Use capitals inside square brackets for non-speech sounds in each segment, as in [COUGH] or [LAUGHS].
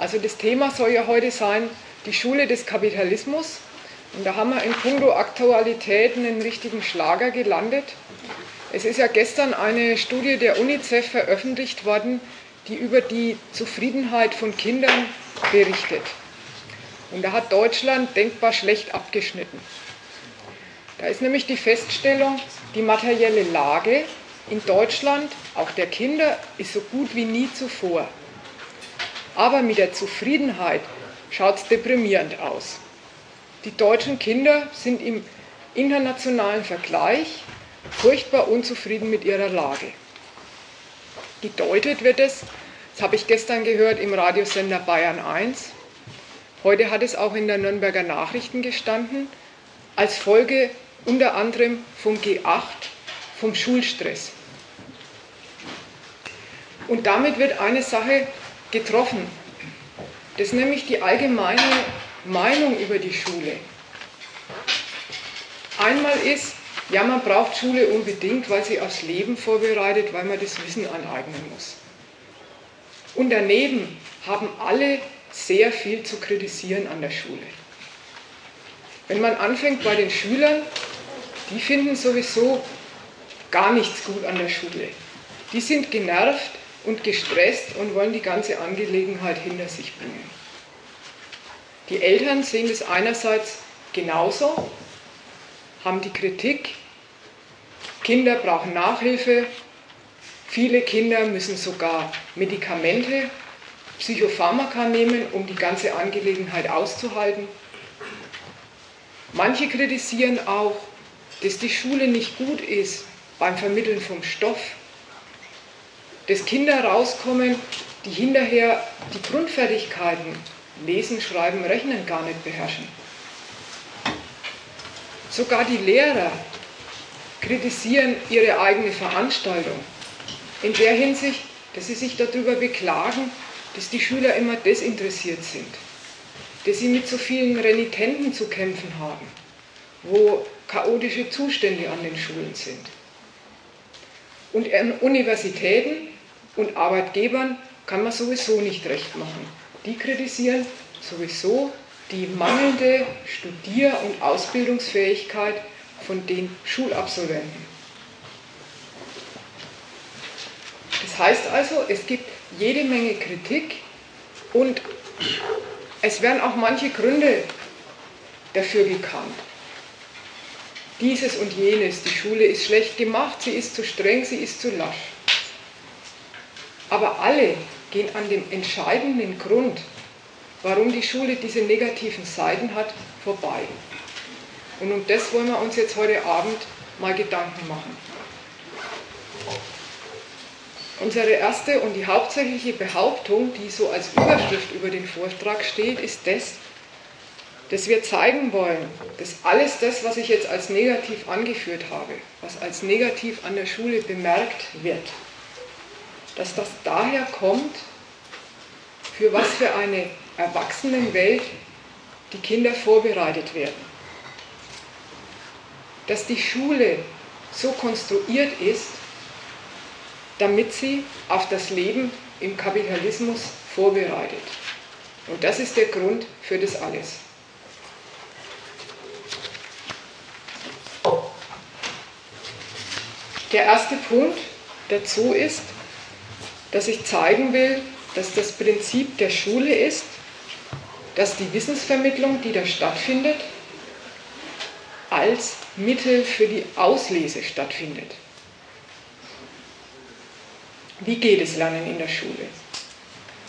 Also das Thema soll ja heute sein, die Schule des Kapitalismus. Und da haben wir in puncto Aktualität einen richtigen Schlager gelandet. Es ist ja gestern eine Studie der UNICEF veröffentlicht worden, die über die Zufriedenheit von Kindern berichtet. Und da hat Deutschland denkbar schlecht abgeschnitten. Da ist nämlich die Feststellung, die materielle Lage in Deutschland, auch der Kinder, ist so gut wie nie zuvor. Aber mit der Zufriedenheit schaut es deprimierend aus. Die deutschen Kinder sind im internationalen Vergleich furchtbar unzufrieden mit ihrer Lage. Gedeutet wird es, das habe ich gestern gehört im Radiosender Bayern 1, heute hat es auch in der Nürnberger Nachrichten gestanden, als Folge unter anderem vom G8, vom Schulstress. Und damit wird eine Sache getroffen. Das ist nämlich die allgemeine Meinung über die Schule. Einmal ist, ja, man braucht Schule unbedingt, weil sie aufs Leben vorbereitet, weil man das Wissen aneignen muss. Und daneben haben alle sehr viel zu kritisieren an der Schule. Wenn man anfängt bei den Schülern, die finden sowieso gar nichts gut an der Schule. Die sind genervt und gestresst und wollen die ganze Angelegenheit hinter sich bringen. Die Eltern sehen es einerseits genauso, haben die Kritik, Kinder brauchen Nachhilfe, viele Kinder müssen sogar Medikamente, Psychopharmaka nehmen, um die ganze Angelegenheit auszuhalten. Manche kritisieren auch, dass die Schule nicht gut ist beim Vermitteln vom Stoff, dass Kinder rauskommen, die hinterher die Grundfertigkeiten Lesen, Schreiben, Rechnen gar nicht beherrschen. Sogar die Lehrer kritisieren ihre eigene Veranstaltung in der Hinsicht, dass sie sich darüber beklagen, dass die Schüler immer desinteressiert sind, dass sie mit so vielen Renitenten zu kämpfen haben, wo chaotische Zustände an den Schulen sind. Und an Universitäten und Arbeitgebern kann man sowieso nicht recht machen. Die kritisieren sowieso die mangelnde Studier- und Ausbildungsfähigkeit von den Schulabsolventen. Das heißt also, es gibt jede Menge Kritik und es werden auch manche Gründe dafür gekannt. Dieses und jenes, die Schule ist schlecht gemacht, sie ist zu streng, sie ist zu lasch. Aber alle gehen an dem entscheidenden Grund, warum die Schule diese negativen Seiten hat, vorbei. Und um das wollen wir uns jetzt heute Abend mal Gedanken machen. Unsere erste und die hauptsächliche Behauptung, die so als Überschrift über den Vortrag steht, ist das, dass wir zeigen wollen, dass alles das, was ich jetzt als negativ angeführt habe, was als negativ an der Schule bemerkt wird, dass das daher kommt, für was für eine Erwachsenenwelt die Kinder vorbereitet werden. Dass die Schule so konstruiert ist, damit sie auf das Leben im Kapitalismus vorbereitet. Und das ist der Grund für das alles. Der erste Punkt dazu ist, dass ich zeigen will, dass das Prinzip der Schule ist, dass die Wissensvermittlung, die da stattfindet, als Mittel für die Auslese stattfindet. Wie geht es Lernen in der Schule?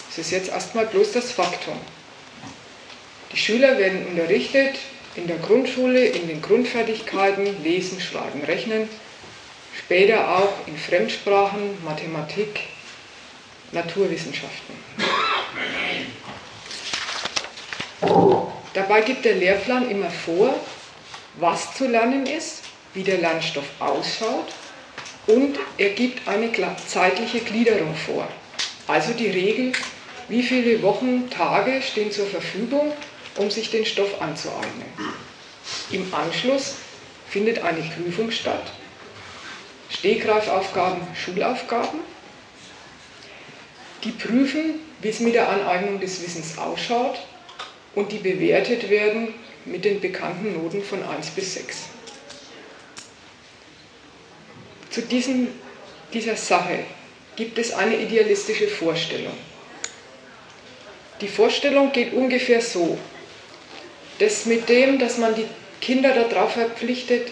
Es ist jetzt erstmal bloß das Faktum. Die Schüler werden unterrichtet in der Grundschule, in den Grundfertigkeiten, Lesen, Schreiben, Rechnen, später auch in Fremdsprachen, Mathematik, Naturwissenschaften. Dabei gibt der Lehrplan immer vor, was zu lernen ist, wie der Lernstoff ausschaut und er gibt eine zeitliche Gliederung vor. Also die Regel, wie viele Wochen, Tage stehen zur Verfügung, um sich den Stoff anzueignen. Im Anschluss findet eine Prüfung statt. Stegreifaufgaben, Schulaufgaben die prüfen wie es mit der Aneignung des Wissens ausschaut und die bewertet werden mit den bekannten Noten von 1 bis 6. Zu diesem, dieser Sache gibt es eine idealistische Vorstellung. Die Vorstellung geht ungefähr so, dass mit dem, dass man die Kinder darauf verpflichtet,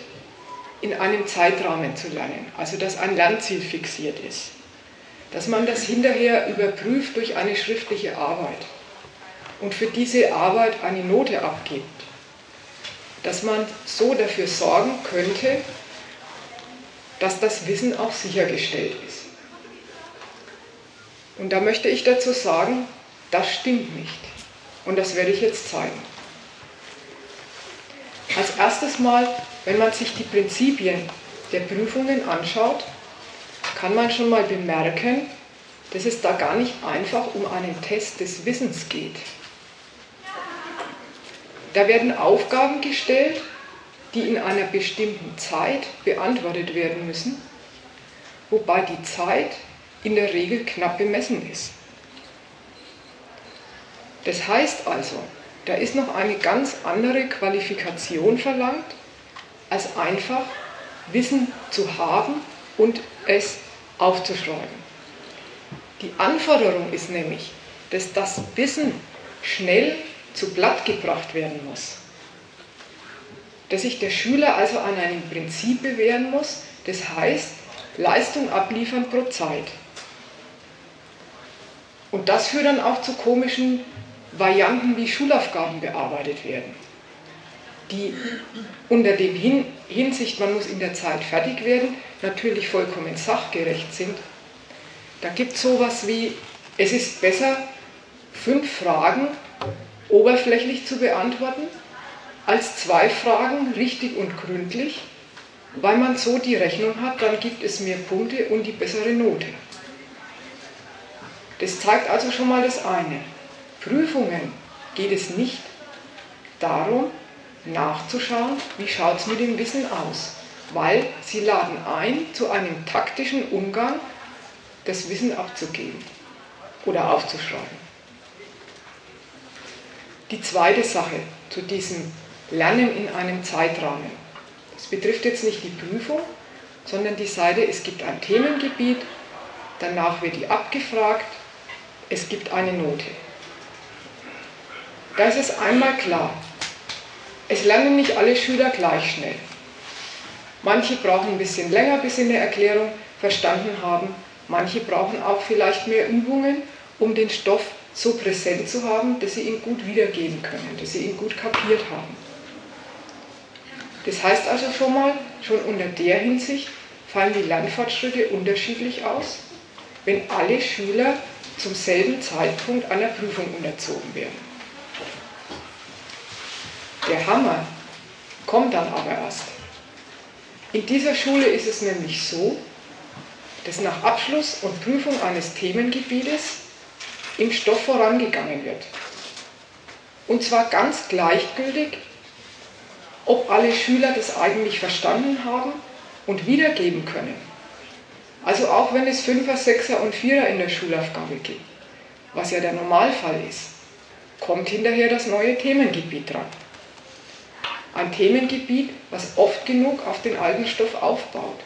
in einem Zeitrahmen zu lernen, also dass ein Lernziel fixiert ist, dass man das hinterher überprüft durch eine schriftliche Arbeit und für diese Arbeit eine Note abgibt, dass man so dafür sorgen könnte, dass das Wissen auch sichergestellt ist. Und da möchte ich dazu sagen, das stimmt nicht. Und das werde ich jetzt zeigen. Als erstes Mal, wenn man sich die Prinzipien der Prüfungen anschaut, kann man schon mal bemerken, dass es da gar nicht einfach um einen Test des Wissens geht. Da werden Aufgaben gestellt, die in einer bestimmten Zeit beantwortet werden müssen, wobei die Zeit in der Regel knapp bemessen ist. Das heißt also, da ist noch eine ganz andere Qualifikation verlangt, als einfach Wissen zu haben und es aufzuschreiben. Die Anforderung ist nämlich, dass das Wissen schnell zu Blatt gebracht werden muss. Dass sich der Schüler also an einem Prinzip bewähren muss, das heißt Leistung abliefern pro Zeit. Und das führt dann auch zu komischen Varianten wie Schulaufgaben bearbeitet werden, die unter dem Hin Hinsicht, man muss in der Zeit fertig werden, natürlich vollkommen sachgerecht sind. Da gibt es sowas wie, es ist besser, fünf Fragen oberflächlich zu beantworten, als zwei Fragen richtig und gründlich, weil man so die Rechnung hat, dann gibt es mehr Punkte und die bessere Note. Das zeigt also schon mal das eine. Prüfungen geht es nicht darum, nachzuschauen, wie schaut es mit dem Wissen aus, weil sie laden ein, zu einem taktischen Umgang das Wissen abzugeben oder aufzuschreiben. Die zweite Sache zu diesem Lernen in einem Zeitrahmen. Das betrifft jetzt nicht die Prüfung, sondern die Seite, es gibt ein Themengebiet, danach wird die abgefragt, es gibt eine Note. Da ist es einmal klar, es lernen nicht alle Schüler gleich schnell. Manche brauchen ein bisschen länger, bis sie eine Erklärung verstanden haben. Manche brauchen auch vielleicht mehr Übungen, um den Stoff so präsent zu haben, dass sie ihn gut wiedergeben können, dass sie ihn gut kapiert haben. Das heißt also schon mal, schon unter der Hinsicht fallen die Lernfortschritte unterschiedlich aus, wenn alle Schüler zum selben Zeitpunkt einer Prüfung unterzogen werden. Der Hammer kommt dann aber erst. In dieser Schule ist es nämlich so, dass nach Abschluss und Prüfung eines Themengebietes im Stoff vorangegangen wird. Und zwar ganz gleichgültig, ob alle Schüler das eigentlich verstanden haben und wiedergeben können. Also auch wenn es Fünfer, Sechser und Vierer in der Schulaufgabe gibt, was ja der Normalfall ist, kommt hinterher das neue Themengebiet dran. Ein Themengebiet, was oft genug auf den alten Stoff aufbaut.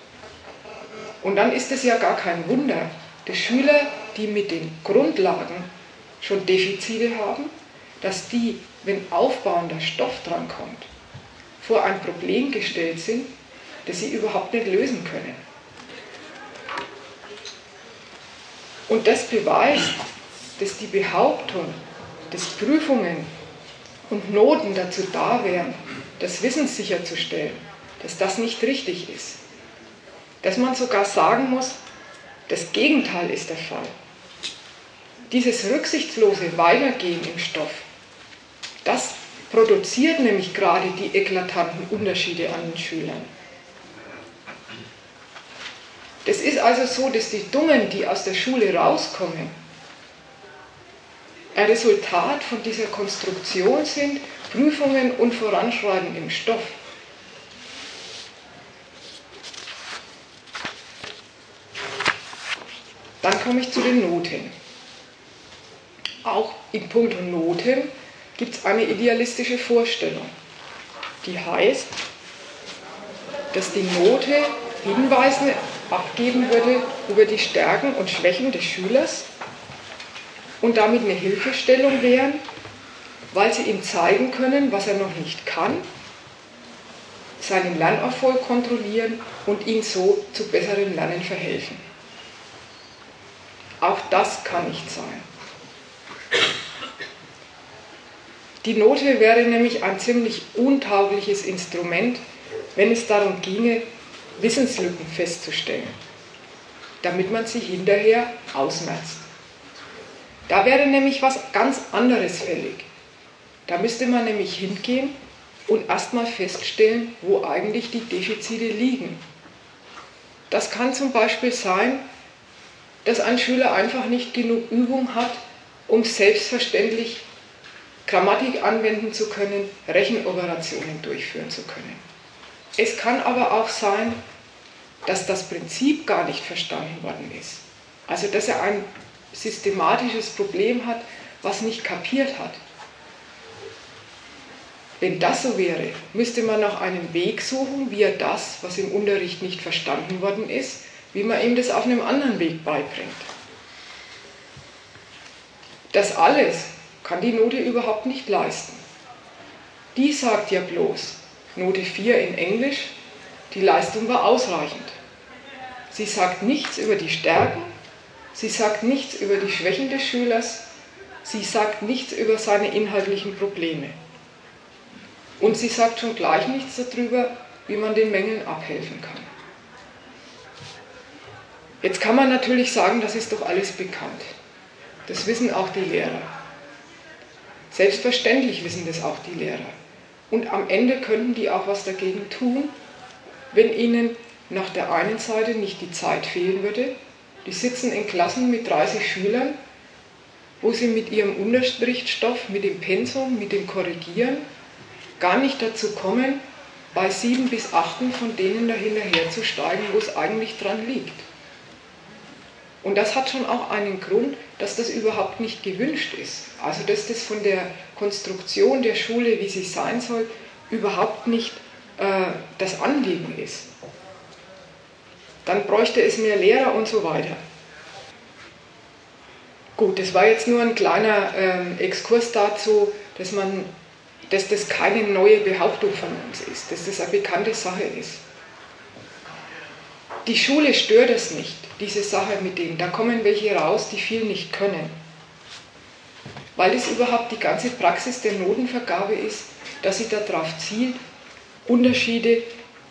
Und dann ist es ja gar kein Wunder, dass Schüler, die mit den Grundlagen schon Defizite haben, dass die, wenn aufbauender Stoff drankommt, vor ein Problem gestellt sind, das sie überhaupt nicht lösen können. Und das beweist, dass die Behauptung, dass Prüfungen und Noten dazu da wären, das Wissen sicherzustellen, dass das nicht richtig ist. Dass man sogar sagen muss, das Gegenteil ist der Fall. Dieses rücksichtslose Weitergehen im Stoff, das produziert nämlich gerade die eklatanten Unterschiede an den Schülern. Das ist also so, dass die Dummen, die aus der Schule rauskommen, ein Resultat von dieser Konstruktion sind, Prüfungen und Voranschreiben im Stoff. Dann komme ich zu den Noten. auch in puncto Noten gibt es eine idealistische Vorstellung, die heißt, dass die Note Hinweise abgeben würde über die Stärken und Schwächen des Schülers und damit eine Hilfestellung wären, weil sie ihm zeigen können, was er noch nicht kann, seinen Lernerfolg kontrollieren und ihm so zu besserem Lernen verhelfen. Auch das kann nicht sein. Die Note wäre nämlich ein ziemlich untaugliches Instrument, wenn es darum ginge, Wissenslücken festzustellen, damit man sie hinterher ausmerzt. Da wäre nämlich was ganz anderes fällig. Da müsste man nämlich hingehen und erstmal feststellen, wo eigentlich die Defizite liegen. Das kann zum Beispiel sein, dass ein Schüler einfach nicht genug Übung hat, um selbstverständlich Grammatik anwenden zu können, Rechenoperationen durchführen zu können. Es kann aber auch sein, dass das Prinzip gar nicht verstanden worden ist. Also dass er ein systematisches Problem hat, was nicht kapiert hat. Wenn das so wäre, müsste man nach einem Weg suchen, wie er das, was im Unterricht nicht verstanden worden ist, wie man ihm das auf einem anderen Weg beibringt. Das alles kann die Note überhaupt nicht leisten. Die sagt ja bloß, Note 4 in Englisch, die Leistung war ausreichend. Sie sagt nichts über die Stärken, sie sagt nichts über die Schwächen des Schülers, sie sagt nichts über seine inhaltlichen Probleme. Und sie sagt schon gleich nichts darüber, wie man den Mängeln abhelfen kann. Jetzt kann man natürlich sagen, das ist doch alles bekannt. Das wissen auch die Lehrer. Selbstverständlich wissen das auch die Lehrer. Und am Ende könnten die auch was dagegen tun, wenn ihnen nach der einen Seite nicht die Zeit fehlen würde. Die sitzen in Klassen mit 30 Schülern, wo sie mit ihrem Unterrichtsstoff, mit dem Pensum, mit dem Korrigieren gar nicht dazu kommen, bei sieben bis achten von denen dahinter herzusteigen, wo es eigentlich dran liegt. Und das hat schon auch einen Grund, dass das überhaupt nicht gewünscht ist. Also dass das von der Konstruktion der Schule, wie sie sein soll, überhaupt nicht äh, das Anliegen ist. Dann bräuchte es mehr Lehrer und so weiter. Gut, das war jetzt nur ein kleiner ähm, Exkurs dazu, dass, man, dass das keine neue Behauptung von uns ist, dass das eine bekannte Sache ist. Die Schule stört es nicht, diese Sache mit dem. Da kommen welche raus, die viel nicht können. Weil es überhaupt die ganze Praxis der Notenvergabe ist, dass sie darauf zielt, Unterschiede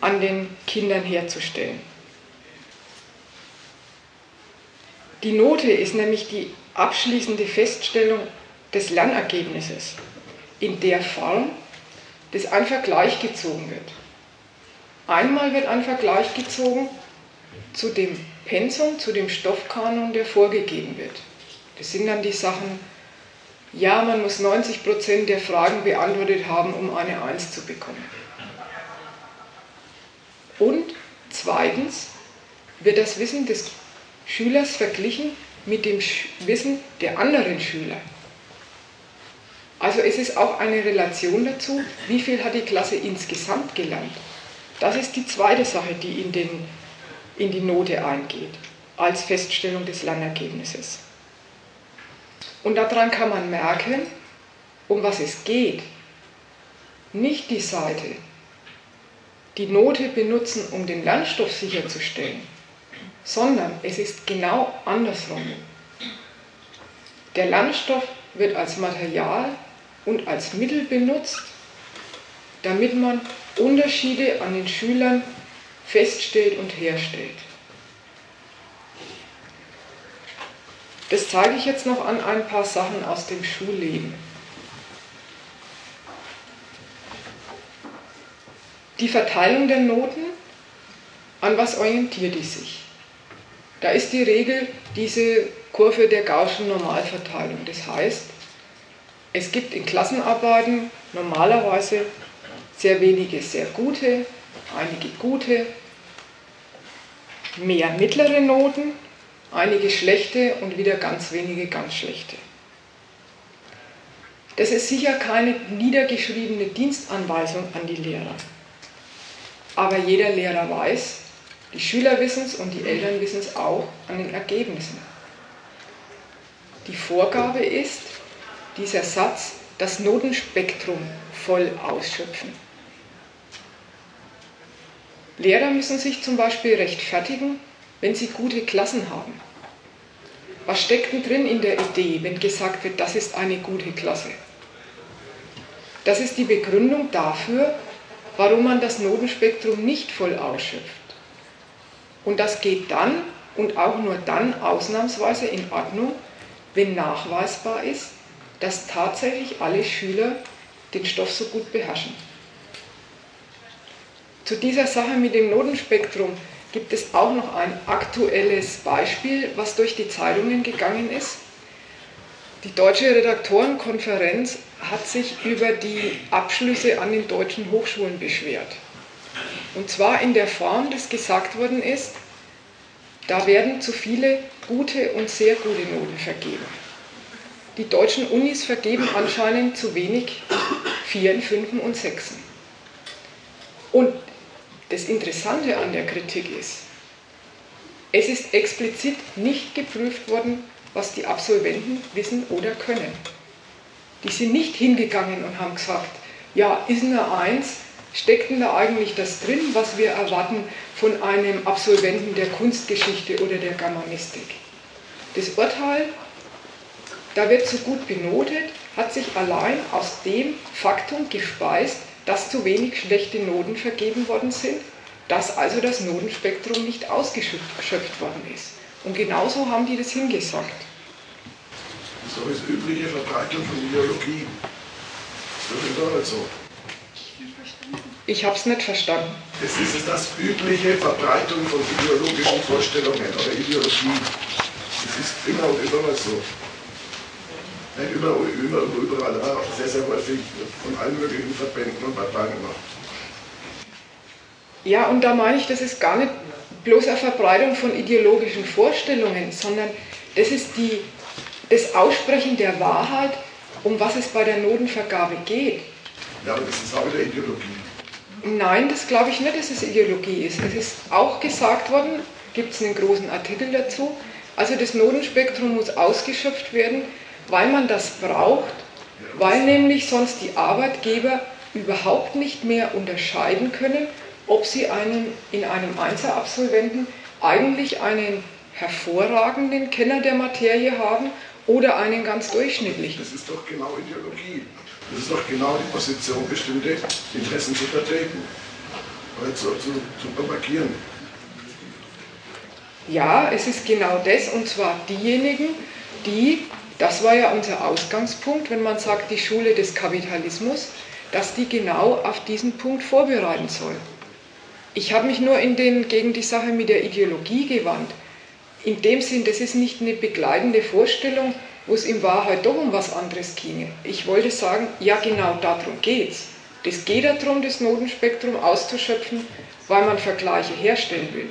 an den Kindern herzustellen. Die Note ist nämlich die abschließende Feststellung des Lernergebnisses in der Form, dass ein Vergleich gezogen wird. Einmal wird ein Vergleich gezogen zu dem Pensum, zu dem Stoffkanon, der vorgegeben wird. Das sind dann die Sachen, ja, man muss 90% der Fragen beantwortet haben, um eine 1 zu bekommen. Und zweitens wird das Wissen des Schülers verglichen mit dem Wissen der anderen Schüler. Also es ist auch eine Relation dazu, wie viel hat die Klasse insgesamt gelernt. Das ist die zweite Sache, die in den in die Note eingeht, als Feststellung des Lernergebnisses. Und daran kann man merken, um was es geht. Nicht die Seite, die Note benutzen, um den Lernstoff sicherzustellen, sondern es ist genau andersrum. Der Lernstoff wird als Material und als Mittel benutzt, damit man Unterschiede an den Schülern feststellt und herstellt. Das zeige ich jetzt noch an ein paar Sachen aus dem Schulleben. Die Verteilung der Noten, an was orientiert die sich? Da ist die Regel diese Kurve der Gaußschen Normalverteilung. Das heißt, es gibt in Klassenarbeiten normalerweise sehr wenige sehr gute, einige gute, mehr mittlere Noten, einige schlechte und wieder ganz wenige ganz schlechte. Das ist sicher keine niedergeschriebene Dienstanweisung an die Lehrer. Aber jeder Lehrer weiß, die Schüler wissen es und die Eltern wissen es auch an den Ergebnissen. Die Vorgabe ist, dieser Satz, das Notenspektrum voll ausschöpfen. Lehrer müssen sich zum Beispiel rechtfertigen, wenn sie gute Klassen haben. Was steckt denn drin in der Idee, wenn gesagt wird, das ist eine gute Klasse? Das ist die Begründung dafür, warum man das Notenspektrum nicht voll ausschöpft. Und das geht dann und auch nur dann ausnahmsweise in Ordnung, wenn nachweisbar ist, dass tatsächlich alle Schüler den Stoff so gut beherrschen. Zu dieser Sache mit dem Notenspektrum gibt es auch noch ein aktuelles Beispiel, was durch die Zeitungen gegangen ist. Die Deutsche Redaktorenkonferenz hat sich über die Abschlüsse an den deutschen Hochschulen beschwert. Und zwar in der Form, dass gesagt worden ist, da werden zu viele gute und sehr gute Noten vergeben. Die deutschen Unis vergeben anscheinend zu wenig Vieren, Fünfen und Sechsen. Und das Interessante an der Kritik ist, es ist explizit nicht geprüft worden, was die Absolventen wissen oder können. Die sind nicht hingegangen und haben gesagt, ja, ist eine Eins, steckt denn da eigentlich das drin, was wir erwarten von einem Absolventen der Kunstgeschichte oder der Germanistik? Das Urteil, da wird zu gut benotet, hat sich allein aus dem Faktum gespeist, dass zu wenig schlechte Noten vergeben worden sind, dass also das Notenspektrum nicht ausgeschöpft worden ist. Und genauso haben die das hingesagt. So ist übliche Verbreitung von Ideologie. Das ist doch nicht so. Ich habe es nicht verstanden. Es ist das übliche Verbreitung von ideologischen Vorstellungen oder Ideologie. Es ist immer und immer so. Nein, überall, überall, überall, sehr, sehr häufig von allen möglichen Verbänden und Parteien gemacht. Ja, und da meine ich, das ist gar nicht bloß eine Verbreitung von ideologischen Vorstellungen, sondern das ist die, das Aussprechen der Wahrheit, um was es bei der Notenvergabe geht. Ja, aber das ist auch wieder Ideologie. Nein, das glaube ich nicht, dass es Ideologie ist. Es ist auch gesagt worden, gibt es einen großen Artikel dazu, also das Notenspektrum muss ausgeschöpft werden, weil man das braucht, weil nämlich sonst die Arbeitgeber überhaupt nicht mehr unterscheiden können, ob sie einen, in einem Einzelabsolventen eigentlich einen hervorragenden Kenner der Materie haben oder einen ganz durchschnittlichen. Das ist doch genau Ideologie. Das ist doch genau die Position, bestimmte Interessen zu vertreten oder zu, zu, zu propagieren. Ja, es ist genau das, und zwar diejenigen, die, das war ja unser Ausgangspunkt, wenn man sagt, die Schule des Kapitalismus, dass die genau auf diesen Punkt vorbereiten soll. Ich habe mich nur den, gegen die Sache mit der Ideologie gewandt. In dem Sinn, das ist nicht eine begleitende Vorstellung, wo es in Wahrheit doch um was anderes ginge. Ich wollte sagen, ja genau darum geht's. Es geht darum, das Notenspektrum auszuschöpfen, weil man Vergleiche herstellen will.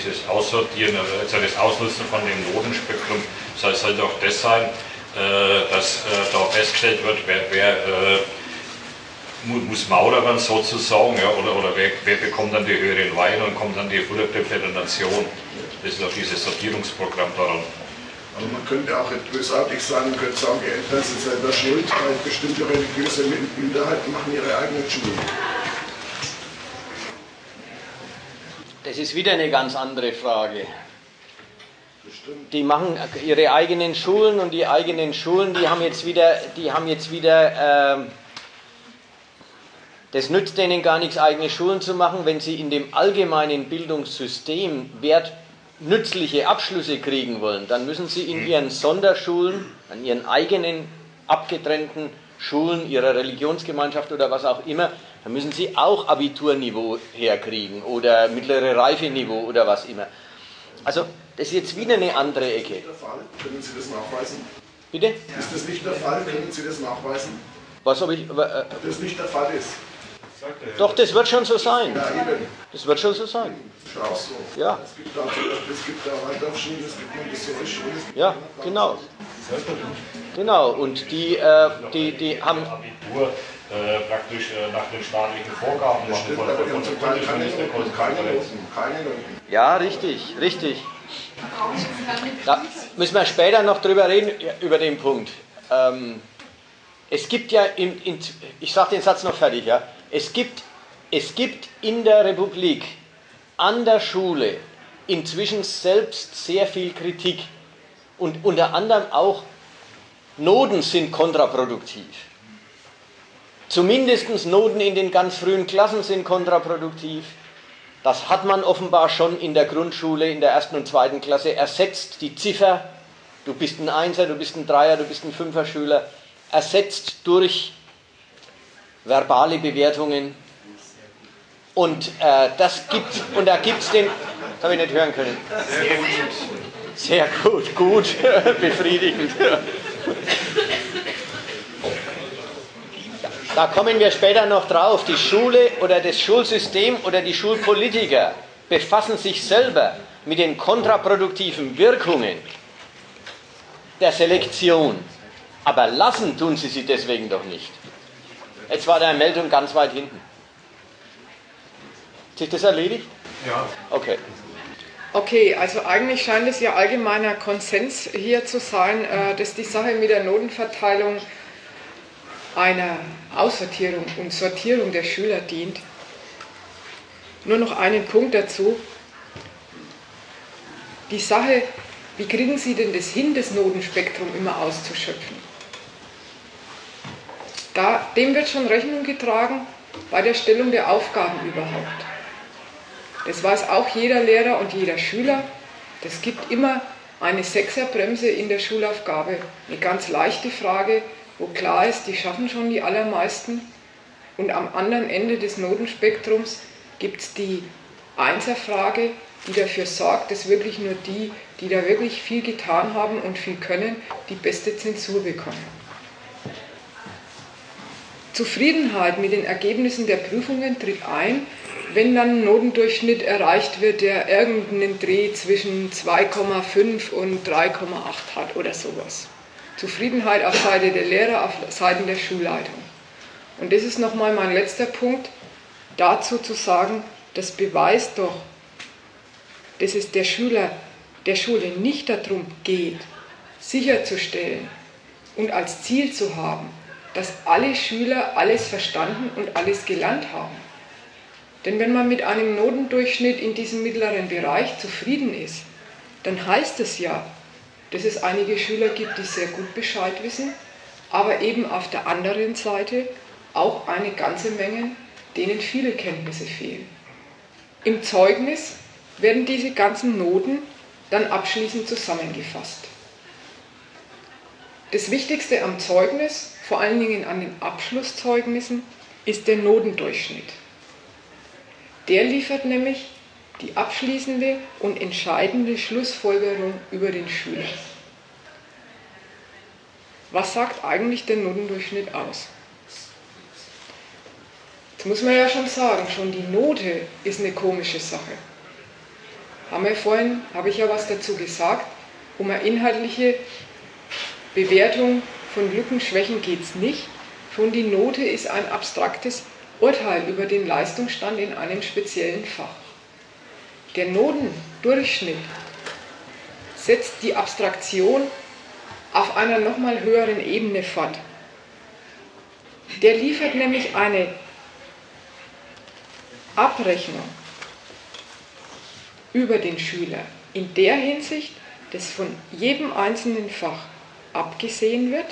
Dieses Aussortieren, also das Ausnutzen von dem Notenspektrum, soll, soll doch das sein, äh, dass äh, da festgestellt wird, wer, wer äh, muss maurern sozusagen, ja, oder, oder wer, wer, bekommt dann die höheren Weine und kommt dann die der Nation. Das ist auch dieses Sortierungsprogramm daran. Aber man könnte auch bösartig sein und könnte sagen, die Eltern sind selber schuld, weil bestimmte religiöse Minderheiten machen ihre eigenen Schulen. Das ist wieder eine ganz andere Frage. Die machen ihre eigenen Schulen und die eigenen Schulen, die haben jetzt wieder, die haben jetzt wieder äh, das nützt denen gar nichts, eigene Schulen zu machen, wenn sie in dem allgemeinen Bildungssystem wert, nützliche Abschlüsse kriegen wollen. Dann müssen sie in ihren Sonderschulen, an ihren eigenen abgetrennten Schulen ihrer Religionsgemeinschaft oder was auch immer, dann müssen sie auch Abiturniveau herkriegen oder mittlere Reifeniveau oder was immer. Also das ist jetzt wieder eine andere Ecke. Ist das nicht der Fall? Können Sie das nachweisen? Bitte? Ist das nicht der Fall? Können Sie das nachweisen? Was ob ich. Äh, Dass das nicht der Fall ist. doch, das wird schon so sein. Ja, eben. Das wird schon so sein. So. Ja. Es gibt da, es gibt da Waldorfschulen, es gibt Montessori-Schulen. Ja, genau. Genau, und die, äh, die, die haben. Abitur äh, praktisch äh, nach den staatlichen Vorgaben Das machen stimmt, von, von, von keine keine keine Noten. Ja, richtig, richtig. Da müssen wir später noch drüber reden, über den Punkt. Ähm, es gibt ja, in, in, ich sage den Satz noch fertig, ja. Es gibt, es gibt in der Republik an der Schule inzwischen selbst sehr viel Kritik und unter anderem auch Noten sind kontraproduktiv. Zumindest Noten in den ganz frühen Klassen sind kontraproduktiv. Das hat man offenbar schon in der Grundschule, in der ersten und zweiten Klasse ersetzt. Die Ziffer, du bist ein Einser, du bist ein Dreier, du bist ein Fünfer-Schüler, ersetzt durch verbale Bewertungen. Und äh, das gibt und da gibt es den, das habe ich nicht hören können. Sehr gut, gut, [LAUGHS] befriedigend. Da kommen wir später noch drauf. Die Schule oder das Schulsystem oder die Schulpolitiker befassen sich selber mit den kontraproduktiven Wirkungen der Selektion. Aber lassen tun sie sie deswegen doch nicht. Jetzt war der Meldung ganz weit hinten. Hat sich das erledigt? Ja. Okay. Okay, also eigentlich scheint es ja allgemeiner Konsens hier zu sein, äh, dass die Sache mit der Notenverteilung einer Aussortierung und Sortierung der Schüler dient. Nur noch einen Punkt dazu. Die Sache, wie kriegen Sie denn das hin, das Notenspektrum immer auszuschöpfen? Da, dem wird schon Rechnung getragen bei der Stellung der Aufgaben überhaupt. Das weiß auch jeder Lehrer und jeder Schüler. Das gibt immer eine Sechserbremse in der Schulaufgabe. Eine ganz leichte Frage, wo klar ist, die schaffen schon die allermeisten. Und am anderen Ende des Notenspektrums gibt es die Einserfrage, die dafür sorgt, dass wirklich nur die, die da wirklich viel getan haben und viel können, die beste Zensur bekommen. Zufriedenheit mit den Ergebnissen der Prüfungen tritt ein, wenn dann ein Notendurchschnitt erreicht wird, der irgendeinen Dreh zwischen 2,5 und 3,8 hat oder sowas. Zufriedenheit auf Seite der Lehrer, auf Seiten der Schulleitung. Und das ist nochmal mein letzter Punkt, dazu zu sagen, das beweist doch, dass es der Schüler, der Schule nicht darum geht, sicherzustellen und als Ziel zu haben, dass alle Schüler alles verstanden und alles gelernt haben. Denn wenn man mit einem Notendurchschnitt in diesem mittleren Bereich zufrieden ist, dann heißt es ja, dass es einige Schüler gibt, die sehr gut Bescheid wissen, aber eben auf der anderen Seite auch eine ganze Menge, denen viele Kenntnisse fehlen. Im Zeugnis werden diese ganzen Noten dann abschließend zusammengefasst. Das Wichtigste am Zeugnis, vor allen Dingen an den Abschlusszeugnissen, ist der Notendurchschnitt. Der liefert nämlich die abschließende und entscheidende Schlussfolgerung über den Schüler. Was sagt eigentlich der Notendurchschnitt aus? Jetzt muss man ja schon sagen, schon die Note ist eine komische Sache. Haben wir vorhin, habe ich ja was dazu gesagt, um eine inhaltliche Bewertung von Lücken, Schwächen geht es nicht. Schon die Note ist ein abstraktes Urteil über den Leistungsstand in einem speziellen Fach. Der Notendurchschnitt setzt die Abstraktion auf einer nochmal höheren Ebene fort. Der liefert nämlich eine Abrechnung über den Schüler in der Hinsicht, dass von jedem einzelnen Fach abgesehen wird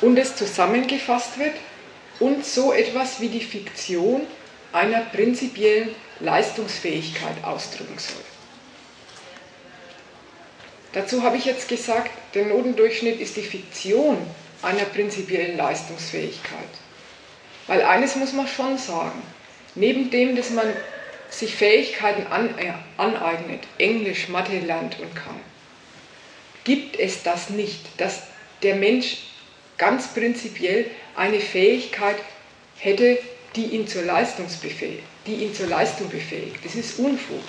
und es zusammengefasst wird und so etwas wie die Fiktion einer prinzipiellen Leistungsfähigkeit ausdrücken soll. Dazu habe ich jetzt gesagt, der Notendurchschnitt ist die Fiktion einer prinzipiellen Leistungsfähigkeit. Weil eines muss man schon sagen, neben dem, dass man sich Fähigkeiten äh, aneignet, Englisch, Mathe lernt und kann, gibt es das nicht, dass der Mensch ganz prinzipiell eine Fähigkeit hätte, die ihn zur, die ihn zur Leistung befähigt. Das ist Unfug.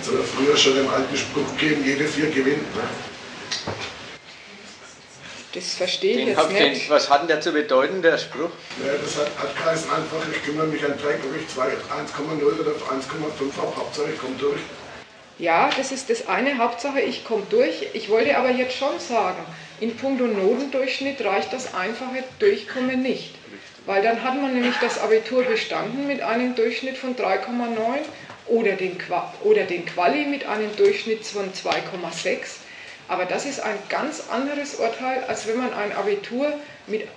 Es hat früher schon den alten Spruch gegeben, jede vier gewinnt. Ne? Das verstehe ich Den jetzt ich nicht. den, was hat denn der zu bedeuten, der Spruch? Ja, das hat, hat geheißen einfach, ich kümmere mich an Dreck, ob ich 2 1,0 oder 1,5 habe, Hauptsache ich komme durch. Ja, das ist das eine. Hauptsache, ich komme durch. Ich wollte aber jetzt schon sagen, in puncto Notendurchschnitt reicht das einfache Durchkommen nicht. Weil dann hat man nämlich das Abitur bestanden mit einem Durchschnitt von 3,9 oder den, oder den Quali mit einem Durchschnitt von 2,6. Aber das ist ein ganz anderes Urteil, als wenn man ein Abitur mit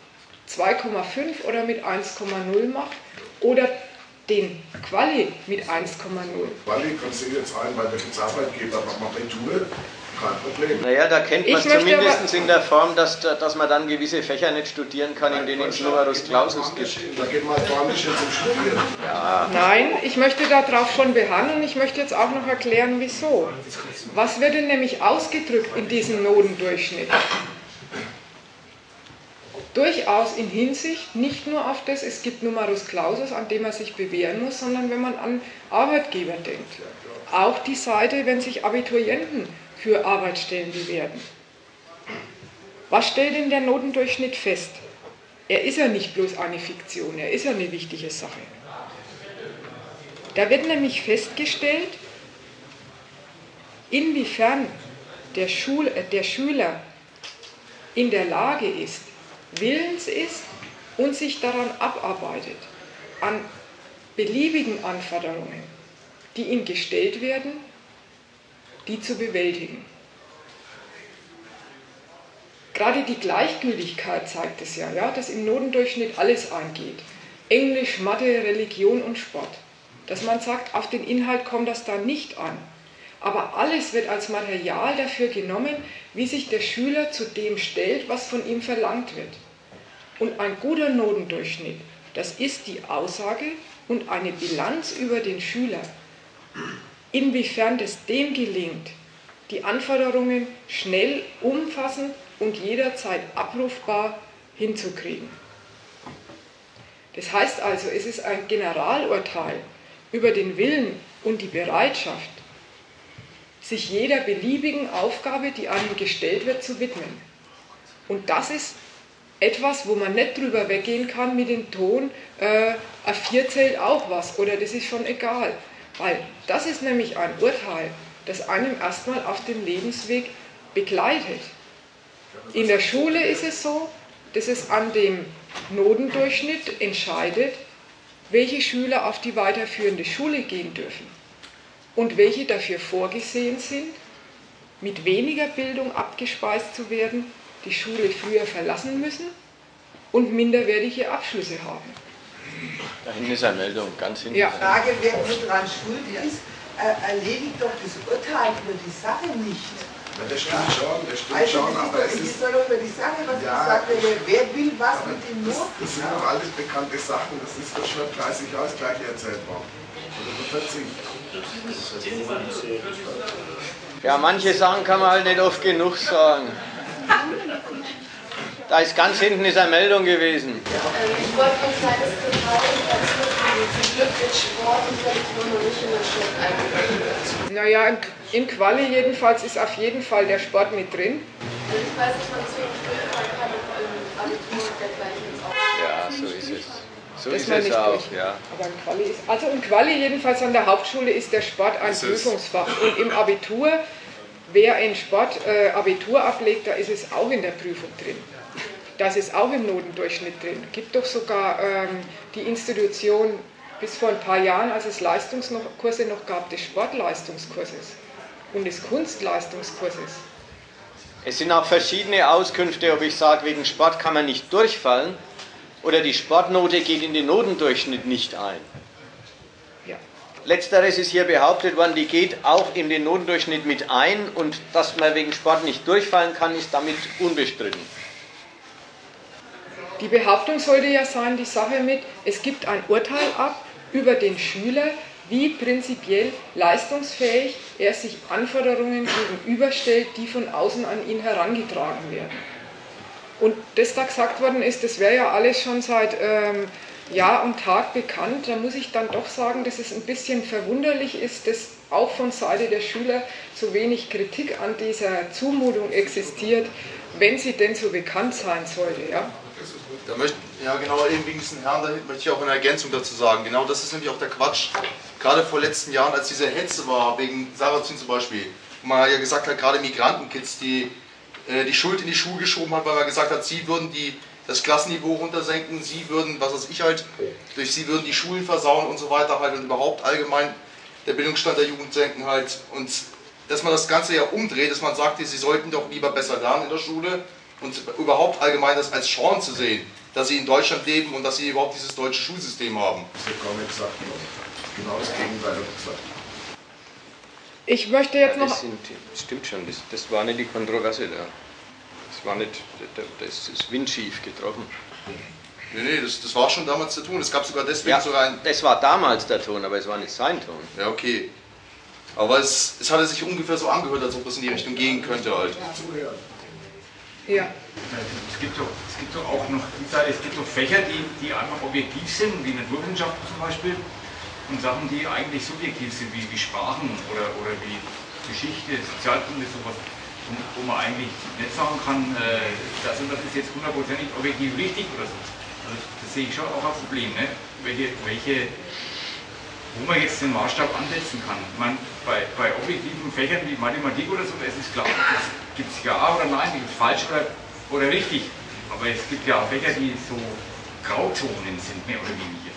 2,5 oder mit 1,0 macht oder den Quali mit 1,0. Quali kannst du jetzt ein, weil der jetzt Arbeitgeber, aber Abitur, kein Problem. Naja, da kennt man es zumindest in der Form, dass, dass man dann gewisse Fächer nicht studieren kann, in denen es Numerus Clausus gibt. Da geht man Polnisch jetzt zum Studieren. Nein, ich möchte darauf schon beharren und ich möchte jetzt auch noch erklären, wieso. Was wird denn nämlich ausgedrückt in diesem Notendurchschnitt? Durchaus in Hinsicht nicht nur auf das, es gibt Numerus Clausus, an dem man sich bewähren muss, sondern wenn man an Arbeitgeber denkt. Auch die Seite, wenn sich Abiturienten für Arbeitsstellen bewerben. Was stellt denn der Notendurchschnitt fest? Er ist ja nicht bloß eine Fiktion, er ist ja eine wichtige Sache. Da wird nämlich festgestellt, inwiefern der, Schul äh, der Schüler in der Lage ist, willens ist und sich daran abarbeitet, an beliebigen Anforderungen, die ihm gestellt werden, die zu bewältigen. Gerade die Gleichgültigkeit zeigt es ja, ja, dass im Notendurchschnitt alles eingeht. Englisch, Mathe, Religion und Sport. Dass man sagt, auf den Inhalt kommt das da nicht an. Aber alles wird als Material dafür genommen, wie sich der Schüler zu dem stellt, was von ihm verlangt wird. Und ein guter Notendurchschnitt, das ist die Aussage und eine Bilanz über den Schüler, inwiefern es dem gelingt, die Anforderungen schnell, umfassend und jederzeit abrufbar hinzukriegen. Das heißt also, es ist ein Generalurteil über den Willen und die Bereitschaft, sich jeder beliebigen Aufgabe, die einem gestellt wird, zu widmen. Und das ist etwas, wo man nicht drüber weggehen kann mit dem Ton, äh, ein Vier zählt auch was oder das ist schon egal. Weil das ist nämlich ein Urteil, das einem erstmal auf dem Lebensweg begleitet. In der Schule ist es so, dass es an dem Notendurchschnitt entscheidet, welche Schüler auf die weiterführende Schule gehen dürfen und welche dafür vorgesehen sind, mit weniger Bildung abgespeist zu werden, die Schule früher verlassen müssen und minderwertige Abschlüsse haben. Da hinten ist eine Meldung, ganz hinten. Ja. Die Frage, wer nur daran schuld ist, äh, erledigt doch das Urteil über die Sache nicht. Ja, das stimmt schon, das stimmt Also schon, das aber ist es doch, es ist, doch nur über die Sache, was Ja, gesagt wird. Wer will was mit dem das, Noten? das sind doch alles bekannte Sachen, das ist doch schon 30 Jahre das gleiche erzählt worden. Oder vor 40. Ja, manche Sachen kann man halt nicht oft genug sagen. [LAUGHS] Da ist ganz hinten ist eine Meldung gewesen. Ich wollte noch sagen, es ist total interessant, zum Glück mit Sport und vielleicht nur noch nicht in der Schule eingegangen. Naja, in- in Quali jedenfalls ist auf jeden Fall der Sport mit drin. Also ich weiß, dass man deswegen Schulfall kann im Abitur und dergleichen jetzt auch. Ja, so ist es. So dass ist es nicht auch, durch. ja. Aber in Quali ist, also in Quali jedenfalls an der Hauptschule ist der Sport ein Prüfungsfach. Und im Abitur, wer in Sport äh, Abitur ablegt, da ist es auch in der Prüfung drin. Das ist auch im Notendurchschnitt drin. Gibt doch sogar ähm, die Institution bis vor ein paar Jahren, als es Leistungskurse noch gab, des Sportleistungskurses und des Kunstleistungskurses. Es sind auch verschiedene Auskünfte, ob ich sage, wegen Sport kann man nicht durchfallen oder die Sportnote geht in den Notendurchschnitt nicht ein. Ja. Letzteres ist hier behauptet worden, die geht auch in den Notendurchschnitt mit ein und dass man wegen Sport nicht durchfallen kann, ist damit unbestritten. Die Behauptung sollte ja sein, die Sache mit, es gibt ein Urteil ab über den Schüler, wie prinzipiell leistungsfähig er sich Anforderungen gegenüberstellt, die von außen an ihn herangetragen werden. Und das da gesagt worden ist, das wäre ja alles schon seit ähm, Jahr und Tag bekannt. Da muss ich dann doch sagen, dass es ein bisschen verwunderlich ist, das auch von Seite der Schüler zu wenig Kritik an dieser Zumutung existiert, wenn sie denn so bekannt sein sollte. Ja? Da möchte, ja, genau, eben wegen diesen Herrn, da möchte ich auch eine Ergänzung dazu sagen. Genau das ist nämlich auch der Quatsch. Gerade vor letzten Jahren, als diese Hetze war, wegen Sarrazin zum Beispiel, wo man ja gesagt hat, gerade Migrantenkids, die äh, die Schuld in die Schuhe geschoben hat, weil man gesagt hat, sie würden die, das Klassenniveau runtersenken, sie würden, was weiß ich halt, durch sie würden die Schulen versauen und so weiter halt und überhaupt allgemein der Bildungsstand der Jugend senken halt. Und dass man das Ganze ja umdreht, dass man sagt, sie sollten doch lieber besser lernen in der Schule und überhaupt allgemein das als Chance zu sehen, dass sie in Deutschland leben und dass sie überhaupt dieses deutsche Schulsystem haben. Das wird gar nicht gesagt, genau das Gegenteil gesagt. Ich möchte jetzt Ja, noch. das sind, stimmt schon, das, das war nicht die Kontroverse da. Das war nicht, das ist windschief getroffen. Nee, nee, das, das war schon damals zu tun. Es gab sogar deswegen Ja, sogar ein. das war damals der Ton, aber es war nicht sein Ton. Ja, okay. Aber es, es hatte sich ungefähr so angehört, als ob es in die Richtung gehen könnte halt. Zuhören. Ja. Es gibt doch, es gibt doch auch noch, es gibt doch Fächer, die, die einfach objektiv sind, wie Naturwissenschaften zum Beispiel, und Sachen, die eigentlich subjektiv sind, wie, wie Sprachen oder, oder wie Geschichte, Sozialkunde, sowas, wo, wo man eigentlich nicht sagen kann, äh, das und das ist jetzt hundertprozentig objektiv richtig oder so. Also das sehe ich schon auch als Problem, ne? welche, welche, wo man jetzt den Maßstab ansetzen kann. Man, bei, bei objektiven Fächern wie Mathematik oder so, da ist es klar, es gibt es ja oder nein, gibt es falsch oder, oder richtig. Aber es gibt ja auch Fächer, die so Grauzonen sind, mehr oder weniger.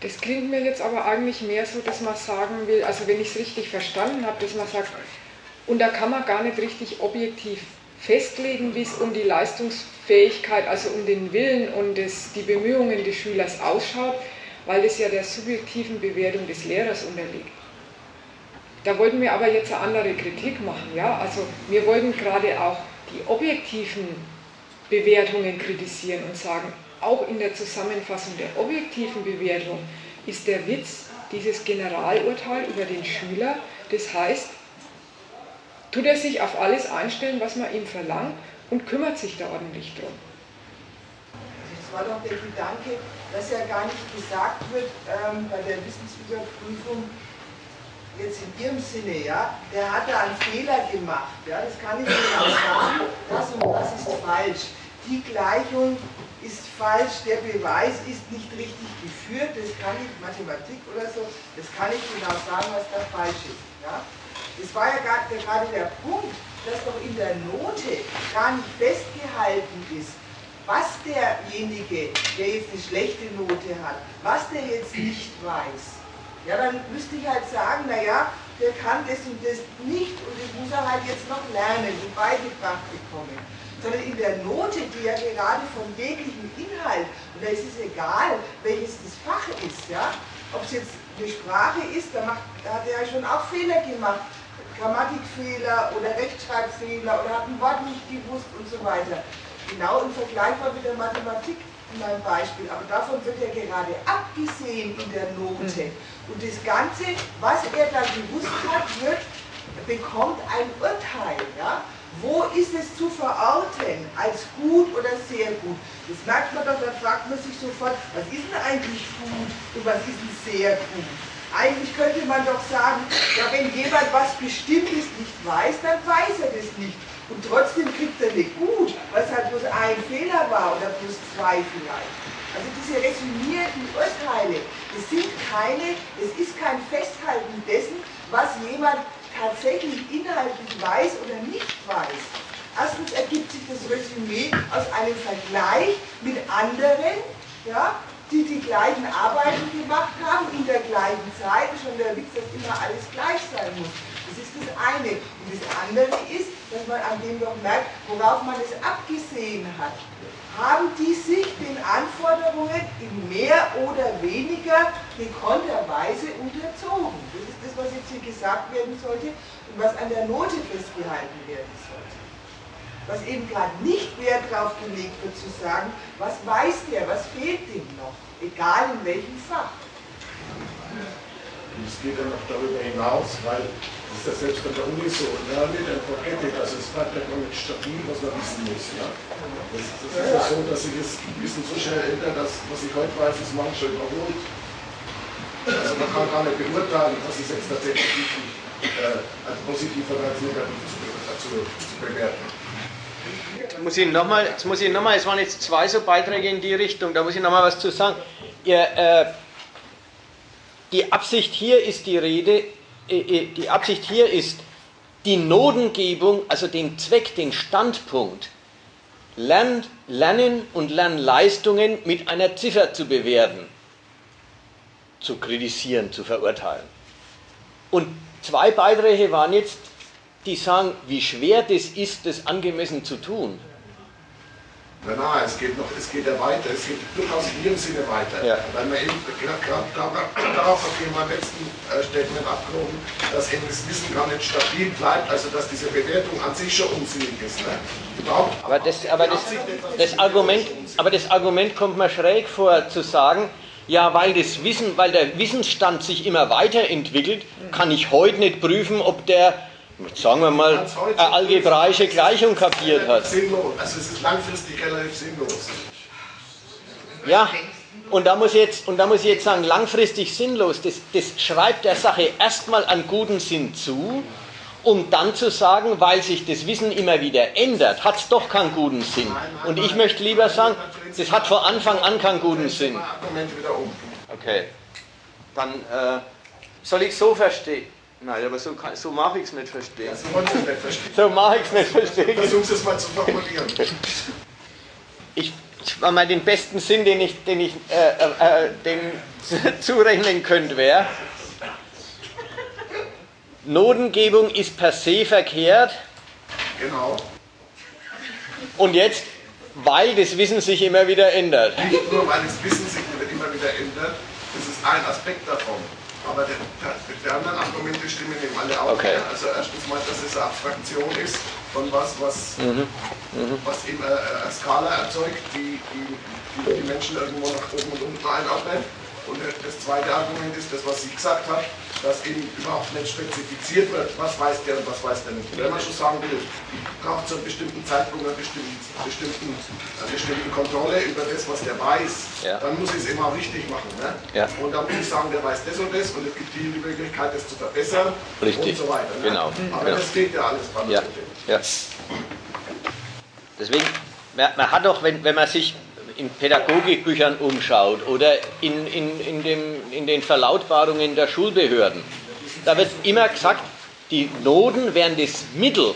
Das klingt mir jetzt aber eigentlich mehr so, dass man sagen will, also wenn ich es richtig verstanden habe, dass man sagt, und da kann man gar nicht richtig objektiv festlegen, wie es um die Leistungsfähigkeit, also um den Willen und das, die Bemühungen des Schülers ausschaut, weil das ja der subjektiven Bewertung des Lehrers unterliegt. Da wollten wir aber jetzt eine andere Kritik machen. Ja? Also wir wollten gerade auch die objektiven Bewertungen kritisieren und sagen, auch in der Zusammenfassung der objektiven Bewertung ist der Witz dieses Generalurteil über den Schüler. Das heißt, tut er sich auf alles einstellen, was man ihm verlangt und kümmert sich da ordentlich drum. Das war doch der Gedanke, dass ja gar nicht gesagt wird ähm, bei der Wissensüberprüfung, jetzt in Ihrem Sinne, ja, der hat da einen Fehler gemacht, ja, das kann ich genau sagen, das und das ist falsch. Die Gleichung ist falsch, der Beweis ist nicht richtig geführt, das kann ich, Mathematik oder so, das kann ich genau sagen, was da falsch ist. Ja. Das war ja gerade der Punkt, dass doch in der Note gar nicht festgehalten ist, was derjenige, der jetzt eine schlechte Note hat, was der jetzt nicht weiß. Ja, dann müsste ich halt sagen, naja, der kann das und das nicht und das muss er halt jetzt noch lernen und beigebracht bekommen. Sondern in der Note, die ja gerade von jeglichem Inhalt, und da ist es egal, welches das Fach ist, ja, ob es jetzt eine Sprache ist, da, macht, da hat er ja schon auch Fehler gemacht, Grammatikfehler oder Rechtschreibfehler oder hat ein Wort nicht gewusst und so weiter. Genau im Vergleichbar mit der Mathematik in meinem Beispiel, aber davon wird ja gerade abgesehen in der Note. Und das Ganze, was er da gewusst hat, wird, bekommt ein Urteil. Ja? Wo ist es zu verorten, als gut oder sehr gut? Das merkt man doch, dann fragt man sich sofort, was ist denn eigentlich gut und was ist denn sehr gut? Eigentlich könnte man doch sagen, ja, wenn jemand was Bestimmtes nicht weiß, dann weiß er das nicht. Und trotzdem kriegt er nicht gut, weil es halt bloß ein Fehler war oder bloß zwei vielleicht. Also diese resümierten Urteile, das sind keine, es ist kein Festhalten dessen, was jemand tatsächlich inhaltlich weiß oder nicht weiß. Erstens ergibt sich das Resümee aus einem Vergleich mit anderen, ja, die die gleichen Arbeiten gemacht haben in der gleichen Zeit. Schon der Witz, dass immer alles gleich sein muss. Das ist das eine. Und das andere ist, dass man an dem doch merkt, worauf man es abgesehen hat. Haben die sich den Anforderungen in mehr oder weniger gekonnter Weise unterzogen? Das ist das, was jetzt hier gesagt werden sollte und was an der Note festgehalten werden sollte. Was eben gerade nicht Wert darauf gelegt wird zu sagen, was weiß der, was fehlt dem noch, egal in welchem Fach. Und es geht ja noch darüber hinaus, weil das ist ja selbst bei der Uni so, ja, mit der Forgetting, also es bleibt ja gar nicht stabil, was man wissen muss. Ja. Das, das ist ja so, dass sich das Wissen so schnell ändert, dass was ich heute weiß, ist schon überholt. Also man kann gar nicht beurteilen, was ist jetzt tatsächlich äh, als positiv oder als negativ zu, zu bewerten. Jetzt muss ich nochmal, jetzt es waren jetzt zwei so Beiträge in die Richtung, da muss ich nochmal was zu sagen. Ihr, äh, die Absicht hier ist die Rede, äh, äh, die Absicht hier ist, die Notengebung, also den Zweck, den Standpunkt, Lern, Lernen und Lernleistungen mit einer Ziffer zu bewerten, zu kritisieren, zu verurteilen. Und zwei Beiträge waren jetzt, die sagen, wie schwer das ist, das angemessen zu tun. Nein, nein, es geht noch, es geht ja weiter, es geht durchaus in ihrem Sinne weiter. Ja. Weil wir eben gerade darauf auf meinem letzten äh, Statement abgehoben, dass eben das Wissen gar nicht stabil bleibt, also dass diese Bewertung an sich schon unsinnig ist. Ne? Überhaupt aber das, aber das, das Argument, aber das Argument kommt mir schräg vor, zu sagen, ja, weil das Wissen, weil der Wissensstand sich immer weiterentwickelt, kann ich heute nicht prüfen, ob der sagen wir mal, eine algebraische Gleichung kapiert hat. Sinnlos. Also es ist langfristig relativ sinnlos. Ja, und da muss ich jetzt, und da muss ich jetzt sagen, langfristig sinnlos, das, das schreibt der Sache erstmal einen guten Sinn zu, um dann zu sagen, weil sich das Wissen immer wieder ändert, hat es doch keinen guten Sinn. Und ich möchte lieber sagen, das hat von Anfang an keinen guten Sinn. Okay, dann äh, soll ich so verstehen. Nein, aber so, so mache ich es nicht verstehen. Ja, so wollen Sie es nicht verstehen. So mache ich es nicht verstehen. Versuchen Sie es mal zu formulieren. Ich, ich war mal den besten Sinn, den ich, den ich äh, äh, dem [LAUGHS] zurechnen könnte, wäre, Notengebung ist per se verkehrt. Genau. Und jetzt, weil das Wissen sich immer wieder ändert. Nicht nur, weil das Wissen sich immer wieder ändert, das ist ein Aspekt davon. Aber die, die anderen Argumente stimmen eben alle auch. Okay. Also erstens mal, dass es eine Abstraktion ist von was, was, mhm. Mhm. was eben eine Skala erzeugt, die die, die Menschen irgendwo nach oben und unten einordnet. Und das zweite Argument ist das, was sie gesagt hat, dass eben überhaupt nicht spezifiziert wird, was weiß der und was weiß der nicht. Wenn man schon sagen will, braucht zu einem bestimmten Zeitpunkt eine bestimmten, bestimmten, eine bestimmte Kontrolle über das, was der weiß, ja. dann muss ich es auch richtig machen. Ne? Ja. Und dann muss ich sagen, der weiß das und das und es gibt hier die Möglichkeit, das zu verbessern richtig. und so weiter. Ne? Genau. Aber genau. das geht ja alles beim ja. ja. Deswegen, man hat doch, wenn, wenn man sich in Pädagogikbüchern umschaut oder in, in, in, dem, in den Verlautbarungen der Schulbehörden, da wird immer gesagt, die Noten wären das Mittel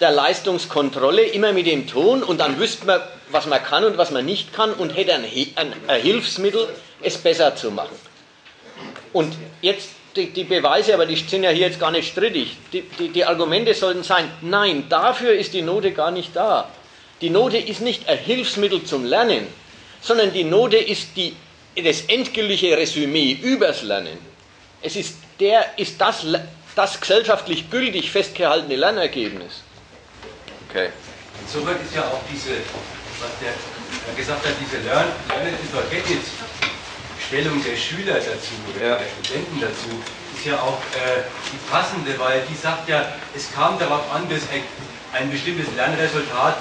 der Leistungskontrolle, immer mit dem Ton und dann wüsste man, was man kann und was man nicht kann und hätte ein, ein, Hilfsmittel, es besser zu machen. Und jetzt die, die, Beweise, aber die sind ja hier jetzt gar nicht strittig. Die, die, die Argumente sollten sein, nein, dafür ist die Note gar nicht da. Die Note ist nicht ein Hilfsmittel zum Lernen, sondern die Note ist die, das endgültige Resümee übers Lernen. Es ist, der, ist das, das gesellschaftlich gültig festgehaltene Lernergebnis. Okay. Insoweit ist ja auch diese, was der gesagt hat, diese Lern Lernen Stellung der Schüler dazu, ja. der Studenten dazu, ist ja auch äh, die passende, weil die sagt ja, es kam darauf an, dass ein, bestimmtes Lernresultat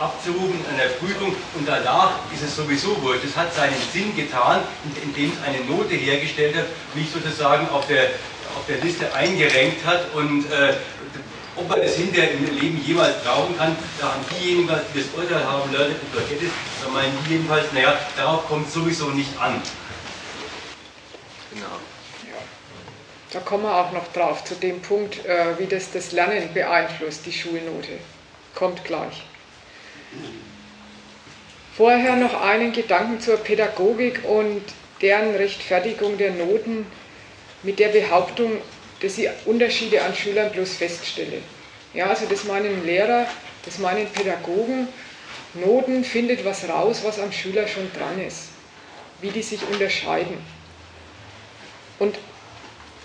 abzurufen an der Prüfung und danach ist es sowieso wurscht. Es hat seinen Sinn getan, indem es eine Note hergestellt hat, nicht sozusagen auf der, auf der Liste eingerenkt hat und äh, ob man das hinterher im Leben jemals brauchen kann, da haben diejenigen, die das Urteil haben, Leute und forget it, da meinen die jedenfalls, naja, darauf kommt es sowieso nicht an. Genau. Da kommen wir auch noch drauf, zu dem Punkt, äh, wie das das Lernen beeinflusst, die Schulnote. Kommt gleich. Vorher noch einen Gedanken zur Pädagogik und deren Rechtfertigung der Noten mit der Behauptung, dass ich Unterschiede an Schülern bloß feststelle. Ja, also das meinen Lehrer, das meinen Pädagogen, Noten findet was raus, was am Schüler schon dran ist, wie die sich unterscheiden. Und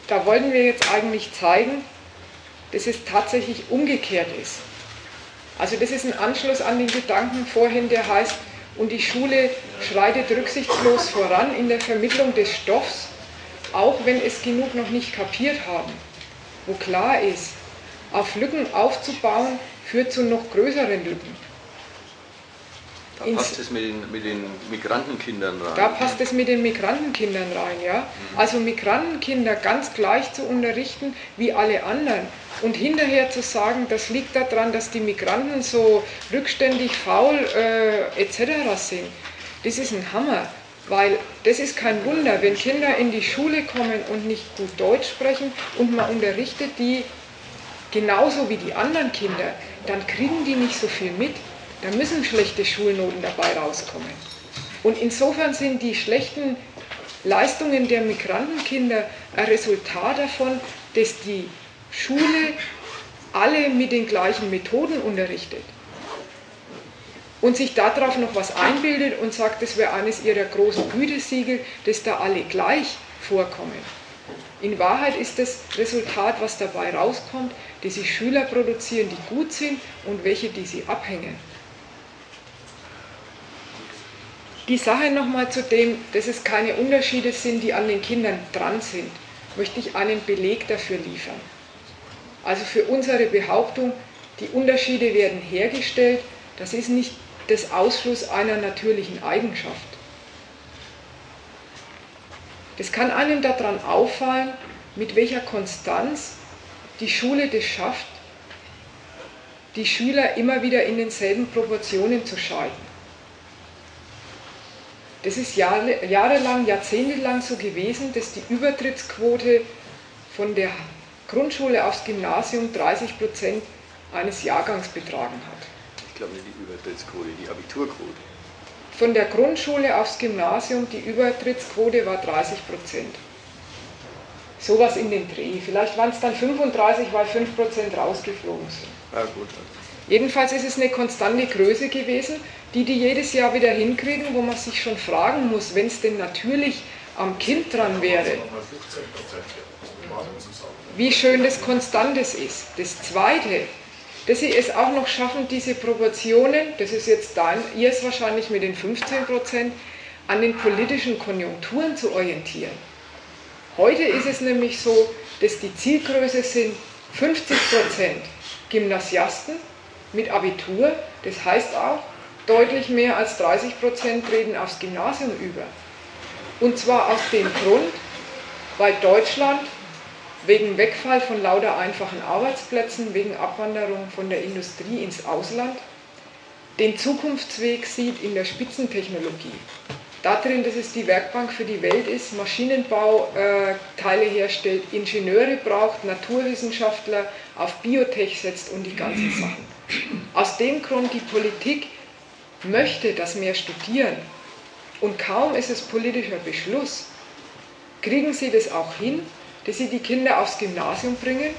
da wollten wir jetzt eigentlich zeigen, dass es tatsächlich umgekehrt ist. Also das ist ein Anschluss an den Gedanken vorhin, der heißt, und die Schule schreitet rücksichtslos voran in der Vermittlung des Stoffs, auch wenn es genug noch nicht kapiert haben. Wo klar ist, auf Lücken aufzubauen, führt zu noch größeren Lücken. Da passt es mit den, mit den Migrantenkindern rein. Da passt es mit den Migrantenkindern rein, ja. Also Migrantenkinder ganz gleich zu unterrichten wie alle anderen. Und hinterher zu sagen, das liegt daran, dass die Migranten so rückständig, faul äh, etc. sind, das ist ein Hammer. Weil das ist kein Wunder, wenn Kinder in die Schule kommen und nicht gut Deutsch sprechen und man unterrichtet die genauso wie die anderen Kinder, dann kriegen die nicht so viel mit. Da müssen schlechte Schulnoten dabei rauskommen. Und insofern sind die schlechten Leistungen der Migrantenkinder ein Resultat davon, dass die Schule alle mit den gleichen Methoden unterrichtet und sich darauf noch was einbildet und sagt, das wäre eines ihrer großen Gütesiegel, dass da alle gleich vorkommen. In Wahrheit ist das Resultat, was dabei rauskommt, dass sie Schüler produzieren, die gut sind und welche, die sie abhängen. Die Sache nochmal zu dem, dass es keine Unterschiede sind, die an den Kindern dran sind, möchte ich einen Beleg dafür liefern. Also für unsere Behauptung, die Unterschiede werden hergestellt, das ist nicht des Ausfluss einer natürlichen Eigenschaft. Es kann einem daran auffallen, mit welcher Konstanz die Schule das schafft, die Schüler immer wieder in denselben Proportionen zu schalten. Das ist Jahre, jahrelang, jahrzehntelang so gewesen, dass die Übertrittsquote von der Grundschule aufs Gymnasium 30 Prozent eines Jahrgangs betragen hat glaube nicht die Übertrittsquote, die Abiturquote. Von der Grundschule aufs Gymnasium, die Übertrittsquote war 30 Prozent. Sowas in den Dreh. Vielleicht waren es dann 35, weil 5 Prozent rausgeflogen sind. Ja, gut. Jedenfalls ist es eine konstante Größe gewesen, die die jedes Jahr wieder hinkriegen, wo man sich schon fragen muss, wenn es denn natürlich am Kind dran wäre, wie schön das Konstantes ist. Das Zweite, dass sie es auch noch schaffen, diese Proportionen, das ist jetzt dein, ihr ist wahrscheinlich mit den 15 Prozent, an den politischen Konjunkturen zu orientieren. Heute ist es nämlich so, dass die Zielgröße sind 50 Prozent Gymnasiasten mit Abitur, das heißt auch, deutlich mehr als 30 Prozent treten aufs Gymnasium über. Und zwar aus dem Grund, weil Deutschland wegen Wegfall von lauter einfachen Arbeitsplätzen, wegen Abwanderung von der Industrie ins Ausland, den Zukunftsweg sieht in der Spitzentechnologie. Darin, dass es die Werkbank für die Welt ist, Maschinenbauteile äh, herstellt, Ingenieure braucht, Naturwissenschaftler auf Biotech setzt und die ganzen Sachen. Aus dem Grund, die Politik möchte, dass mehr studieren. Und kaum ist es politischer Beschluss, kriegen sie das auch hin, dass sie die Kinder aufs Gymnasium bringen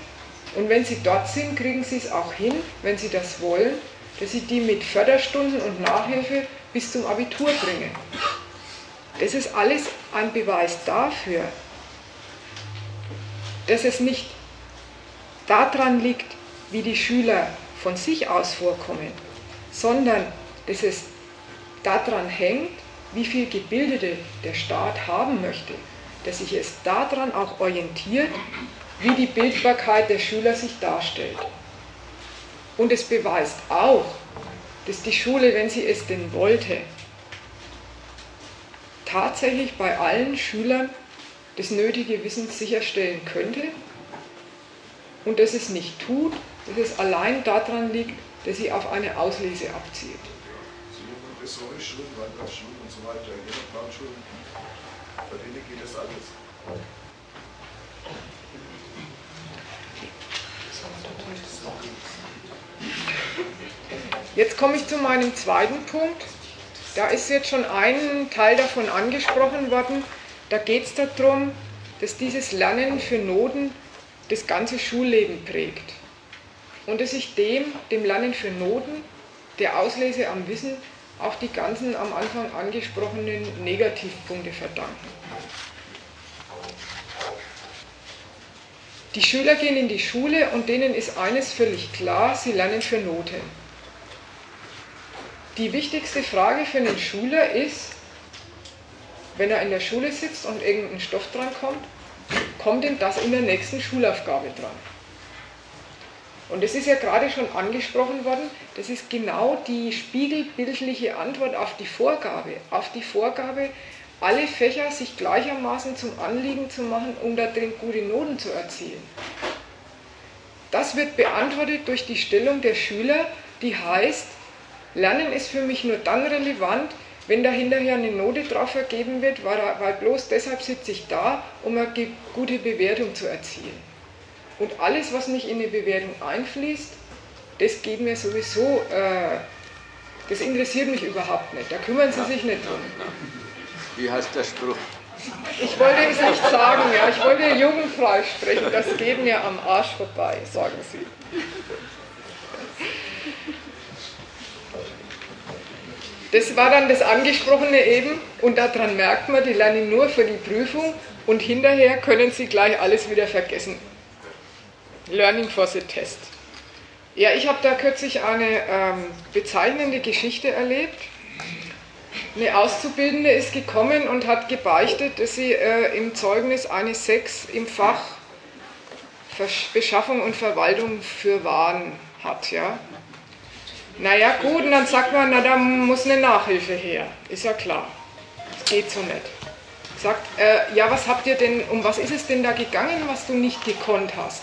und wenn sie dort sind, kriegen sie es auch hin, wenn sie das wollen, dass sie die mit Förderstunden und Nachhilfe bis zum Abitur bringen. Das ist alles ein Beweis dafür, dass es nicht daran liegt, wie die Schüler von sich aus vorkommen, sondern dass es daran hängt, wie viel Gebildete der Staat haben möchte dass sich es daran auch orientiert, wie die Bildbarkeit der Schüler sich darstellt. Und es beweist auch, dass die Schule, wenn sie es denn wollte, tatsächlich bei allen Schülern das nötige Wissen sicherstellen könnte und dass es nicht tut, dass es allein daran liegt, dass sie auf eine Auslese abzielt. Montessori-Schulen, Waldorfschulen und so weiter, Schulen bei denen geht das alles. Jetzt komme ich zu meinem zweiten Punkt. Da ist jetzt schon ein Teil davon angesprochen worden. Da geht es darum, dass dieses Lernen für Noten das ganze Schulleben prägt. Und dass ich dem, dem Lernen für Noten, der Auslese am Wissen, auch die ganzen am Anfang angesprochenen Negativpunkte verdanken. Die Schüler gehen in die Schule und denen ist eines völlig klar, sie lernen für Noten. Die wichtigste Frage für einen Schüler ist, wenn er in der Schule sitzt und irgendein Stoff dran kommt, kommt denn das in der nächsten Schulaufgabe dran? Und das ist ja gerade schon angesprochen worden, das ist genau die spiegelbildliche Antwort auf die Vorgabe, auf die Vorgabe, alle Fächer sich gleichermaßen zum Anliegen zu machen, um da drin gute Noten zu erzielen. Das wird beantwortet durch die Stellung der Schüler, die heißt, Lernen ist für mich nur dann relevant, wenn da hinterher eine Note drauf vergeben wird, weil, weil bloß deshalb sitze ich da, um eine gute Bewertung zu erzielen. Und alles, was nicht in eine Bewertung einfließt, das geht mir sowieso, äh, das interessiert mich überhaupt nicht. Da kümmern Sie sich nicht drum. Wie heißt der Spruch? Ich wollte es nicht sagen, ja. Ich wollte jugendfrei sprechen. Das geht mir am Arsch vorbei, sagen Sie. Das war dann das Angesprochene eben und daran merkt man, die lernen nur für die Prüfung und hinterher können sie gleich alles wieder vergessen. Learning for the Test. Ja, ich habe da kürzlich eine ähm, bezeichnende Geschichte erlebt. Eine Auszubildende ist gekommen und hat gebeichtet, dass sie äh, im Zeugnis eine 6 im Fach Beschaffung und Verwaltung für Waren hat. Ja? Naja, gut, und dann sagt man, na, da muss eine Nachhilfe her. Ist ja klar. Das geht so nicht. Sagt, äh, ja, was habt ihr denn, um was ist es denn da gegangen, was du nicht gekonnt hast?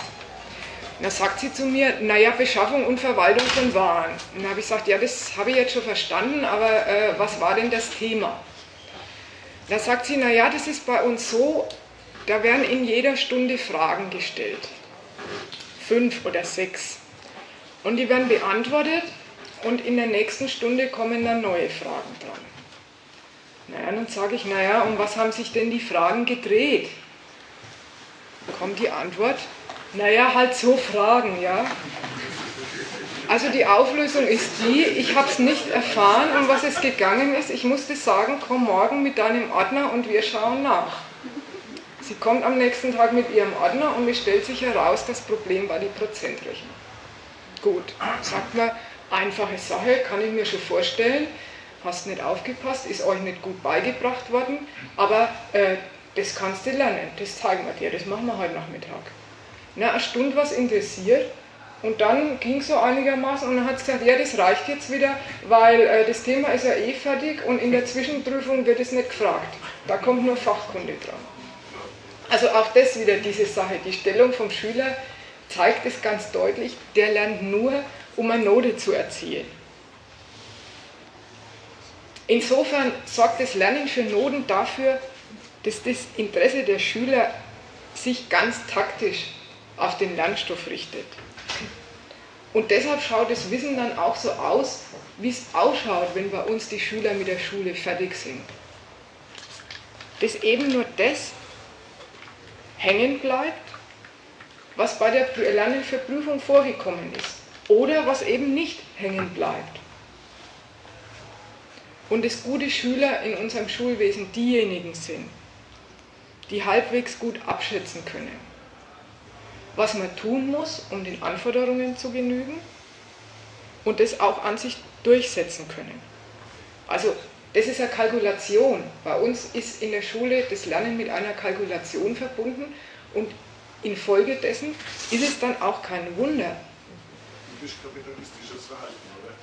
Da sagt sie zu mir, naja, Beschaffung und Verwaltung von Waren. Und dann habe ich gesagt, ja, das habe ich jetzt schon verstanden, aber äh, was war denn das Thema? Da sagt sie, naja, das ist bei uns so, da werden in jeder Stunde Fragen gestellt. Fünf oder sechs. Und die werden beantwortet und in der nächsten Stunde kommen dann neue Fragen dran. Naja, dann sage ich, naja, um was haben sich denn die Fragen gedreht? Kommt die Antwort, naja, halt so Fragen, ja. Also die Auflösung ist die, ich habe es nicht erfahren, um was es gegangen ist. Ich musste sagen, komm morgen mit deinem Ordner und wir schauen nach. Sie kommt am nächsten Tag mit ihrem Ordner und es stellt sich heraus, das Problem war die Prozentrechnung. Gut, sagt man, Einfache Sache, kann ich mir schon vorstellen. Hast nicht aufgepasst, ist euch nicht gut beigebracht worden, aber äh, das kannst du lernen, das zeigen wir dir, das machen wir heute Nachmittag. Na, eine Stunde was interessiert und dann ging es so einigermaßen und dann hat es gesagt, ja, das reicht jetzt wieder, weil äh, das Thema ist ja eh fertig und in der Zwischenprüfung wird es nicht gefragt. Da kommt nur Fachkunde dran. Also auch das wieder diese Sache, die Stellung vom Schüler zeigt es ganz deutlich, der lernt nur, um eine Note zu erzielen. Insofern sorgt das Lernen für Noten dafür, dass das Interesse der Schüler sich ganz taktisch auf den Lernstoff richtet. Und deshalb schaut das Wissen dann auch so aus, wie es ausschaut, wenn bei uns die Schüler mit der Schule fertig sind. Dass eben nur das hängen bleibt, was bei der Lernen für Prüfung vorgekommen ist oder was eben nicht hängen bleibt. Und dass gute Schüler in unserem Schulwesen diejenigen sind, die halbwegs gut abschätzen können, was man tun muss, um den Anforderungen zu genügen und das auch an sich durchsetzen können. Also das ist eine Kalkulation. Bei uns ist in der Schule das Lernen mit einer Kalkulation verbunden und infolgedessen ist es dann auch kein Wunder, kapitalistisches Verhalten, oder?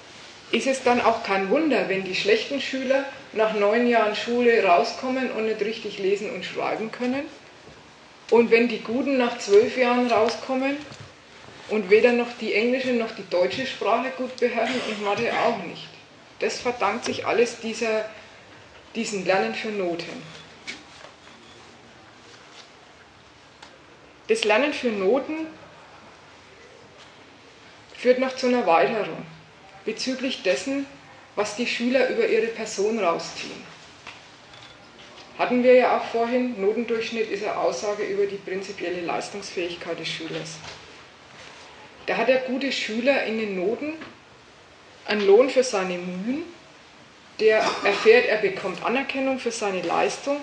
Ist es dann auch kein Wunder, wenn die schlechten Schüler nach neun Jahren Schule rauskommen und nicht richtig lesen und schreiben können? Und wenn die Guten nach zwölf Jahren rauskommen und weder noch die englische noch die deutsche Sprache gut beherrschen und Mathe auch nicht? Das verdankt sich alles dieser, diesen Lernen für Noten. Das Lernen für Noten führt noch zu einer Weiterung bezüglich dessen, was die Schüler über ihre Person rausziehen. Hatten wir ja auch vorhin, Notendurchschnitt ist eine Aussage über die prinzipielle Leistungsfähigkeit des Schülers. Da hat der gute Schüler in den Noten einen Lohn für seine Mühen, der erfährt, er bekommt Anerkennung für seine Leistung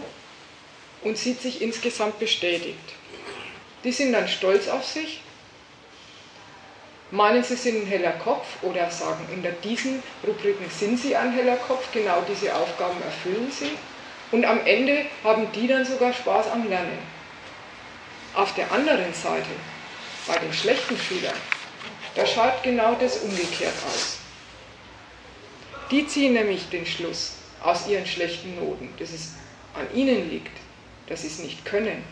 und sieht sich insgesamt bestätigt. Die sind dann stolz auf sich Meinen Sie, sind ein heller Kopf oder sagen, unter diesen Rubriken sind Sie ein heller Kopf, genau diese Aufgaben erfüllen Sie. Und am Ende haben die dann sogar Spaß am Lernen. Auf der anderen Seite, bei den schlechten Schülern, da schaut genau das umgekehrt aus. Die ziehen nämlich den Schluss aus ihren schlechten Noten, dass es an ihnen liegt, dass sie es nicht können,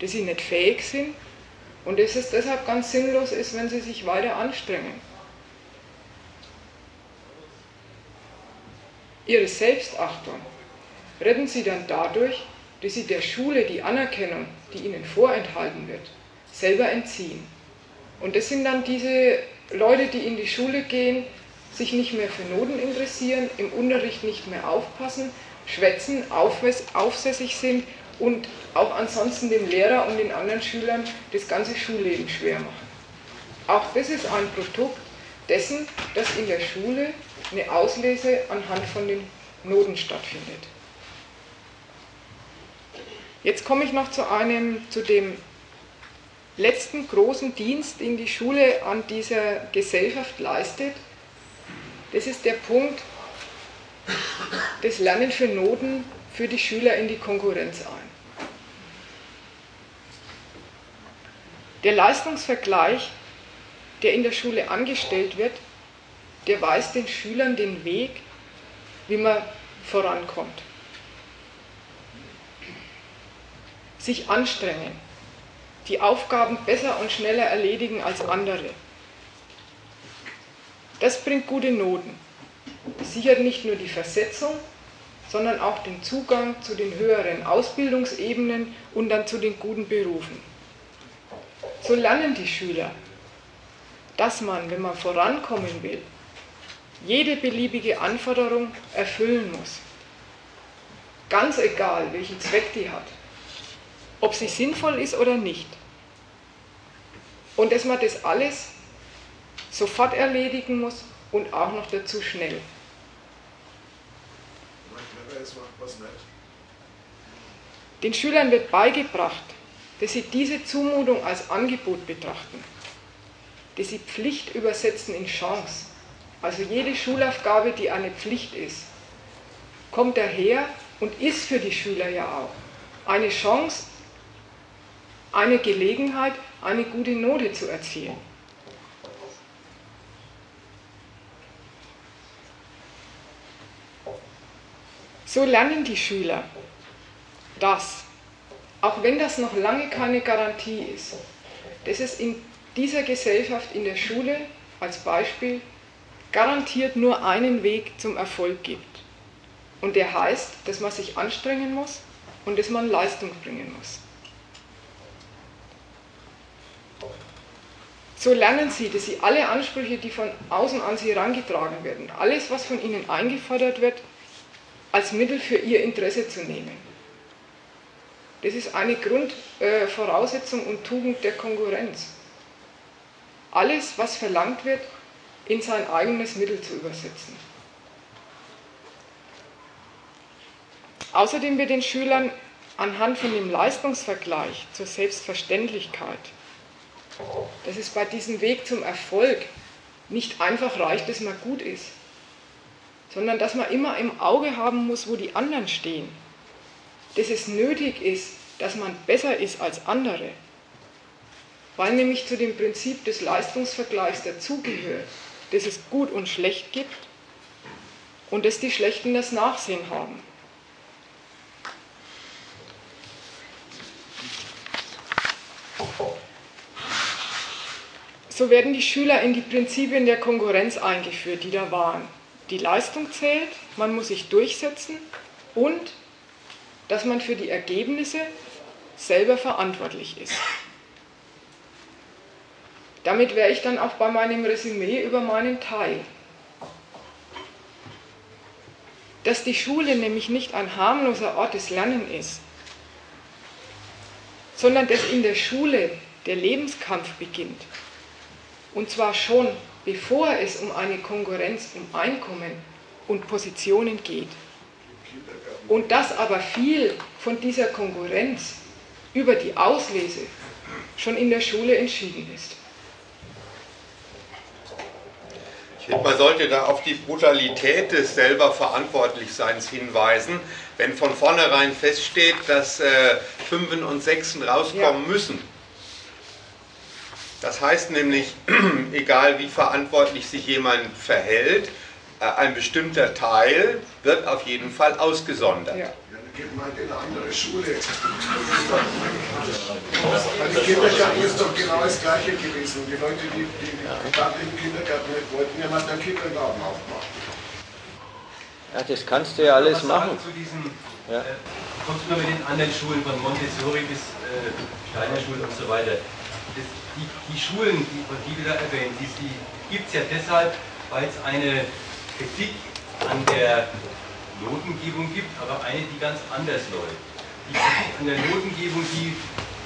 dass sie nicht fähig sind und dass es deshalb ganz sinnlos ist, wenn sie sich weiter anstrengen. Ihre Selbstachtung retten sie dann dadurch, dass sie der Schule die Anerkennung, die ihnen vorenthalten wird, selber entziehen. Und das sind dann diese Leute, die in die Schule gehen, sich nicht mehr für Noten interessieren, im Unterricht nicht mehr aufpassen, schwätzen, aufsässig sind und auch ansonsten dem Lehrer und den anderen Schülern das ganze Schulleben schwer machen. Auch das ist ein Produkt dessen, dass in der Schule eine Auslese anhand von den Noten stattfindet. Jetzt komme ich noch zu einem, zu dem letzten großen Dienst, den die Schule an dieser Gesellschaft leistet. Das ist der Punkt, das Lernen für Noten für die Schüler in die Konkurrenz ein. Der Leistungsvergleich, der in der Schule angestellt wird, der weist den Schülern den Weg, wie man vorankommt. Sich anstrengen, die Aufgaben besser und schneller erledigen als andere. Das bringt gute Noten. Sichert nicht nur die Versetzung, sondern auch den Zugang zu den höheren Ausbildungsebenen und dann zu den guten Berufen. So lernen die Schüler, dass man, wenn man vorankommen will, jede beliebige Anforderung erfüllen muss. Ganz egal, welchen Zweck die hat. Ob sie sinnvoll ist oder nicht. Und dass man das alles sofort erledigen muss und auch noch dazu schnell. Den Schülern wird beigebracht, dass sie diese Zumutung als Angebot betrachten, dass sie Pflicht übersetzen in Chance also jede Schulaufgabe, die eine Pflicht ist, kommt daher und ist für die Schüler ja auch eine Chance, eine Gelegenheit, eine gute Note zu erzielen. So lernen die Schüler das, auch wenn das noch lange keine Garantie ist, dass es in dieser Gesellschaft, in der Schule als Beispiel garantiert nur einen Weg zum Erfolg gibt. Und der heißt, dass man sich anstrengen muss und dass man Leistung bringen muss. So lernen sie, dass sie alle Ansprüche, die von außen an sie herangetragen werden, alles, was von ihnen eingefordert wird, als Mittel für ihr Interesse zu nehmen. Das ist eine Grundvoraussetzung und Tugend der Konkurrenz. Alles, was verlangt wird, in sein eigenes Mittel zu übersetzen. Außerdem wird den Schülern anhand von dem Leistungsvergleich zur Selbstverständlichkeit, dass es bei diesem Weg zum Erfolg nicht einfach reicht, dass man gut ist, sondern dass man immer im Auge haben muss, wo die anderen stehen, dass es nötig ist, dass man besser ist als andere, weil nämlich zu dem Prinzip des Leistungsvergleichs dazugehört, dass es gut und schlecht gibt und dass die Schlechten das Nachsehen haben. So werden die Schüler in die Prinzipien der Konkurrenz eingeführt, die da waren. Die Leistung zählt, man muss sich durchsetzen und dass man für die Ergebnisse selber verantwortlich ist. Damit wäre ich dann auch bei meinem Resümee über meinen Teil. Dass die Schule nämlich nicht ein harmloser Ort des Lernens ist, sondern dass in der Schule der Lebenskampf beginnt. Und zwar schon bevor es um eine Konkurrenz um Einkommen und Positionen geht. Und dass aber viel von dieser Konkurrenz über die Auslese schon in der Schule entschieden ist. Ich finde, man sollte da auf die Brutalität des selber Verantwortlichseins hinweisen, wenn von vornherein feststeht, dass äh, Fünfen und Sechsen rauskommen ja. müssen. Das heißt nämlich, [CLEARS THROAT] egal wie verantwortlich sich jemand verhält, äh, ein bestimmter Teil wird auf jeden Fall ausgesondert. Ja. Geht mal in eine andere Schule. Bei den Kindergarten ist doch genau das Gleiche gewesen. Die Leute, die, die, die im Kindergarten nicht wollten, haben dann Kindergarten aufgemacht. Ja, das kannst du ja alles machen. Zu diesem, ja. äh, kommst du nur mit den anderen Schulen von Montessori bis äh, Steiner Schule und so weiter. Das, die, die, Schulen, die, die du da erwähnt die, die gibt es ja deshalb, weil es eine Kritik an der Notengebung gibt, aber eine, die ganz anders läuft. Die Kritik an der Notengebung, die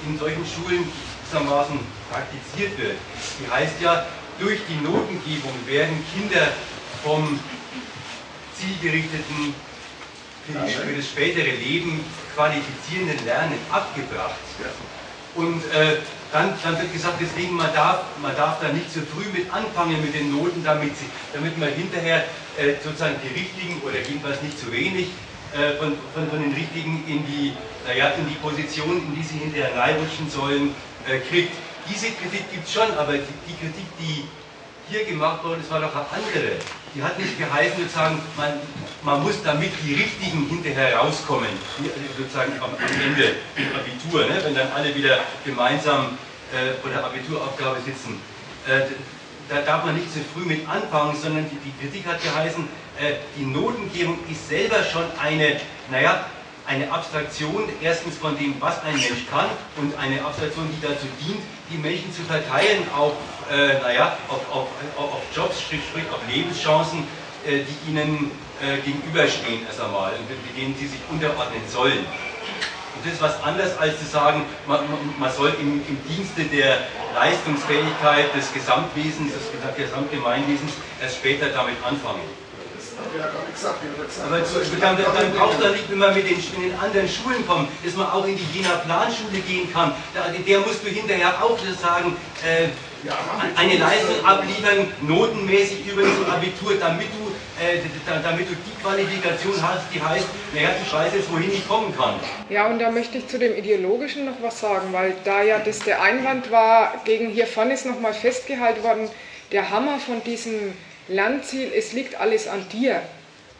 in solchen Schulen gewissermaßen praktiziert wird, die heißt ja, durch die Notengebung werden Kinder vom zielgerichteten, für das spätere Leben qualifizierenden Lernen abgebracht. Und äh, dann, dann, wird gesagt, deswegen man darf man darf da nicht so früh mit anfangen mit den Noten, damit, sie, damit man hinterher äh, sozusagen die richtigen oder jedenfalls nicht zu wenig äh, von, von, von, den richtigen in die, naja, in die Position, in die sie hinterher reinrutschen sollen, äh, kriegt. Diese Kritik gibt es schon, aber die, die Kritik, die hier gemacht worden ist, war doch eine andere die hat nicht geheißen, sozusagen, man, man muss damit die Richtigen hinterher rauskommen, sozusagen am, am Ende im Abitur, ne? wenn dann alle wieder gemeinsam äh, vor der Abituraufgabe sitzen. Äh, da darf man nicht zu früh mit anfangen, sondern die, die Kritik hat geheißen, äh, die Notengebung ist selber schon eine, naja, eine Abstraktion erstens von dem, was ein Mensch kann und eine Abstraktion, die dazu dient, die Menschen zu verteilen auf, äh, naja, auf, auf, auf Jobs, sprich, auf Lebenschancen, äh, die ihnen äh, gegenüberstehen erst einmal und denen sie sich unterordnen sollen. Und das ist was anderes als zu sagen, man, man soll im, im, Dienste der Leistungsfähigkeit des Gesamtwesens, des Gesamtgemeinwesens erst später damit anfangen. Aber dann, dann braucht er nicht immer mit den, in den anderen Schulen kommen, dass man auch in die Jena Planschule gehen kann. Da, der musst du hinterher auch sagen, äh, eine Leistung abliefern, notenmäßig übrigens im Abitur, damit du, äh, damit du die Qualifikation hast, die heißt, naja, weiß jetzt, wohin ich kommen kann. Ja, und da möchte ich zu dem Ideologischen noch was sagen, weil da ja das der Einwand war, gegen hier vorne ist nochmal festgehalten worden, der Hammer von diesem Lernziel, es liegt alles an dir,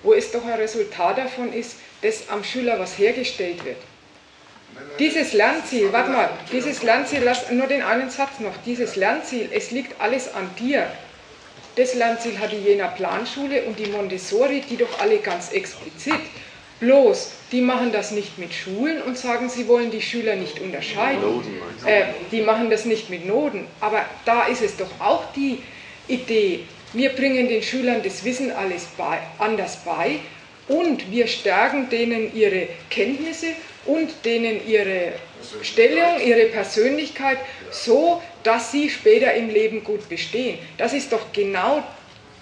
wo es doch ein Resultat davon ist, dass am Schüler was hergestellt wird. Dieses Lernziel, warte mal, dieses Lernziel, lass nur den einen Satz noch, dieses Lernziel, es liegt alles an dir. Das Lernziel hat die Jena Planschule und die Montessori, die doch alle ganz explizit. Bloß, die machen das nicht mit Schulen und sagen, sie wollen die Schüler nicht unterscheiden. Äh, die machen das nicht mit Noten. Aber da ist es doch auch die Idee, wir bringen den Schülern das Wissen alles bei, anders bei und wir stärken denen ihre Kenntnisse und denen ihre Stellung, ihre Persönlichkeit, so dass sie später im Leben gut bestehen. Das ist doch genau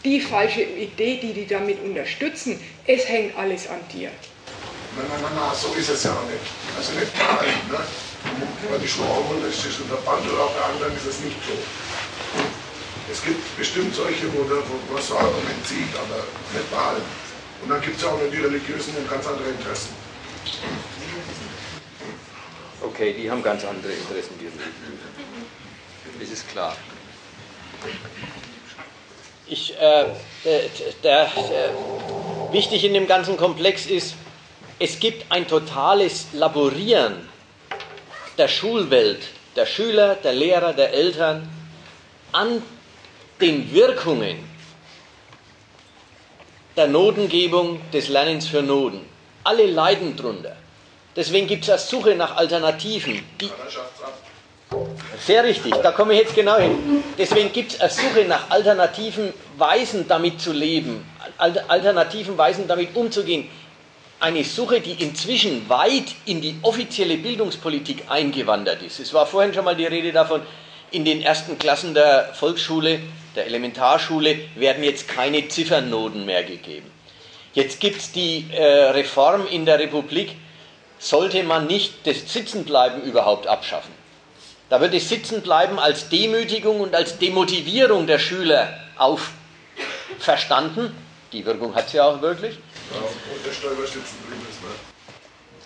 die falsche Idee, die die damit unterstützen. Es hängt alles an dir. Nein, nein, nein, nein so ist es ja auch nicht. Also nicht bei allen. Ne? Bei den Schwulen ist es unter Band oder auch bei anderen ist es nicht so. Es gibt bestimmt solche, wo, der, wo was so Argument zieht, aber nicht bei allen. Und dann gibt es auch noch die Religiösen und ganz andere Interessen. Okay, die haben ganz andere Interessen, die Das ist klar. Ich, äh, äh der, der, wichtig in dem ganzen Komplex ist, es gibt ein totales Laborieren der Schulwelt, der Schüler, der Lehrer, der Eltern an den Wirkungen der Notengebung des Lernens für Noten. Alle leiden drunter. Deswegen gibt es eine Suche nach Alternativen. Sehr richtig, da komme ich jetzt genau hin. Deswegen gibt es eine Suche nach alternativen Weisen, damit zu leben, alternativen Weisen, damit umzugehen. Eine Suche, die inzwischen weit in die offizielle Bildungspolitik eingewandert ist. Es war vorhin schon mal die Rede davon, in den ersten Klassen der Volksschule der Elementarschule werden jetzt keine Ziffernnoten mehr gegeben. Jetzt gibt es die äh, Reform in der Republik, sollte man nicht das Sitzenbleiben überhaupt abschaffen. Da wird das Sitzenbleiben als Demütigung und als Demotivierung der Schüler auf verstanden. Die Wirkung hat es ja auch wirklich.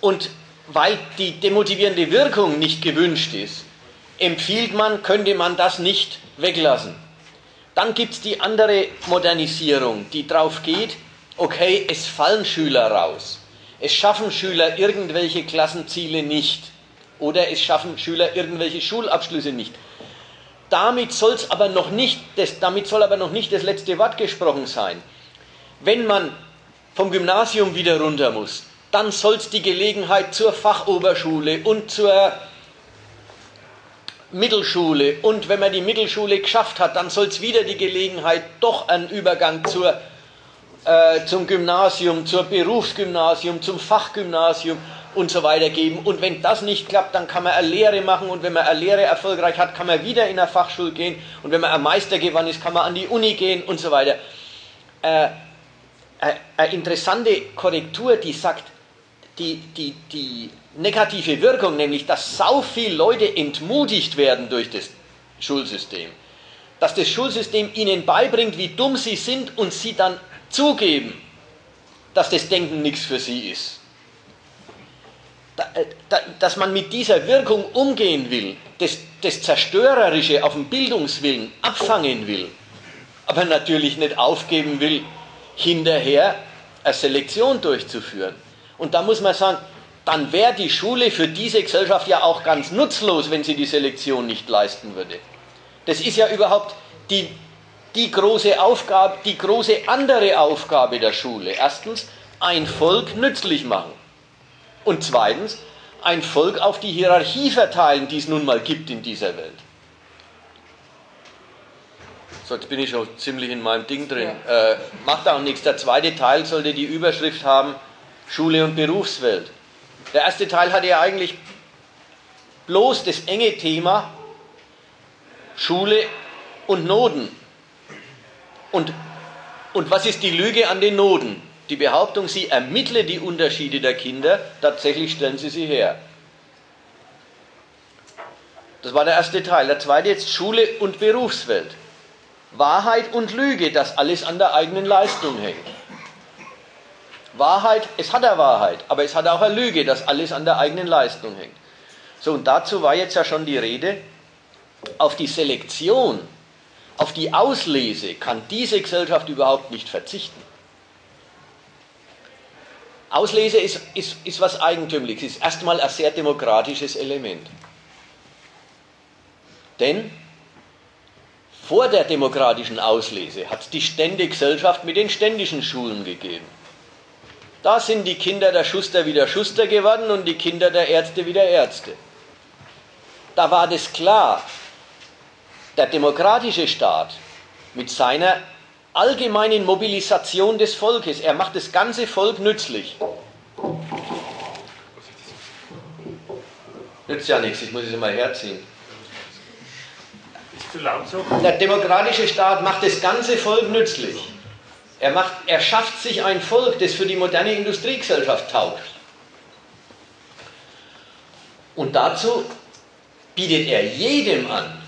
Und weil die demotivierende Wirkung nicht gewünscht ist, empfiehlt man, könnte man das nicht weglassen. Dann gibt es die andere Modernisierung, die drauf geht, okay, es fallen Schüler raus. Es schaffen Schüler irgendwelche Klassenziele nicht. Oder es schaffen Schüler irgendwelche Schulabschlüsse nicht. Damit, soll's aber noch nicht das, damit soll aber noch nicht das letzte Wort gesprochen sein. Wenn man vom Gymnasium wieder runter muss, dann soll es die Gelegenheit zur Fachoberschule und zur Mittelschule und wenn man die Mittelschule geschafft hat, dann soll es wieder die Gelegenheit doch einen Übergang zur, äh, zum Gymnasium, zur Berufsgymnasium, zum Fachgymnasium und so weiter geben. Und wenn das nicht klappt, dann kann man eine Lehre machen und wenn man eine Lehre erfolgreich hat, kann man wieder in eine Fachschule gehen und wenn man ein Meister gewonnen ist, kann man an die Uni gehen und so weiter. Äh, äh eine interessante Korrektur, die sagt, die, die, die negative Wirkung, nämlich dass sau viele Leute entmutigt werden durch das Schulsystem, dass das Schulsystem ihnen beibringt, wie dumm sie sind und sie dann zugeben, dass das Denken nichts für sie ist. Äh, dass man mit dieser Wirkung umgehen will, das, das Zerstörerische auf dem Bildungswillen abfangen will, aber natürlich nicht aufgeben will, hinterher eine Selektion durchzuführen. Und da muss man sagen, dann wäre die Schule für diese Gesellschaft ja auch ganz nutzlos, wenn sie die Selektion nicht leisten würde. Das ist ja überhaupt die, die große Aufgabe, die große andere Aufgabe der Schule. Erstens, ein Volk nützlich machen. Und zweitens, ein Volk auf die Hierarchie verteilen, die es nun mal gibt in dieser Welt. So, jetzt bin ich schon ziemlich in meinem Ding drin. Ja. Äh, macht auch nichts. Der zweite Teil sollte die Überschrift haben, Schule und Berufswelt. Der erste Teil hatte ja eigentlich bloß das enge Thema Schule und Noten. Und, und was ist die Lüge an den Noten? Die Behauptung, sie ermittle die Unterschiede der Kinder, tatsächlich stellen sie sie her. Das war der erste Teil. Der zweite jetzt Schule und Berufswelt. Wahrheit und Lüge, dass alles an der eigenen Leistung hängt. Wahrheit, es hat eine Wahrheit, aber es hat auch eine Lüge, dass alles an der eigenen Leistung hängt. So, und dazu war jetzt ja schon die Rede, auf die Selektion, auf die Auslese kann diese Gesellschaft überhaupt nicht verzichten. Auslese ist, ist, ist was Eigentümliches, ist erstmal ein sehr demokratisches Element. Denn vor der demokratischen Auslese hat es die Ständegesellschaft mit den ständischen Schulen gegeben. Da sind die Kinder der Schuster wieder Schuster geworden und die Kinder der Ärzte wieder Ärzte. Da war das klar. Der demokratische Staat mit seiner allgemeinen Mobilisation des Volkes, er macht das ganze Volk nützlich. Nützt ja nichts, ich muss es mal herziehen. Der demokratische Staat macht das ganze Volk nützlich. Er, macht, er schafft sich ein Volk, das für die moderne Industriegesellschaft taugt. Und dazu bietet er jedem an,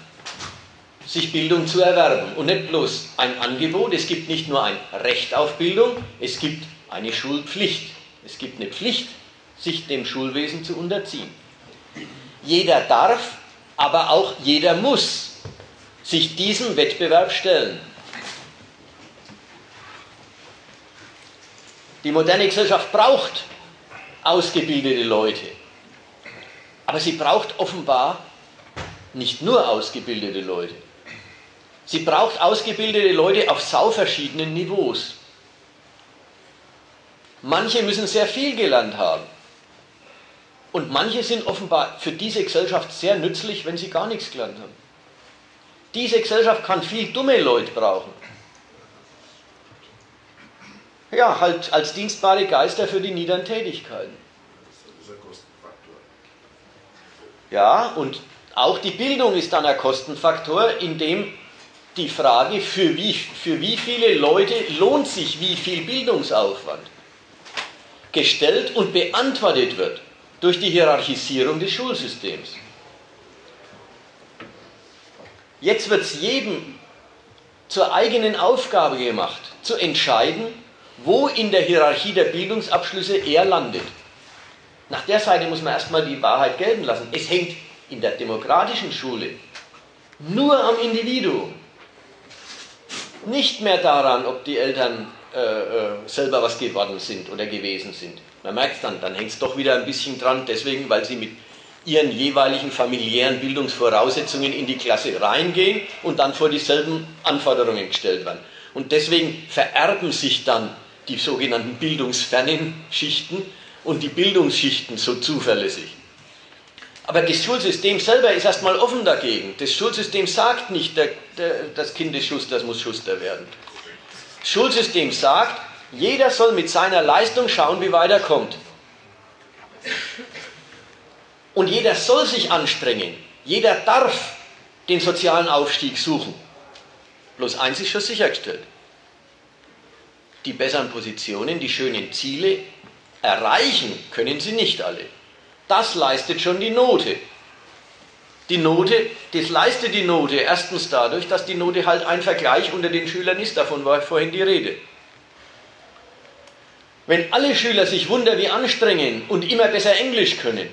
sich Bildung zu erwerben. Und nicht bloß ein Angebot, es gibt nicht nur ein Recht auf Bildung, es gibt eine Schulpflicht. Es gibt eine Pflicht, sich dem Schulwesen zu unterziehen. Jeder darf, aber auch jeder muss sich diesem Wettbewerb stellen. Die moderne Gesellschaft braucht ausgebildete Leute. Aber sie braucht offenbar nicht nur ausgebildete Leute. Sie braucht ausgebildete Leute auf sau verschiedenen Niveaus. Manche müssen sehr viel gelernt haben. Und manche sind offenbar für diese Gesellschaft sehr nützlich, wenn sie gar nichts gelernt haben. Diese Gesellschaft kann viel dumme Leute brauchen ja, halt als dienstbare Geister für die niederen Tätigkeiten. Ja, und auch die Bildung ist dann ein Kostenfaktor, in dem die Frage, für wie, für wie viele Leute lohnt sich wie viel Bildungsaufwand, gestellt und beantwortet wird durch die Hierarchisierung des Schulsystems. Jetzt wird es jedem zur eigenen Aufgabe gemacht, zu entscheiden, wo in der Hierarchie der Bildungsabschlüsse er landet. Nach der Seite muss man erstmal die Wahrheit gelten lassen. Es hängt in der demokratischen Schule nur am Individuum, nicht mehr daran, ob die Eltern äh, äh, selber was geworden sind oder gewesen sind. Man merkt es dann, dann hängt es doch wieder ein bisschen dran, deswegen, weil sie mit ihren jeweiligen familiären Bildungsvoraussetzungen in die Klasse reingehen und dann vor dieselben Anforderungen gestellt werden. Und deswegen vererben sich dann die sogenannten bildungsfernen Schichten und die Bildungsschichten so zuverlässig. Aber das Schulsystem selber ist erstmal offen dagegen. Das Schulsystem sagt nicht, der, der, das Kind des Schusters muss Schuster werden. Das Schulsystem sagt, jeder soll mit seiner Leistung schauen, wie weit er kommt. Und jeder soll sich anstrengen. Jeder darf den sozialen Aufstieg suchen. Bloß eins ist schon sichergestellt. Die besseren Positionen, die schönen Ziele erreichen können sie nicht alle. Das leistet schon die Note. Die Note, das leistet die Note erstens dadurch, dass die Note halt ein Vergleich unter den Schülern ist, davon war vorhin die Rede. Wenn alle Schüler sich wunder wie anstrengen und immer besser Englisch können,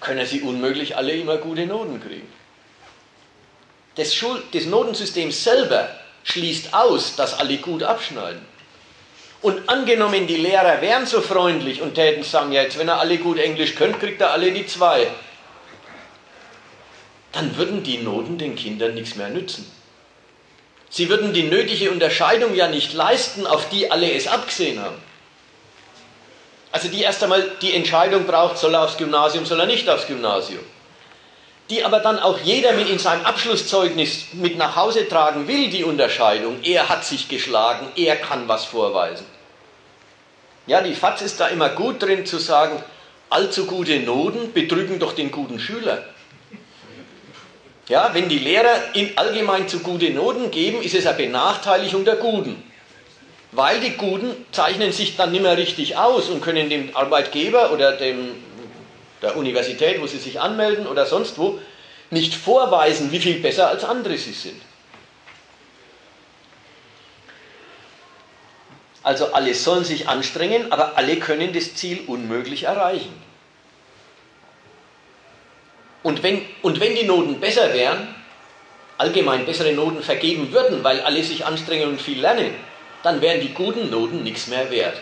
können sie unmöglich alle immer gute Noten kriegen. Das, Schul das Notensystem selber schließt aus, dass alle gut abschneiden. Und angenommen, die Lehrer wären so freundlich und täten sagen, ja, jetzt, wenn er alle gut Englisch könnt, kriegt er alle die zwei. Dann würden die Noten den Kindern nichts mehr nützen. Sie würden die nötige Unterscheidung ja nicht leisten, auf die alle es abgesehen haben. Also die erst einmal die Entscheidung braucht, soll er aufs Gymnasium, soll er nicht aufs Gymnasium. Die aber dann auch jeder mit in seinem Abschlusszeugnis mit nach Hause tragen will, die Unterscheidung. Er hat sich geschlagen, er kann was vorweisen. Ja, die FAZ ist da immer gut drin zu sagen, allzu gute Noten betrügen doch den guten Schüler. Ja, wenn die Lehrer in allgemein zu gute Noten geben, ist es eine Benachteiligung der Guten weil die Guten zeichnen sich dann nicht mehr richtig aus und können dem Arbeitgeber oder dem, der Universität, wo sie sich anmelden oder sonst wo, nicht vorweisen, wie viel besser als andere sie sind. Also alle sollen sich anstrengen, aber alle können das Ziel unmöglich erreichen. Und wenn, und wenn die Noten besser wären, allgemein bessere Noten vergeben würden, weil alle sich anstrengen und viel lernen, dann wären die guten Noten nichts mehr wert.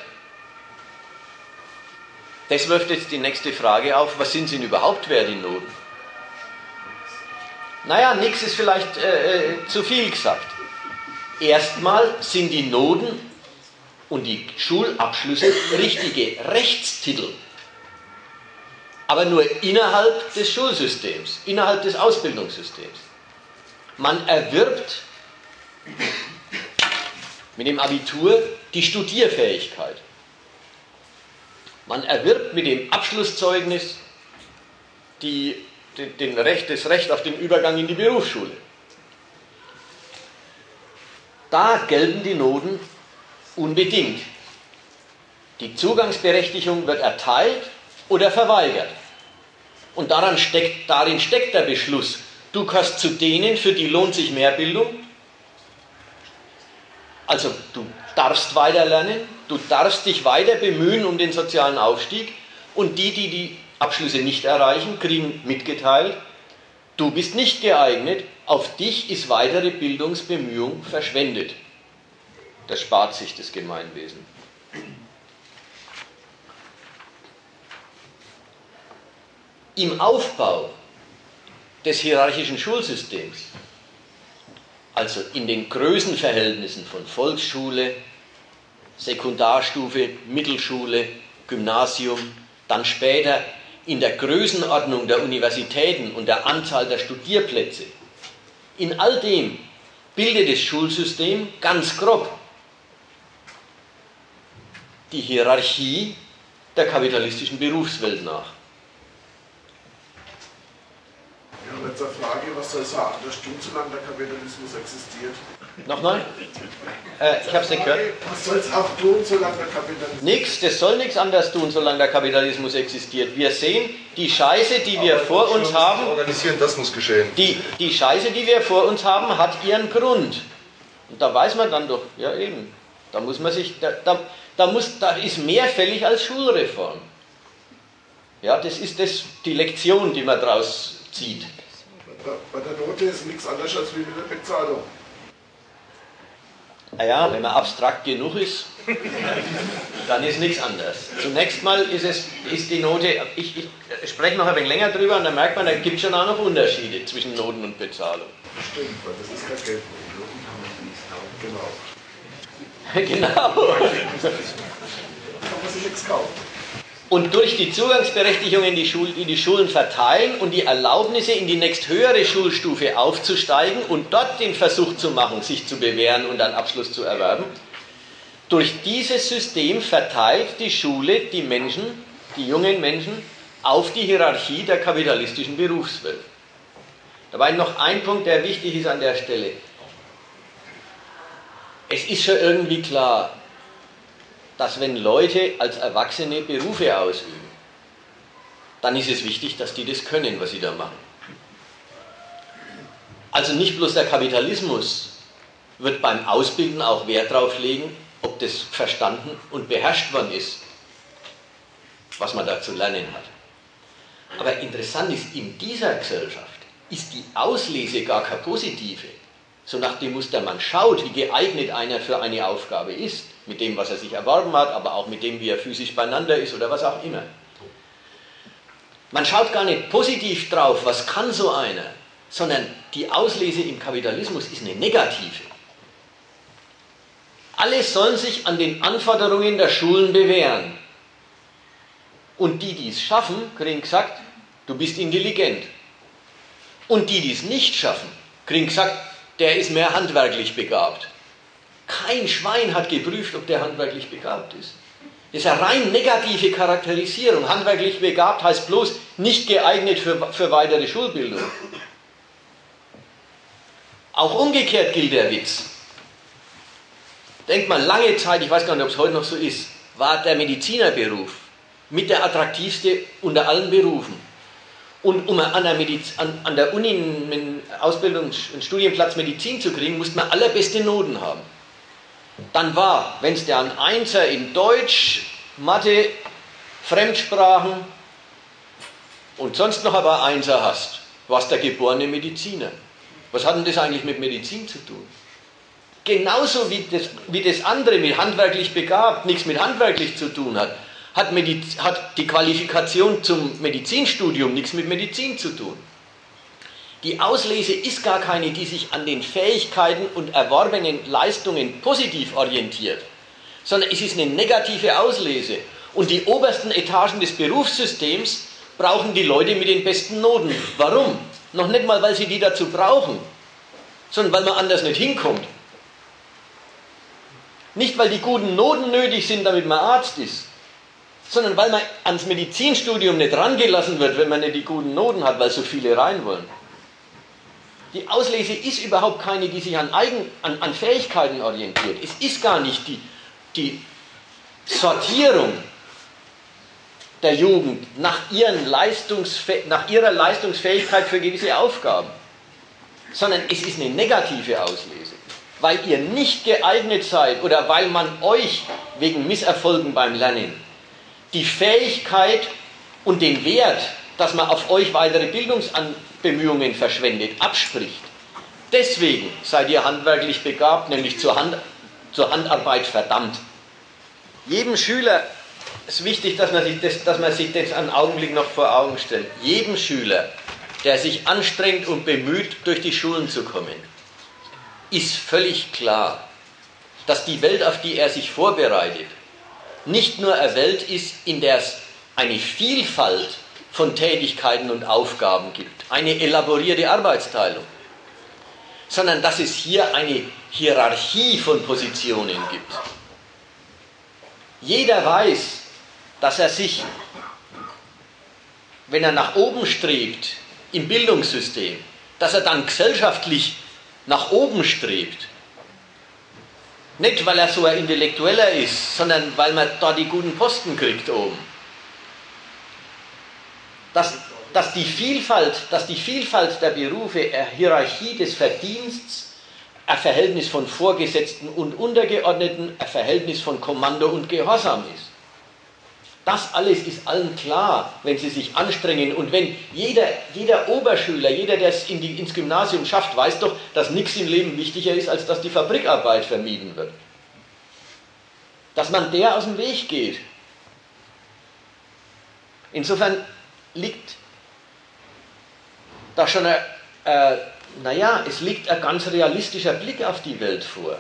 Das wirft jetzt die nächste Frage auf, was sind sie denn überhaupt wert, die Noten? Naja, nichts ist vielleicht äh, äh, zu viel gesagt. Erstmal sind die Noten und die Schulabschlüsse richtige Rechtstitel, aber nur innerhalb des Schulsystems, innerhalb des Ausbildungssystems. Man erwirbt mit dem Abitur die Studierfähigkeit. Man erwirbt mit dem Abschlusszeugnis die, den, den Recht, das Recht auf den Übergang in die Berufsschule. Da gelten die Noten unbedingt. Die Zugangsberechtigung wird erteilt oder verweigert. Und daran steckt, darin steckt der Beschluss, du kannst zu denen, für die lohnt sich Mehrbildung, also du darfst weiter lernen, du darfst dich weiter bemühen um den sozialen Aufstieg und die, die die Abschlüsse nicht erreichen, kriegen mitgeteilt, du bist nicht geeignet, auf dich ist weitere Bildungsbemühung verschwendet. Das spart sich das Gemeinwesen. Im Aufbau des hierarchischen Schulsystems also in den Größenverhältnissen von Volksschule, Sekundarstufe, Mittelschule, Gymnasium, dann später in der Größenordnung der Universitäten und der Anzahl der Studierplätze. In all dem bildet das Schulsystem ganz grob die Hierarchie der kapitalistischen Berufswelt nach. Ja, jetzt eine Frage, was soll sagen? Das stimmt, solange der Kapitalismus existiert. Nochmal? Äh, ich habe es nicht gehört. Was soll es auch tun, solange der Kapitalismus Nichts, das soll nichts anderes tun, solange der Kapitalismus existiert. Wir sehen, die Scheiße, die wir Aber vor uns haben, Organisieren, das muss geschehen. die, die Scheiße, die wir vor uns haben, hat ihren Grund. Und da weiß man dann doch, ja eben, da muss man sich, da, da, da, muss, da ist mehr fällig als Schulreform. Ja, das ist das, die Lektion, die man daraus zieht. Bei der Note ist nichts anderes als wie mit der Bezahlung. Naja, wenn man abstrakt genug ist, dann ist nichts anderes. Zunächst mal ist, es, ist die Note, ich, ich spreche noch ein wenig länger drüber und dann merkt man, da gibt es schon auch noch Unterschiede zwischen Noten und Bezahlung. Stimmt, weil das ist kein Geld. Genau. genau. Kann man sich [LAUGHS] nichts kaufen. Und durch die Zugangsberechtigung in die, Schul in die Schulen verteilen und die Erlaubnisse in die nächsthöhere Schulstufe aufzusteigen und dort den Versuch zu machen, sich zu bewähren und einen Abschluss zu erwerben, durch dieses System verteilt die Schule die Menschen, die jungen Menschen, auf die Hierarchie der kapitalistischen Berufswelt. Dabei noch ein Punkt, der wichtig ist an der Stelle. Es ist schon irgendwie klar, dass wenn Leute als Erwachsene Berufe ausüben, dann ist es wichtig, dass die das können, was sie da machen. Also nicht bloß der Kapitalismus wird beim Ausbilden auch Wert darauf legen, ob das verstanden und beherrscht worden ist, was man da zu lernen hat. Aber interessant ist, in dieser Gesellschaft ist die Auslese gar keine positive. So nach dem Muster, man schaut, wie geeignet einer für eine Aufgabe ist mit dem, was er sich erworben hat, aber auch mit dem, wie er physisch beieinander ist oder was auch immer. Man schaut gar nicht positiv drauf, was kann so einer, sondern die Auslese im Kapitalismus ist eine negative. Alle sollen sich an den Anforderungen der Schulen bewähren. Und die, die es schaffen, kriegen gesagt, du bist intelligent. Und die, die es nicht schaffen, kriegen gesagt, der ist mehr handwerklich begabt. Kein Schwein hat geprüft, ob der handwerklich begabt ist. Das ist eine rein negative Charakterisierung. Handwerklich begabt heißt bloß nicht geeignet für, für weitere Schulbildung. Auch umgekehrt gilt der Witz. Denkt mal, lange Zeit, ich weiß gar nicht, ob es heute noch so ist, war der Medizinerberuf mit der attraktivste unter allen Berufen. Und um an der, Mediz an, an der Uni einen Ausbildungs- einen Studienplatz Medizin zu kriegen, musste man allerbeste Noten haben dann war, wenn es der ein Einser in Deutsch, Mathe, Fremdsprachen und sonst noch aber Einser hast, warst der geborene Mediziner. Was hat denn das eigentlich mit Medizin zu tun? Genauso wie das, wie das andere mit handwerklich begabt nichts mit handwerklich zu tun hat, hat, hat die Qualifikation zum Medizinstudium nichts mit Medizin zu tun. Die Auslese ist gar keine, die sich an den Fähigkeiten und erworbenen Leistungen positiv orientiert, sondern es ist eine negative Auslese. Und die obersten Etagen des Berufssystems brauchen die Leute mit den besten Noten. Warum? Noch nicht mal, weil sie die dazu brauchen, sondern weil man anders nicht hinkommt. Nicht, weil die guten Noten nötig sind, damit man Arzt ist, sondern weil man ans Medizinstudium nicht rangelassen wird, wenn man nicht die guten Noten hat, weil so viele rein wollen. Die Auslese ist überhaupt keine, die sich an, Eigen, an, an Fähigkeiten orientiert. Es ist gar nicht die, die Sortierung der Jugend nach, ihren nach ihrer Leistungsfähigkeit für gewisse Aufgaben, sondern es ist eine negative Auslese, weil ihr nicht geeignet seid oder weil man euch wegen Misserfolgen beim Lernen die Fähigkeit und den Wert, dass man auf euch weitere Bildungsan Bemühungen verschwendet, abspricht. Deswegen seid ihr handwerklich begabt, nämlich zur, Hand, zur Handarbeit verdammt. Jedem Schüler ist wichtig, dass man, sich das, dass man sich das einen Augenblick noch vor Augen stellt. Jedem Schüler, der sich anstrengt und bemüht, durch die Schulen zu kommen, ist völlig klar, dass die Welt, auf die er sich vorbereitet, nicht nur eine Welt ist, in der es eine Vielfalt von Tätigkeiten und Aufgaben gibt, eine elaborierte Arbeitsteilung, sondern dass es hier eine Hierarchie von Positionen gibt. Jeder weiß, dass er sich, wenn er nach oben strebt im Bildungssystem, dass er dann gesellschaftlich nach oben strebt. Nicht, weil er so ein Intellektueller ist, sondern weil man da die guten Posten kriegt oben dass, dass, die Vielfalt, dass die Vielfalt der Berufe, eine Hierarchie des Verdienstes, ein Verhältnis von Vorgesetzten und Untergeordneten, ein Verhältnis von Kommando und Gehorsam ist. Das alles ist allen klar, wenn sie sich anstrengen. Und wenn jeder, jeder Oberschüler, jeder, der es in die, ins Gymnasium schafft, weiß doch, dass nichts im Leben wichtiger ist, als dass die Fabrikarbeit vermieden wird. Dass man der aus dem Weg geht. Insofern liegt da schon ein, äh, naja, es liegt ein ganz realistischer Blick auf die Welt vor.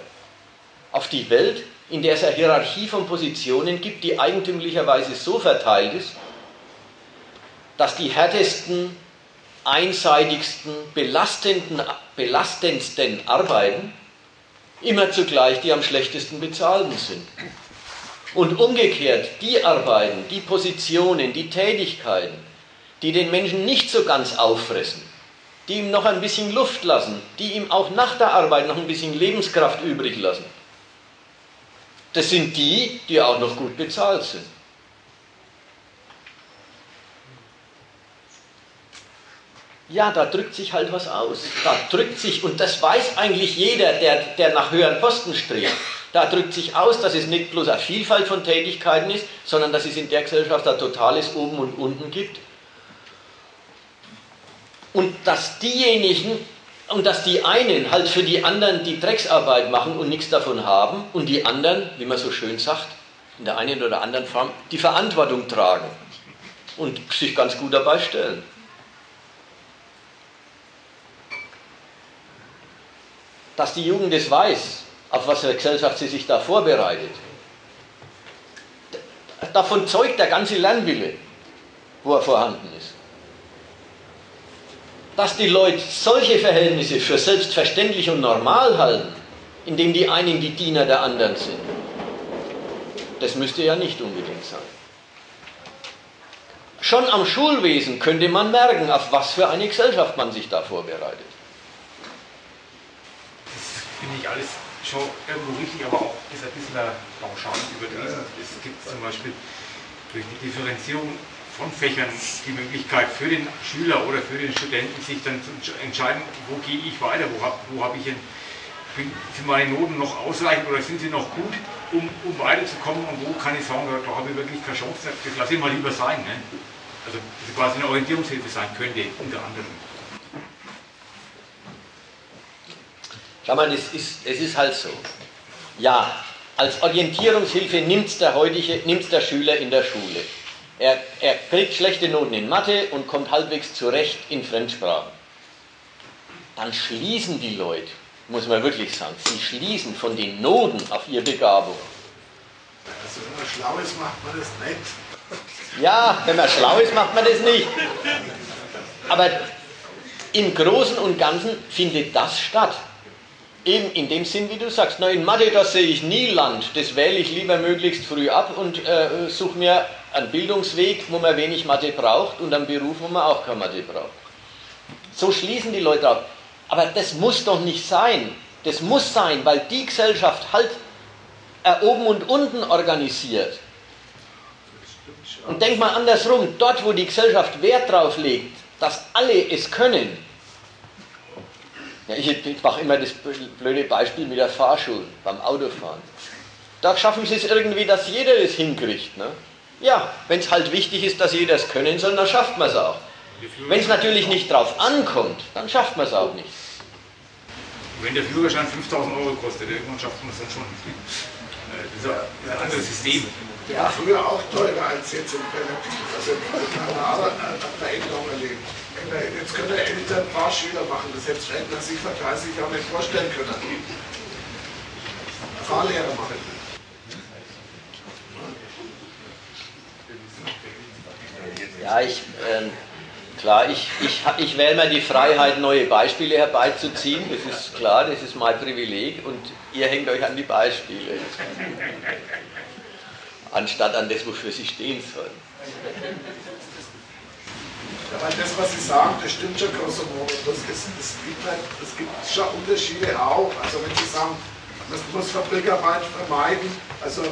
Auf die Welt, in der es eine Hierarchie von Positionen gibt, die eigentümlicherweise so verteilt ist, dass die härtesten, einseitigsten, belastenden, belastendsten Arbeiten immer zugleich die am schlechtesten bezahlten sind. Und umgekehrt, die Arbeiten, die Positionen, die Tätigkeiten, die den Menschen nicht so ganz auffressen, die ihm noch ein bisschen Luft lassen, die ihm auch nach der Arbeit noch ein bisschen Lebenskraft übrig lassen, das sind die, die auch noch gut bezahlt sind. Ja, da drückt sich halt was aus. Da drückt sich, und das weiß eigentlich jeder, der, der nach höheren Posten strebt, da drückt sich aus, dass es nicht bloß eine Vielfalt von Tätigkeiten ist, sondern dass es in der Gesellschaft ein totales Oben und Unten gibt. Und dass diejenigen, und dass die einen halt für die anderen die Drecksarbeit machen und nichts davon haben und die anderen, wie man so schön sagt, in der einen oder anderen Form die Verantwortung tragen und sich ganz gut dabei stellen. Dass die Jugend es weiß, auf was für Gesellschaft sie sich da vorbereitet. Davon zeugt der ganze Lernwille, wo er vorhanden ist dass die Leute solche Verhältnisse für selbstverständlich und normal halten, indem die einen die Diener der anderen sind, das müsste ja nicht unbedingt sein. Schon am Schulwesen könnte man merken, auf was für eine Gesellschaft man sich da vorbereitet. Das finde ich alles schon irgendwo richtig, aber auch ist ein bisschen pauschal überlesen. Es gibt zum Beispiel durch die Differenzierung Fächern die Möglichkeit für den Schüler oder für den Studenten, sich dann zu entscheiden, wo gehe ich weiter, wo habe wo hab ich ein, sind meine Noten noch ausreichend oder sind sie noch gut, um, um weiterzukommen und wo kann ich sagen, da, habe ich wirklich keine Chance, das lasse ich mal lieber sein. Ne? Also das quasi eine Orientierungshilfe sein könnte, unter anderem. Schau mal, es ist, es ist halt so. Ja, als Orientierungshilfe nimmt der, der Schüler in der Schule. Er, er kriegt schlechte Noten in Mathe und kommt halbwegs zurecht in Fremdsprachen. Dann schließen die Leute, muss man wirklich sagen, sie schließen von den Noten auf ihre Begabung. Also wenn man schlau ist, macht man das nicht. Ja, wenn man schlau ist, macht man das nicht. Aber im Großen und Ganzen findet das statt. Eben in dem Sinn, wie du sagst, na, in Mathe, das sehe ich nie Land, das wähle ich lieber möglichst früh ab und äh, suche mir einen Bildungsweg, wo man wenig Mathe braucht und einen Beruf, wo man auch keine Mathe braucht. So schließen die Leute ab. Aber das muss doch nicht sein. Das muss sein, weil die Gesellschaft halt äh, oben und unten organisiert. Und denk mal andersrum, dort wo die Gesellschaft Wert drauf legt, dass alle es können. Ja, ich, mache immer das blöde Beispiel mit der Fahrschule beim Autofahren. Da schaffen sie es irgendwie, dass jeder es hinkriegt. Ne? Ja, wenn es halt wichtig ist, dass jeder es können soll, dann schafft man es auch. Wenn es natürlich nicht drauf ankommt, dann schafft man es auch nicht. Wenn der Führerschein 5000 Euro kostet, irgendwann schafft man es dann schon. Äh, das ist ein anderes System. Der war früher auch teurer als jetzt im Relativ. Also eine Veränderung erlebt. Jetzt können Eltern ein paar Schüler machen, das hätte Rentner sich vor 30 Jahren nicht vorstellen können. Fahrlehrer machen. Ja, ich, äh, klar, ich, ich, ich wähle mir die Freiheit, neue Beispiele herbeizuziehen. Das ist klar, das ist mein Privileg und ihr hängt euch an die Beispiele. Anstatt an das, wofür sie stehen sollen. Ja, weil das, was Sie sagen, das stimmt schon grosso modo. Das, ist, das, gibt halt, das gibt schon Unterschiede auch. Also wenn Sie sagen, man muss Fabrikarbeit vermeiden, also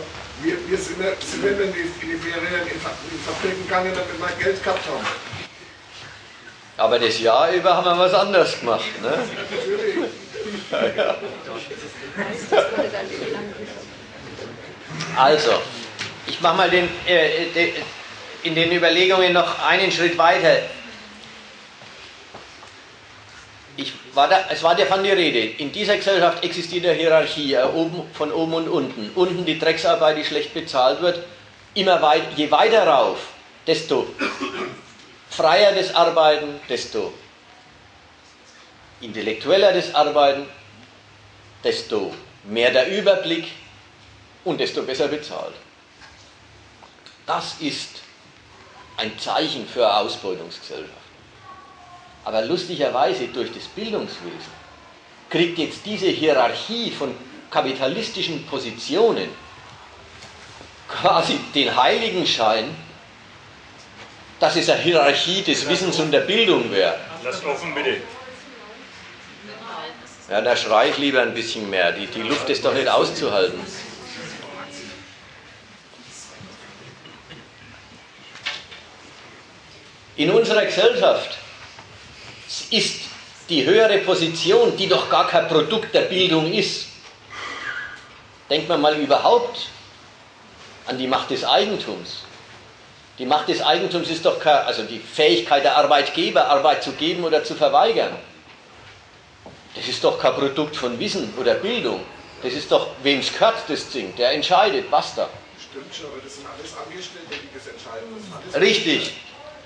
wir, wir sind, sind in, die, in die Ferien in, in Fabriken gegangen, damit wir Geld gehabt haben. Aber das Jahr über haben wir was anderes gemacht. Ne? Natürlich. Ja, ja. Also, ich mache mal den, äh, de, in den Überlegungen noch einen Schritt weiter. Ich war da, es war davon die Rede, in dieser Gesellschaft existiert eine Hierarchie, äh, oben, von oben und unten. Unten die Drecksarbeit, die schlecht bezahlt wird. Immer weit, je weiter rauf, desto freier das Arbeiten, desto intellektueller das Arbeiten, desto mehr der Überblick und desto besser bezahlt. Das ist ein Zeichen für eine Ausbeutungsgesellschaft. Aber lustigerweise durch das Bildungswesen kriegt jetzt diese Hierarchie von kapitalistischen Positionen quasi den Heiligenschein, dass es eine Hierarchie des Wissens und der Bildung wäre. Lasst offen bitte. Ja, da schreie ich lieber ein bisschen mehr. Die, die Luft ist doch nicht auszuhalten. In unserer Gesellschaft ist die höhere Position, die doch gar kein Produkt der Bildung ist. Denkt man mal überhaupt an die Macht des Eigentums. Die Macht des Eigentums ist doch keine, also die Fähigkeit der Arbeitgeber, Arbeit zu geben oder zu verweigern. Das ist doch kein Produkt von Wissen oder Bildung. Das ist doch, wem es gehört, das Ding. Der entscheidet, basta. Stimmt schon, aber das sind alles Angestellte, die das entscheiden. Das Richtig.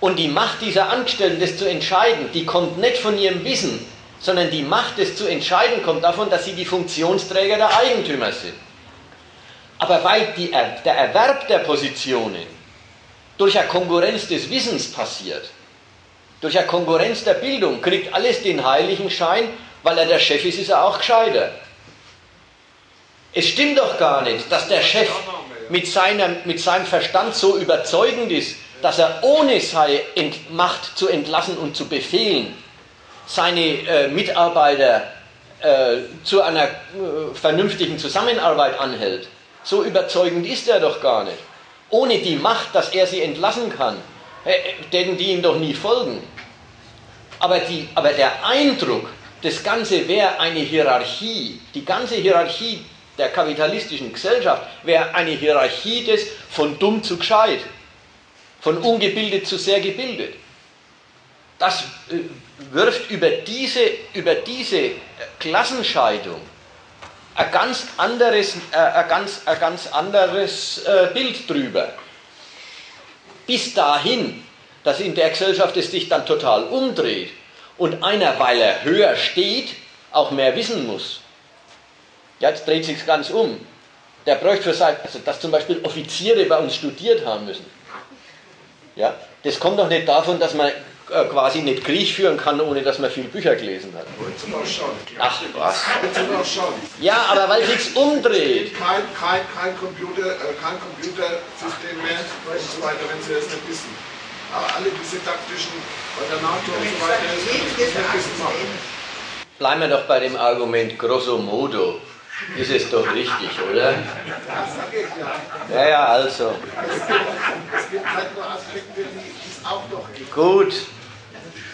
Und die Macht dieser Angestellten, das zu entscheiden, die kommt nicht von ihrem Wissen, sondern die Macht, das zu entscheiden, kommt davon, dass sie die Funktionsträger der Eigentümer sind. Aber weil die, der Erwerb der Positionen durch eine Konkurrenz des Wissens passiert, durch eine Konkurrenz der Bildung, kriegt alles den heiligen Schein, weil er der Chef ist, ist er auch gescheiter. Es stimmt doch gar nicht, dass der Chef mit, seiner, mit seinem Verstand so überzeugend ist, dass er ohne seine Macht zu entlassen und zu befehlen seine äh, Mitarbeiter äh, zu einer äh, vernünftigen Zusammenarbeit anhält. So überzeugend ist er doch gar nicht. Ohne die Macht, dass er sie entlassen kann, denn die ihm doch nie folgen. Aber, die, aber der Eindruck, das Ganze wäre eine Hierarchie, die ganze Hierarchie der kapitalistischen Gesellschaft wäre eine Hierarchie des von dumm zu gescheit von ungebildet zu sehr gebildet. Das äh, wirft über diese, über diese Klassenscheidung ein ganz anderes, äh, ein ganz, ein ganz anderes äh, Bild drüber. Bis dahin, dass in der Gesellschaft es sich dann total umdreht und einer, weil er höher steht, auch mehr wissen muss. Jetzt dreht sich ganz um. Der bräuchte für sein, also dass zum Beispiel Offiziere bei uns studiert haben müssen. Ja? Das kommt doch nicht davon, dass man äh, quasi nicht Krieg führen kann, ohne dass man viel Bücher gelesen hat. Ach was. Ja, aber weil sich's umdreht. Kein, kein, kein, Computer, äh, kein Computersystem mehr und so weiter, wenn Sie das nicht wissen. Aber alle diese taktischen, bei der NATO und so weiter, das wir wissen machen. Bleiben wir doch bei dem Argument grosso modo ist es doch richtig, oder? Ja, ja, also. Es gibt halt nur Aspekte, die es auch noch gibt. Gut.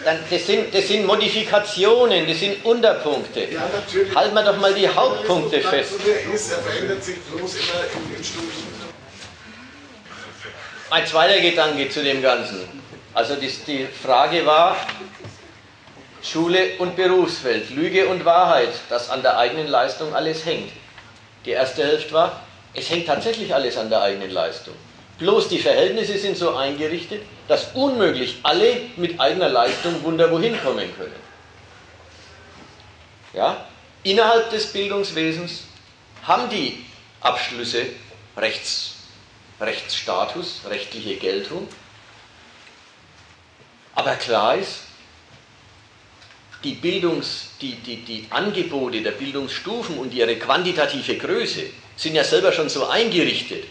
Dann, das, sind, das sind Modifikationen, das sind Unterpunkte. Ja, natürlich. Halten wir doch mal die Hauptpunkte fest. Ist, er verändert sich bloß immer im, im Studium. Ein zweiter Gedanke zu dem Ganzen. Also das, die Frage war, Schule und Berufsfeld, Lüge und Wahrheit, dass an der eigenen Leistung alles hängt. Die erste Hälfte war, es hängt tatsächlich alles an der eigenen Leistung. Bloß die Verhältnisse sind so eingerichtet, dass unmöglich alle mit eigener Leistung wunder wohin kommen können. Ja? Innerhalb des Bildungswesens haben die Abschlüsse Rechts, Rechtsstatus, rechtliche Geltung. Aber klar ist, die, Bildungs-, die, die, die Angebote der Bildungsstufen und ihre quantitative Größe sind ja selber schon so eingerichtet,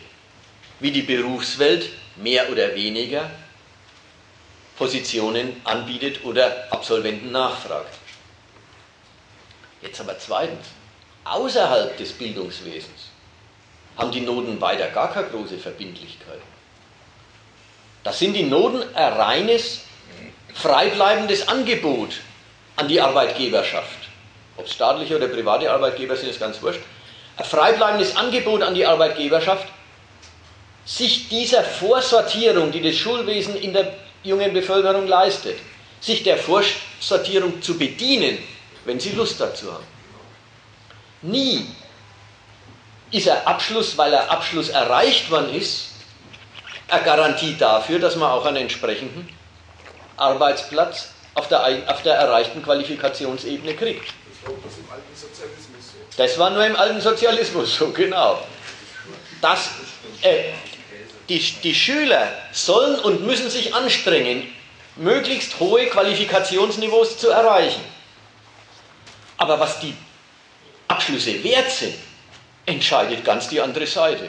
wie die Berufswelt mehr oder weniger Positionen anbietet oder Absolventen nachfragt. Jetzt aber zweitens, außerhalb des Bildungswesens haben die Noten weiter gar keine große Verbindlichkeit. Das sind die Noten ein reines, freibleibendes Angebot an die Arbeitgeberschaft. Ob staatliche oder private Arbeitgeber sind, ist ganz wurscht. Ein freibleibendes Angebot an die Arbeitgeberschaft, sich dieser Vorsortierung, die das Schulwesen in der jungen Bevölkerung leistet, sich der Vorsortierung zu bedienen, wenn sie Lust dazu haben. Nie ist er Abschluss, weil er Abschluss erreicht worden ist, eine Garantie dafür, dass man auch einen entsprechenden Arbeitsplatz auf der, auf der erreichten Qualifikationsebene kriegt. Das war nur im alten Sozialismus so, genau. Das, äh, die, die Schüler sollen und müssen sich anstrengen, möglichst hohe Qualifikationsniveaus zu erreichen. Aber was die Abschlüsse wert sind, entscheidet ganz die andere Seite,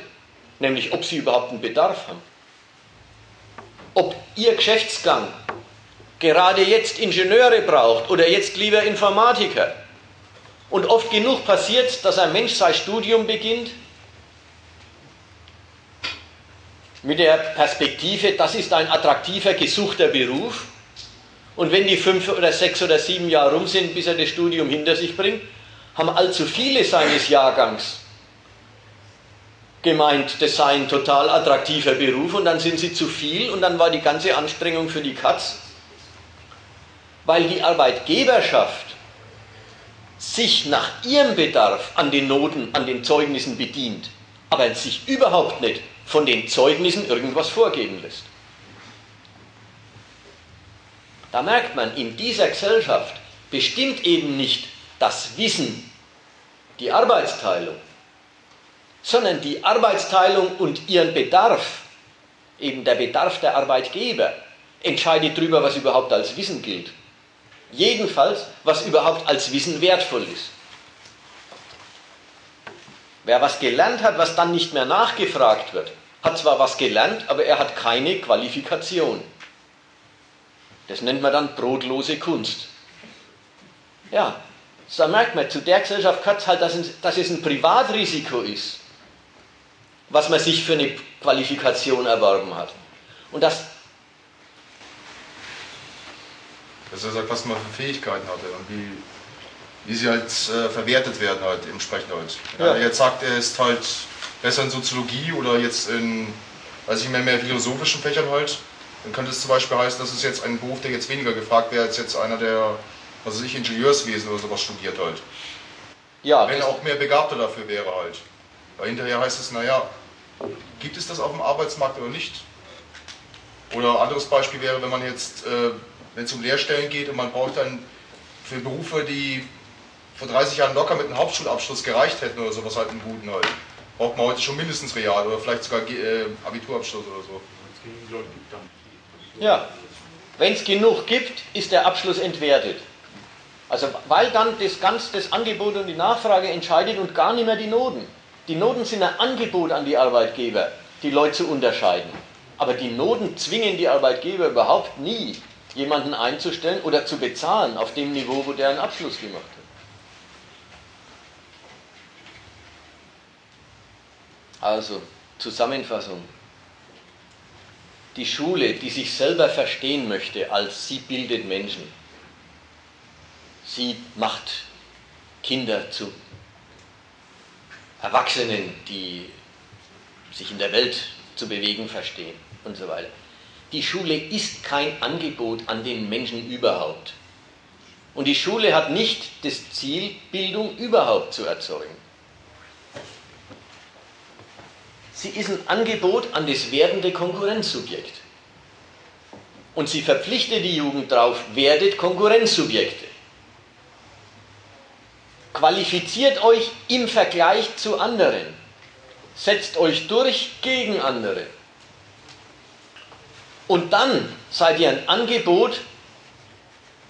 nämlich ob sie überhaupt einen Bedarf haben. Ob ihr Geschäftsgang gerade jetzt Ingenieure braucht oder jetzt lieber Informatiker. Und oft genug passiert, dass ein Mensch sein Studium beginnt mit der Perspektive, das ist ein attraktiver, gesuchter Beruf. Und wenn die fünf oder sechs oder sieben Jahre rum sind, bis er das Studium hinter sich bringt, haben allzu viele seines Jahrgangs gemeint, das sei ein total attraktiver Beruf und dann sind sie zu viel und dann war die ganze Anstrengung für die Katz, weil die Arbeitgeberschaft sich nach ihrem Bedarf an den Noten, an den Zeugnissen bedient, aber sich überhaupt nicht von den Zeugnissen irgendwas vorgeben lässt. Da merkt man, in dieser Gesellschaft bestimmt eben nicht das Wissen die Arbeitsteilung, sondern die Arbeitsteilung und ihren Bedarf, eben der Bedarf der Arbeitgeber, entscheidet darüber, was überhaupt als Wissen gilt. Jedenfalls, was überhaupt als Wissen wertvoll ist. Wer was gelernt hat, was dann nicht mehr nachgefragt wird, hat zwar was gelernt, aber er hat keine Qualifikation. Das nennt man dann brotlose Kunst. Ja, da merkt man, zu der Gesellschaft gehört es halt, dass es, dass ein Privatrisiko ist, was man sich für eine Qualifikation erworben hat. Und das. Dass er sagt, was man für Fähigkeiten hatte und wie, wie sie halt äh, verwertet werden halt entsprechend halt. Wenn ja. er jetzt sagt, er ist halt besser in Soziologie oder jetzt in, weiß ich mehr, mehr philosophischen Fächern halt, dann könnte es zum Beispiel heißen, dass es jetzt ein Beruf, der jetzt weniger gefragt wäre, als jetzt einer, der, was weiß ich, Ingenieurswesen oder sowas studiert halt. Ja. Wenn er auch mehr Begabter dafür wäre halt. Weil hinterher heißt es, naja, gibt es das auf dem Arbeitsmarkt oder nicht? Oder ein anderes Beispiel wäre, wenn man jetzt, äh, wenn es um Lehrstellen geht und man braucht dann für Berufe, die vor 30 Jahren locker mit einem Hauptschulabschluss gereicht hätten oder sowas halt einen guten halt braucht man heute schon mindestens Real oder vielleicht sogar äh, Abiturabschluss oder so. Ja, wenn es genug gibt, ist der Abschluss entwertet. Also weil dann das ganz das Angebot und die Nachfrage entscheidet und gar nicht mehr die Noten. Die Noten sind ein Angebot an die Arbeitgeber, die Leute zu unterscheiden. Aber die Noten zwingen die Arbeitgeber überhaupt nie, jemanden einzustellen oder zu bezahlen auf dem Niveau, wo der einen Abschluss gemacht hat. Also, Zusammenfassung. Die Schule, die sich selber verstehen möchte als sie bildet Menschen, sie macht Kinder zu Erwachsenen, die sich in der Welt zu bewegen verstehen und so weiter. Die Schule ist kein Angebot an den Menschen überhaupt. Und die Schule hat nicht das Ziel, Bildung überhaupt zu erzeugen. Sie ist ein Angebot an das werdende Konkurrenzsubjekt. Und sie verpflichtet die Jugend darauf, werdet Konkurrenzsubjekte. Qualifiziert euch im Vergleich zu anderen. Setzt euch durch gegen andere. Und dann seid ihr ein Angebot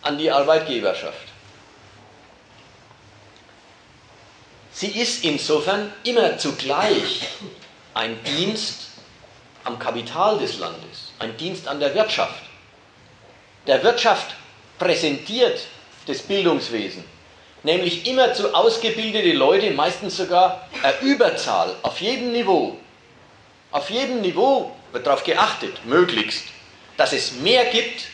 an die Arbeitgeberschaft. Sie ist insofern immer zugleich ein Dienst am Kapital des Landes, ein Dienst an der Wirtschaft. Der Wirtschaft präsentiert das Bildungswesen, nämlich immer zu ausgebildete Leute, meistens sogar eine Überzahl auf jedem Niveau. Auf jedem Niveau wird darauf geachtet, möglichst, dass es mehr gibt,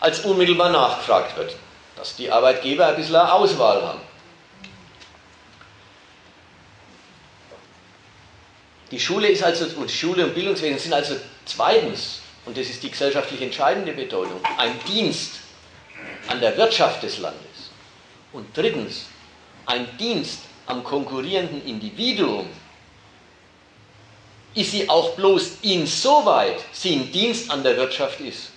als unmittelbar nachgefragt wird, dass die Arbeitgeber ein bisschen eine Auswahl haben. Die Schule ist also, und Schule und Bildungswesen sind also zweitens, und das ist die gesellschaftlich entscheidende Bedeutung, ein Dienst an der Wirtschaft des Landes. Und drittens, ein Dienst am konkurrierenden Individuum ist sie auch bloß insoweit sie ein Dienst an der Wirtschaft ist.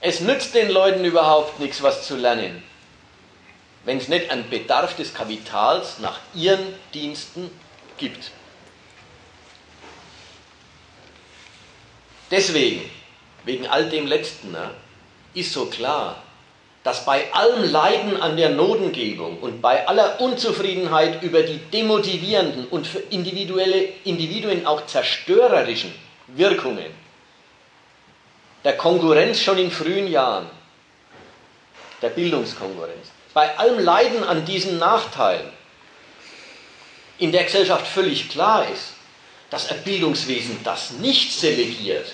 Es nützt den Leuten überhaupt nichts, was zu lernen, wenn es nicht einen Bedarf des Kapitals nach ihren Diensten gibt. Deswegen, wegen all dem Letzten, ne, ist so klar, dass bei allem Leiden an der Notengebung und bei aller Unzufriedenheit über die demotivierenden und für individuelle Individuen auch zerstörerischen Wirkungen der Konkurrenz schon in frühen Jahren, der Bildungskonkurrenz, bei allem Leiden an diesen Nachteilen in der Gesellschaft völlig klar ist, dass ein Bildungswesen das nicht selegiert,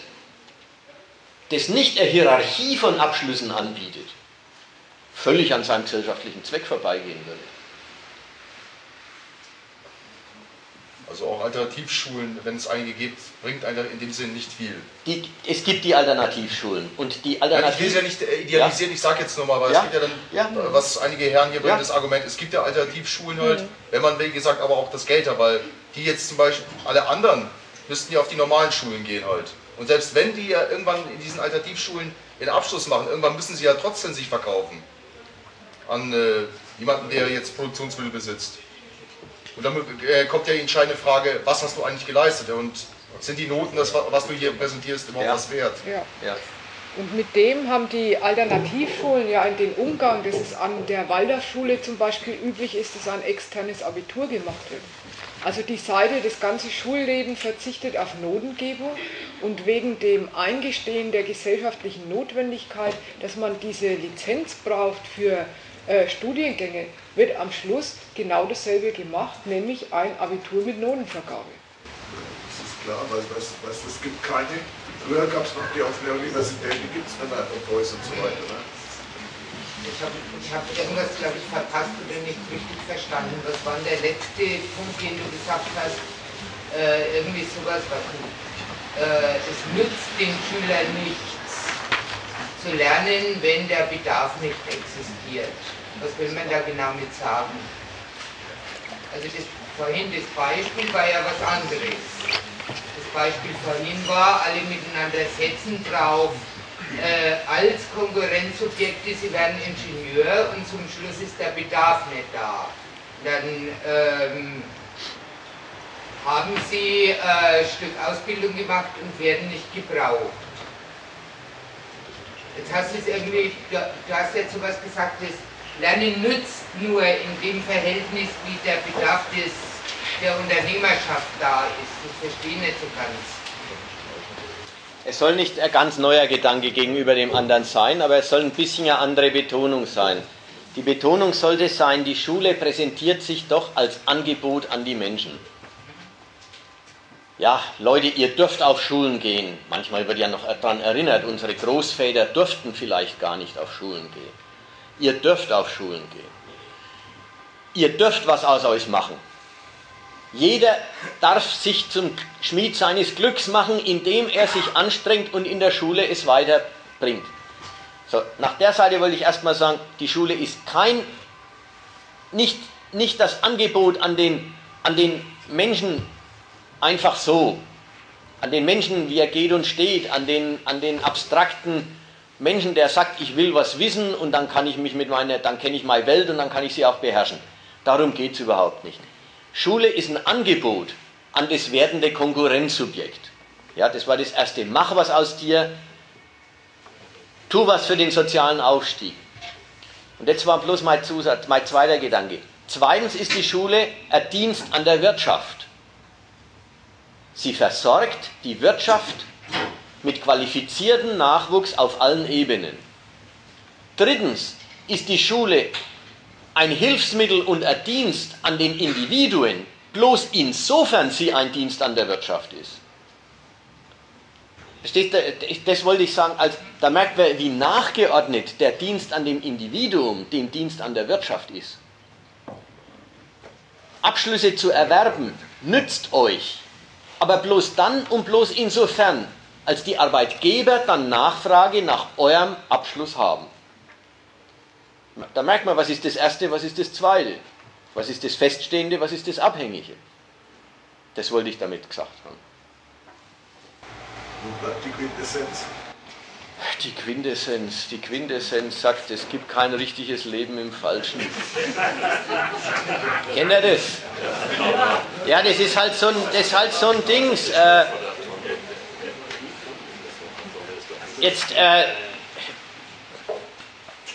das nicht eine Hierarchie von Abschlüssen anbietet, völlig an seinem gesellschaftlichen Zweck vorbeigehen würde. Also auch Alternativschulen, wenn es einige gibt, bringt einer in dem Sinn nicht viel. Die, es gibt die Alternativschulen und die Alternativ ich will es ja nicht idealisieren, ja. ich sage jetzt nochmal, weil ja. es gibt ja dann, ja. was einige Herren hier bringen, das Argument, es gibt ja Alternativschulen halt, mhm. wenn man, wie gesagt, aber auch das Geld hat, weil die jetzt zum Beispiel, alle anderen müssten ja auf die normalen Schulen gehen halt. Und selbst wenn die ja irgendwann in diesen Alternativschulen den Abschluss machen, irgendwann müssen sie ja trotzdem sich verkaufen an äh, jemanden, der jetzt Produktionsmittel besitzt. Und dann äh, kommt ja die entscheidende Frage, was hast du eigentlich geleistet? Und sind die Noten, das, was du hier präsentierst, überhaupt ja. was wert? Ja. ja. Und mit dem haben die Alternativschulen ja in den Umgang, dass es an der Waldorfschule zum Beispiel üblich ist, dass ein externes Abitur gemacht wird. Also die Seite, das ganze Schulleben verzichtet auf Notengebung und wegen dem Eingestehen der gesellschaftlichen Notwendigkeit, dass man diese Lizenz braucht für äh, Studiengänge, wird am Schluss genau dasselbe gemacht, nämlich ein Abitur mit Notenvergabe. Das ist klar, weil es gibt keine, früher gab es noch die auf der Universität, die gibt es dann einfach Boys und so weiter. Ne? Ich habe ich hab irgendwas, glaube ich, verpasst oder nicht richtig verstanden. Was war der letzte Punkt, den du gesagt hast? Äh, irgendwie sowas, was äh, es nützt den Schülern nichts zu lernen, wenn der Bedarf nicht existiert. Was will man da genau mit sagen? Also das, vorhin das Beispiel war ja was anderes. Das Beispiel vorhin war, alle miteinander setzen drauf, äh, als Konkurrenzobjekte, sie werden Ingenieur und zum Schluss ist der Bedarf nicht da. Dann ähm, haben sie äh, ein Stück Ausbildung gemacht und werden nicht gebraucht. Jetzt hast du es irgendwie, du, du hast jetzt sowas gesagt, das Lernen nützt nur in dem Verhältnis, wie der Bedarf des, der Unternehmerschaft da ist. Ich verstehe nicht so ganz. Es soll nicht ein ganz neuer Gedanke gegenüber dem anderen sein, aber es soll ein bisschen eine andere Betonung sein. Die Betonung sollte sein, die Schule präsentiert sich doch als Angebot an die Menschen. Ja, Leute, ihr dürft auf Schulen gehen. Manchmal wird ja noch daran erinnert, unsere Großväter durften vielleicht gar nicht auf Schulen gehen. Ihr dürft auf Schulen gehen. Ihr dürft was aus euch machen. Jeder darf sich zum Schmied seines Glücks machen, indem er sich anstrengt und in der Schule es weiterbringt. So, nach der Seite wollte ich erstmal sagen, die Schule ist kein, nicht, nicht das Angebot an den, an den Menschen einfach so, an den Menschen, wie er geht und steht, an den, an den abstrakten Menschen, der sagt, ich will was wissen und dann kann ich mich mit meiner, dann kenne ich meine Welt und dann kann ich sie auch beherrschen. Darum geht es überhaupt nicht. Schule ist ein Angebot an das werdende Konkurrenzsubjekt. Ja, das war das erste. Mach was aus dir, tu was für den sozialen Aufstieg. Und jetzt war bloß mein Zusatz, mein zweiter Gedanke. Zweitens ist die Schule ein Dienst an der Wirtschaft. Sie versorgt die Wirtschaft mit qualifiziertem Nachwuchs auf allen Ebenen. Drittens ist die Schule ein Hilfsmittel und ein Dienst an den Individuen, bloß insofern sie ein Dienst an der Wirtschaft ist. Das wollte ich sagen, als, da merkt man, wie nachgeordnet der Dienst an dem Individuum dem Dienst an der Wirtschaft ist. Abschlüsse zu erwerben nützt euch, aber bloß dann und bloß insofern, als die Arbeitgeber dann Nachfrage nach eurem Abschluss haben. Da merkt man, was ist das Erste, was ist das Zweite, was ist das Feststehende, was ist das Abhängige. Das wollte ich damit gesagt haben. Wo bleibt die Quintessenz? Die Quintessenz, die Quintessenz sagt, es gibt kein richtiges Leben im Falschen. Kennt ihr das? Ja, das ist halt so ein, das halt so ein Dings. Äh, jetzt, äh,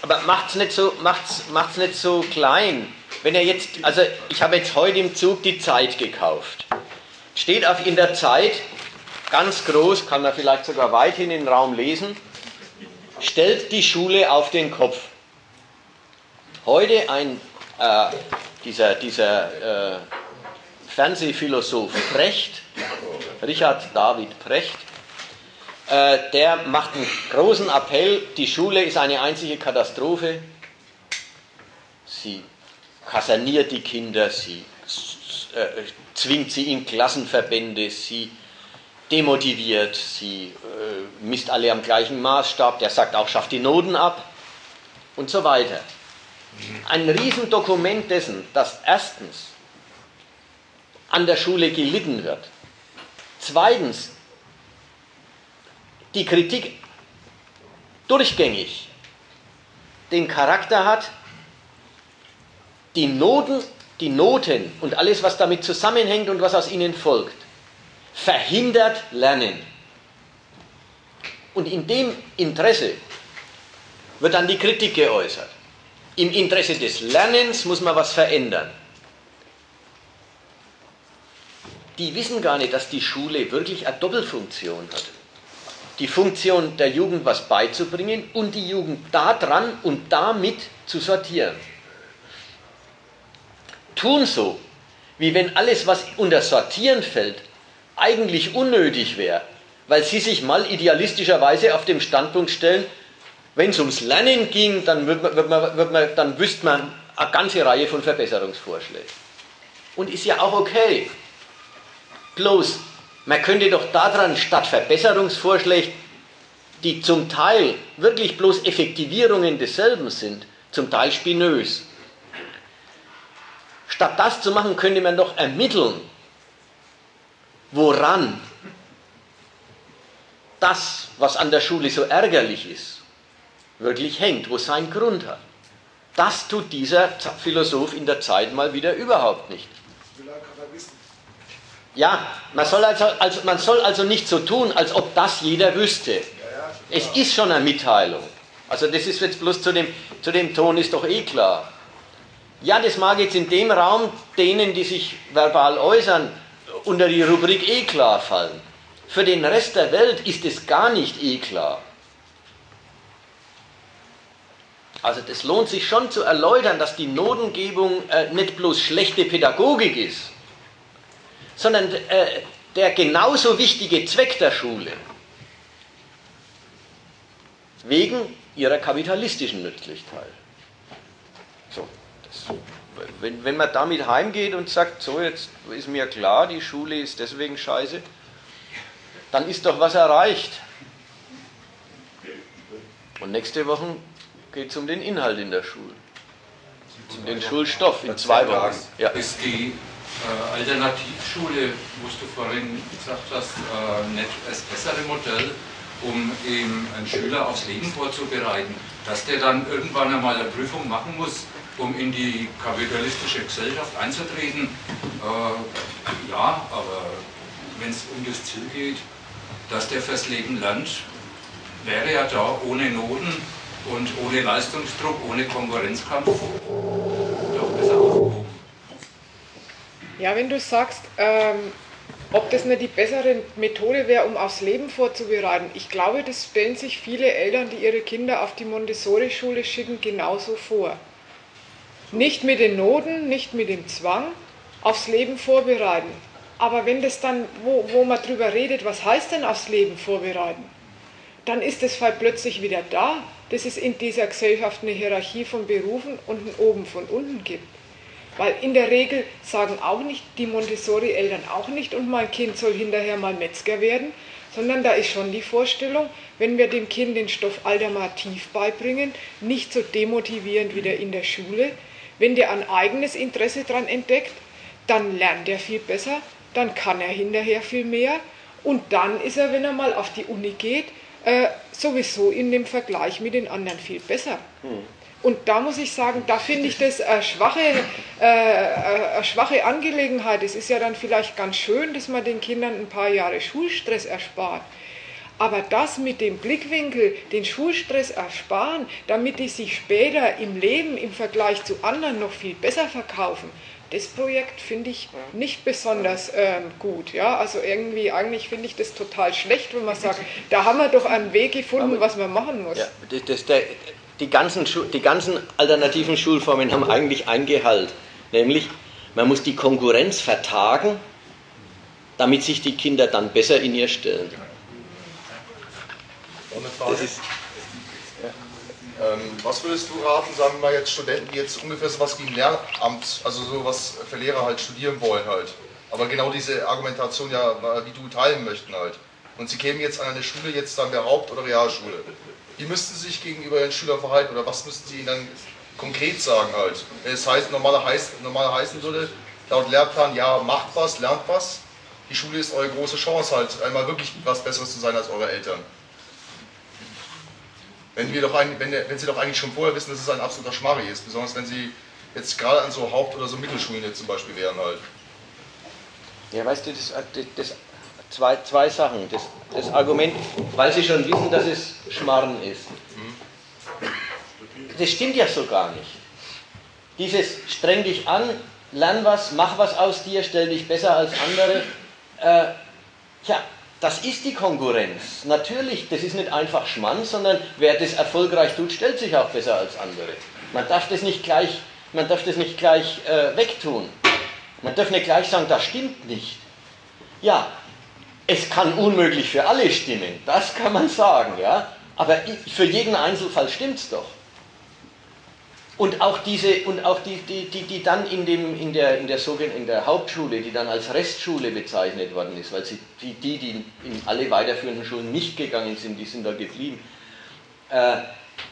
aber macht's nicht so, macht's, macht's nicht so klein. Wenn er jetzt, also ich habe jetzt heute im Zug die Zeit gekauft. Steht auf in der Zeit, ganz groß, kann man vielleicht sogar weit in den Raum lesen stellt die Schule auf den Kopf. Heute ein, äh, dieser, dieser äh, Fernsehphilosoph Precht, Richard David Precht, äh, der macht einen großen Appell, die Schule ist eine einzige Katastrophe. Sie kaserniert die Kinder, sie äh, zwingt sie in Klassenverbände, sie demotiviert, sie äh, misst alle am gleichen Maßstab, der sagt auch, schafft die Noten ab. Und so weiter. Ein Riesendokument dessen, dass erstens an der Schule gelitten wird, zweitens die Kritik durchgängig den Charakter hat, die Noten, die Noten und alles, was damit zusammenhängt und was aus ihnen folgt, verhindert Lernen. Und in dem Interesse wird dann die Kritik geäußert. Im Interesse des Lernens muss man was verändern. Die wissen gar nicht, dass die Schule wirklich eine Doppelfunktion hat. Die Funktion der Jugend was beizubringen und die Jugend daran und damit zu sortieren. Tun so, wie wenn alles, was unter Sortieren fällt, eigentlich unnötig wäre, weil sie sich mal idealistischerweise auf dem Standpunkt stellen, wenn es ums Lernen ging, dann, wird man, wird man, wird man, dann wüsste man eine ganze Reihe von Verbesserungsvorschlägen. Und ist ja auch okay. Bloß, man könnte doch daran statt Verbesserungsvorschläge, die zum Teil wirklich bloß Effektivierungen desselben sind, zum Teil spinös. Statt das zu machen, könnte man doch ermitteln, woran das, was an der Schule so ärgerlich ist, wirklich hängt, wo seinen Grund hat. Das tut dieser Philosoph in der Zeit mal wieder überhaupt nicht. Ja, man soll also, also, man soll also nicht so tun, als ob das jeder wüsste. Es ist schon eine Mitteilung. Also das ist jetzt bloß zu dem, zu dem Ton ist doch eh klar. Ja, das mag jetzt in dem Raum denen, die sich verbal äußern, unter die Rubrik eh klar fallen. Für den Rest der Welt ist es gar nicht eh klar. Also das lohnt sich schon zu erläutern, dass die Notengebung äh, nicht bloß schlechte Pädagogik ist, sondern äh, der genauso wichtige Zweck der Schule. Wegen ihrer kapitalistischen Nützlichkeit. So, das wenn, wenn man damit heimgeht und sagt, so jetzt ist mir klar, die Schule ist deswegen scheiße, dann ist doch was erreicht. Und nächste Woche geht es um den Inhalt in der Schule. Um den Schulstoff in zwei Wochen. Ja. Ist die äh, Alternativschule, wo du vorhin gesagt hast, äh, nicht das bessere Modell, um eben einen Schüler aufs Leben vorzubereiten, dass der dann irgendwann einmal eine Prüfung machen muss, um in die kapitalistische Gesellschaft einzutreten. Äh, ja, aber wenn es um das Ziel geht, dass der fürs Leben lernt, wäre er da ohne Noten und ohne Leistungsdruck, ohne Konkurrenzkampf doch besser aufgehoben. Ja, wenn du sagst, ähm, ob das nicht die bessere Methode wäre, um aufs Leben vorzubereiten. Ich glaube, das stellen sich viele Eltern, die ihre Kinder auf die Montessori-Schule schicken, genauso vor. Nicht mit den Noten, nicht mit dem Zwang, aufs Leben vorbereiten. Aber wenn das dann, wo, wo man drüber redet, was heißt denn aufs Leben vorbereiten, dann ist das Fall plötzlich wieder da, dass es in dieser Gesellschaft eine Hierarchie von Berufen und ein Oben von unten gibt. Weil in der Regel sagen auch nicht die Montessori-Eltern auch nicht, und mein Kind soll hinterher mal Metzger werden, sondern da ist schon die Vorstellung, wenn wir dem Kind den Stoff alternativ beibringen, nicht so demotivierend wie der in der Schule, wenn der ein eigenes Interesse daran entdeckt, dann lernt er viel besser, dann kann er hinterher viel mehr und dann ist er, wenn er mal auf die Uni geht, äh, sowieso in dem Vergleich mit den anderen viel besser. Hm. Und da muss ich sagen, da finde ich das eine schwache, äh, eine schwache Angelegenheit. Es ist ja dann vielleicht ganz schön, dass man den Kindern ein paar Jahre Schulstress erspart. Aber das mit dem Blickwinkel, den Schulstress ersparen, damit die sich später im Leben im Vergleich zu anderen noch viel besser verkaufen, das Projekt finde ich nicht besonders ähm, gut. Ja? Also irgendwie, eigentlich finde ich das total schlecht, wenn man sagt, da haben wir doch einen Weg gefunden, was man machen muss. Ja, das, das, der, die, ganzen, die ganzen alternativen Schulformen haben eigentlich ein Gehalt, nämlich man muss die Konkurrenz vertagen, damit sich die Kinder dann besser in ihr stellen. Das ist, ähm, was würdest du raten, sagen wir mal jetzt Studenten, die jetzt ungefähr so was wie ein Lehramt, also so was für Lehrer halt studieren wollen halt, aber genau diese Argumentation ja wie du teilen möchten halt. Und sie kämen jetzt an eine Schule, jetzt dann der Haupt- oder Realschule. Wie müssten sie sich gegenüber den Schülern verhalten oder was müssten sie ihnen dann konkret sagen halt? Wenn es heißt, normaler, heiß, normaler heißen würde, laut Lehrplan, ja, macht was, lernt was. Die Schule ist eure große Chance halt, einmal wirklich was Besseres zu sein als eure Eltern. Wenn, wir doch ein, wenn, wenn Sie doch eigentlich schon vorher wissen, dass es ein absoluter Schmarri ist, besonders wenn Sie jetzt gerade an so Haupt- oder so Mittelschulen jetzt zum Beispiel wären halt. Ja, weißt du, das, das, zwei, zwei Sachen. Das, das Argument, weil Sie schon wissen, dass es Schmarren ist. Das stimmt ja so gar nicht. Dieses streng dich an, lern was, mach was aus dir, stell dich besser als andere. Äh, ja, das ist die Konkurrenz. Natürlich, das ist nicht einfach Schmann, sondern wer das erfolgreich tut, stellt sich auch besser als andere. Man darf das nicht gleich, man darf das nicht gleich äh, wegtun. Man darf nicht gleich sagen, das stimmt nicht. Ja, es kann unmöglich für alle stimmen, das kann man sagen, ja. Aber für jeden Einzelfall stimmt es doch. Und auch diese, und auch die, die, die, die dann in, dem, in, der, in, der in der Hauptschule, die dann als Restschule bezeichnet worden ist, weil sie, die, die, die in alle weiterführenden Schulen nicht gegangen sind, die sind da geblieben, äh,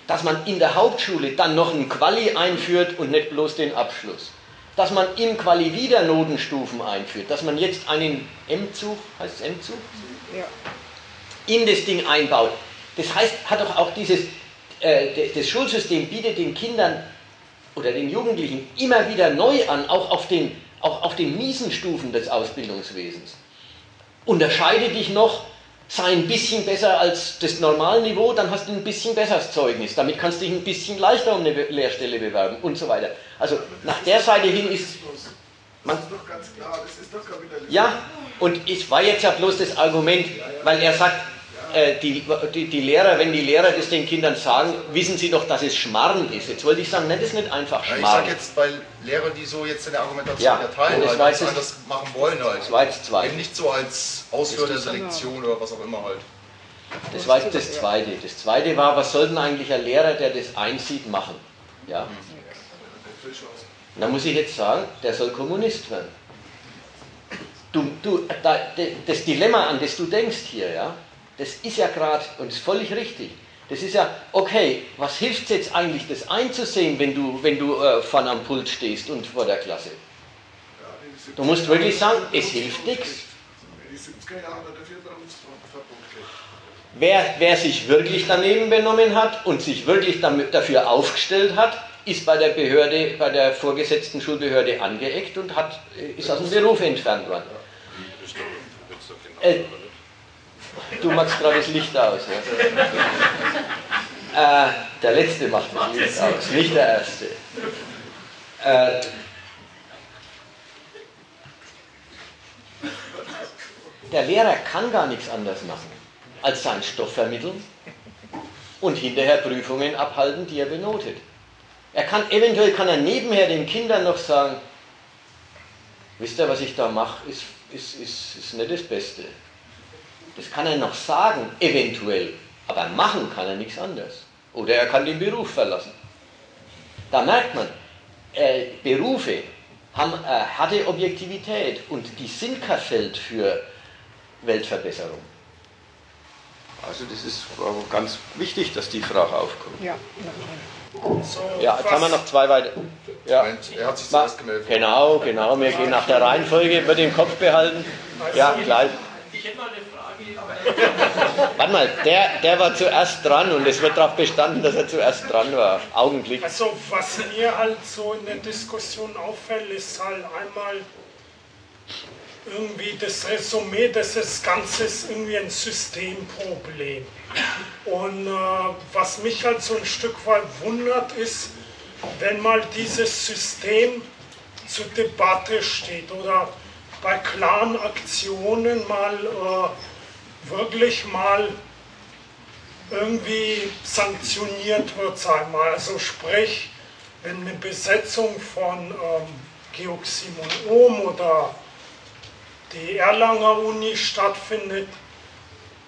dass man in der Hauptschule dann noch ein Quali einführt und nicht bloß den Abschluss. Dass man im Quali wieder Notenstufen einführt, dass man jetzt einen M-Zug, heißt es M-Zug? Ja. In das Ding einbaut. Das heißt, hat doch auch dieses, äh, das Schulsystem bietet den Kindern oder den Jugendlichen immer wieder neu an, auch auf den, auch auf den miesen Stufen des Ausbildungswesens. Unterscheide dich noch, sei ein bisschen besser als das Normalniveau, dann hast du ein bisschen besseres Zeugnis. Damit kannst du dich ein bisschen leichter um eine Lehrstelle bewerben und so weiter. Also nach der Seite hin ist. Man, das ist doch ganz klar, das ist doch Kapitalismus. Ja, und es war jetzt ja bloß das Argument, weil er sagt, die, die, die, Lehrer, wenn die Lehrer das den Kindern sagen, wissen sie doch, dass es Schmarren ist. Jetzt wollte ich sagen, nein, das ist nicht einfach Schmarren. Ja, ich sage jetzt bei Lehrern, die so jetzt eine Argumentation ja, erteilen, das, halt, das, das machen wollen halt. Das war jetzt zwei. Eben nicht so als Ausführer der Selektion oder was auch immer halt. Das war jetzt das Zweite. Das Zweite war, was soll denn eigentlich ein Lehrer, der das einsieht, machen? Ja. Da muss ich jetzt sagen, der soll Kommunist werden. Du, du, da, das Dilemma, an das du denkst hier, ja, das ist ja gerade, und ist völlig richtig, das ist ja, okay, was hilft es jetzt eigentlich, das einzusehen, wenn du, wenn du äh, vorne am Pult stehst und vor der Klasse? Du musst wirklich sagen, es hilft nichts. Wer, wer sich wirklich daneben benommen hat und sich wirklich damit, dafür aufgestellt hat, ist bei der Behörde, bei der vorgesetzten Schulbehörde angeeckt und hat, äh, ist aus dem Beruf entfernt worden. Äh, Du machst gerade das Licht aus. Ja? Äh, der letzte macht das Licht aus, nicht der erste. Äh, der Lehrer kann gar nichts anderes machen, als seinen Stoff vermitteln und hinterher Prüfungen abhalten, die er benotet. Er kann, eventuell kann er nebenher den Kindern noch sagen, wisst ihr, was ich da mache, ist, ist, ist, ist nicht das Beste. Das kann er noch sagen, eventuell. Aber machen kann er nichts anderes. Oder er kann den Beruf verlassen. Da merkt man, äh, Berufe, haben eine harte Objektivität und die sind kein Feld für Weltverbesserung. Also das ist ganz wichtig, dass die Frage aufkommt. Ja, so, ja jetzt haben wir noch zwei weitere. Ja. Er hat sich zuerst gemeldet. Genau, genau. Wir gehen nach der Reihenfolge, wird im Kopf behalten. Ja, gleich. Ich hätte mal eine Frage. Warte mal, der, der war zuerst dran und es wird darauf bestanden, dass er zuerst dran war. Augenblick. Also, was mir halt so in der Diskussion auffällt, ist halt einmal irgendwie das Resümee, dass das Ganze ist irgendwie ein Systemproblem. Und äh, was mich halt so ein Stück weit wundert, ist, wenn mal dieses System zur Debatte steht oder bei klaren Aktionen mal äh, wirklich mal irgendwie sanktioniert wird, sag mal. Also sprich, wenn eine Besetzung von ähm, Georg Simon Ohm oder die Erlanger Uni stattfindet,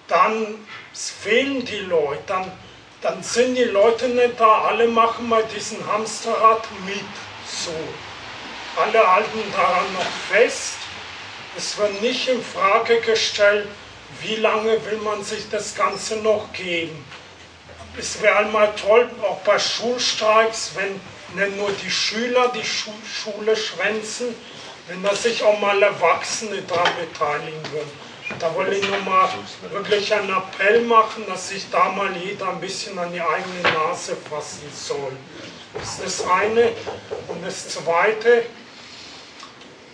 dann fehlen die Leute, dann, dann sind die Leute nicht da, alle machen mal diesen Hamsterrad mit. So. Alle halten daran noch fest. Es wird nicht in Frage gestellt, wie lange will man sich das Ganze noch geben. Es wäre einmal toll, auch bei Schulstreiks, wenn nicht nur die Schüler die Schule schwänzen, wenn da sich auch mal Erwachsene daran beteiligen würden. Da wollte ich nochmal wirklich einen Appell machen, dass sich da mal jeder ein bisschen an die eigene Nase fassen soll. Das ist das eine. Und das zweite,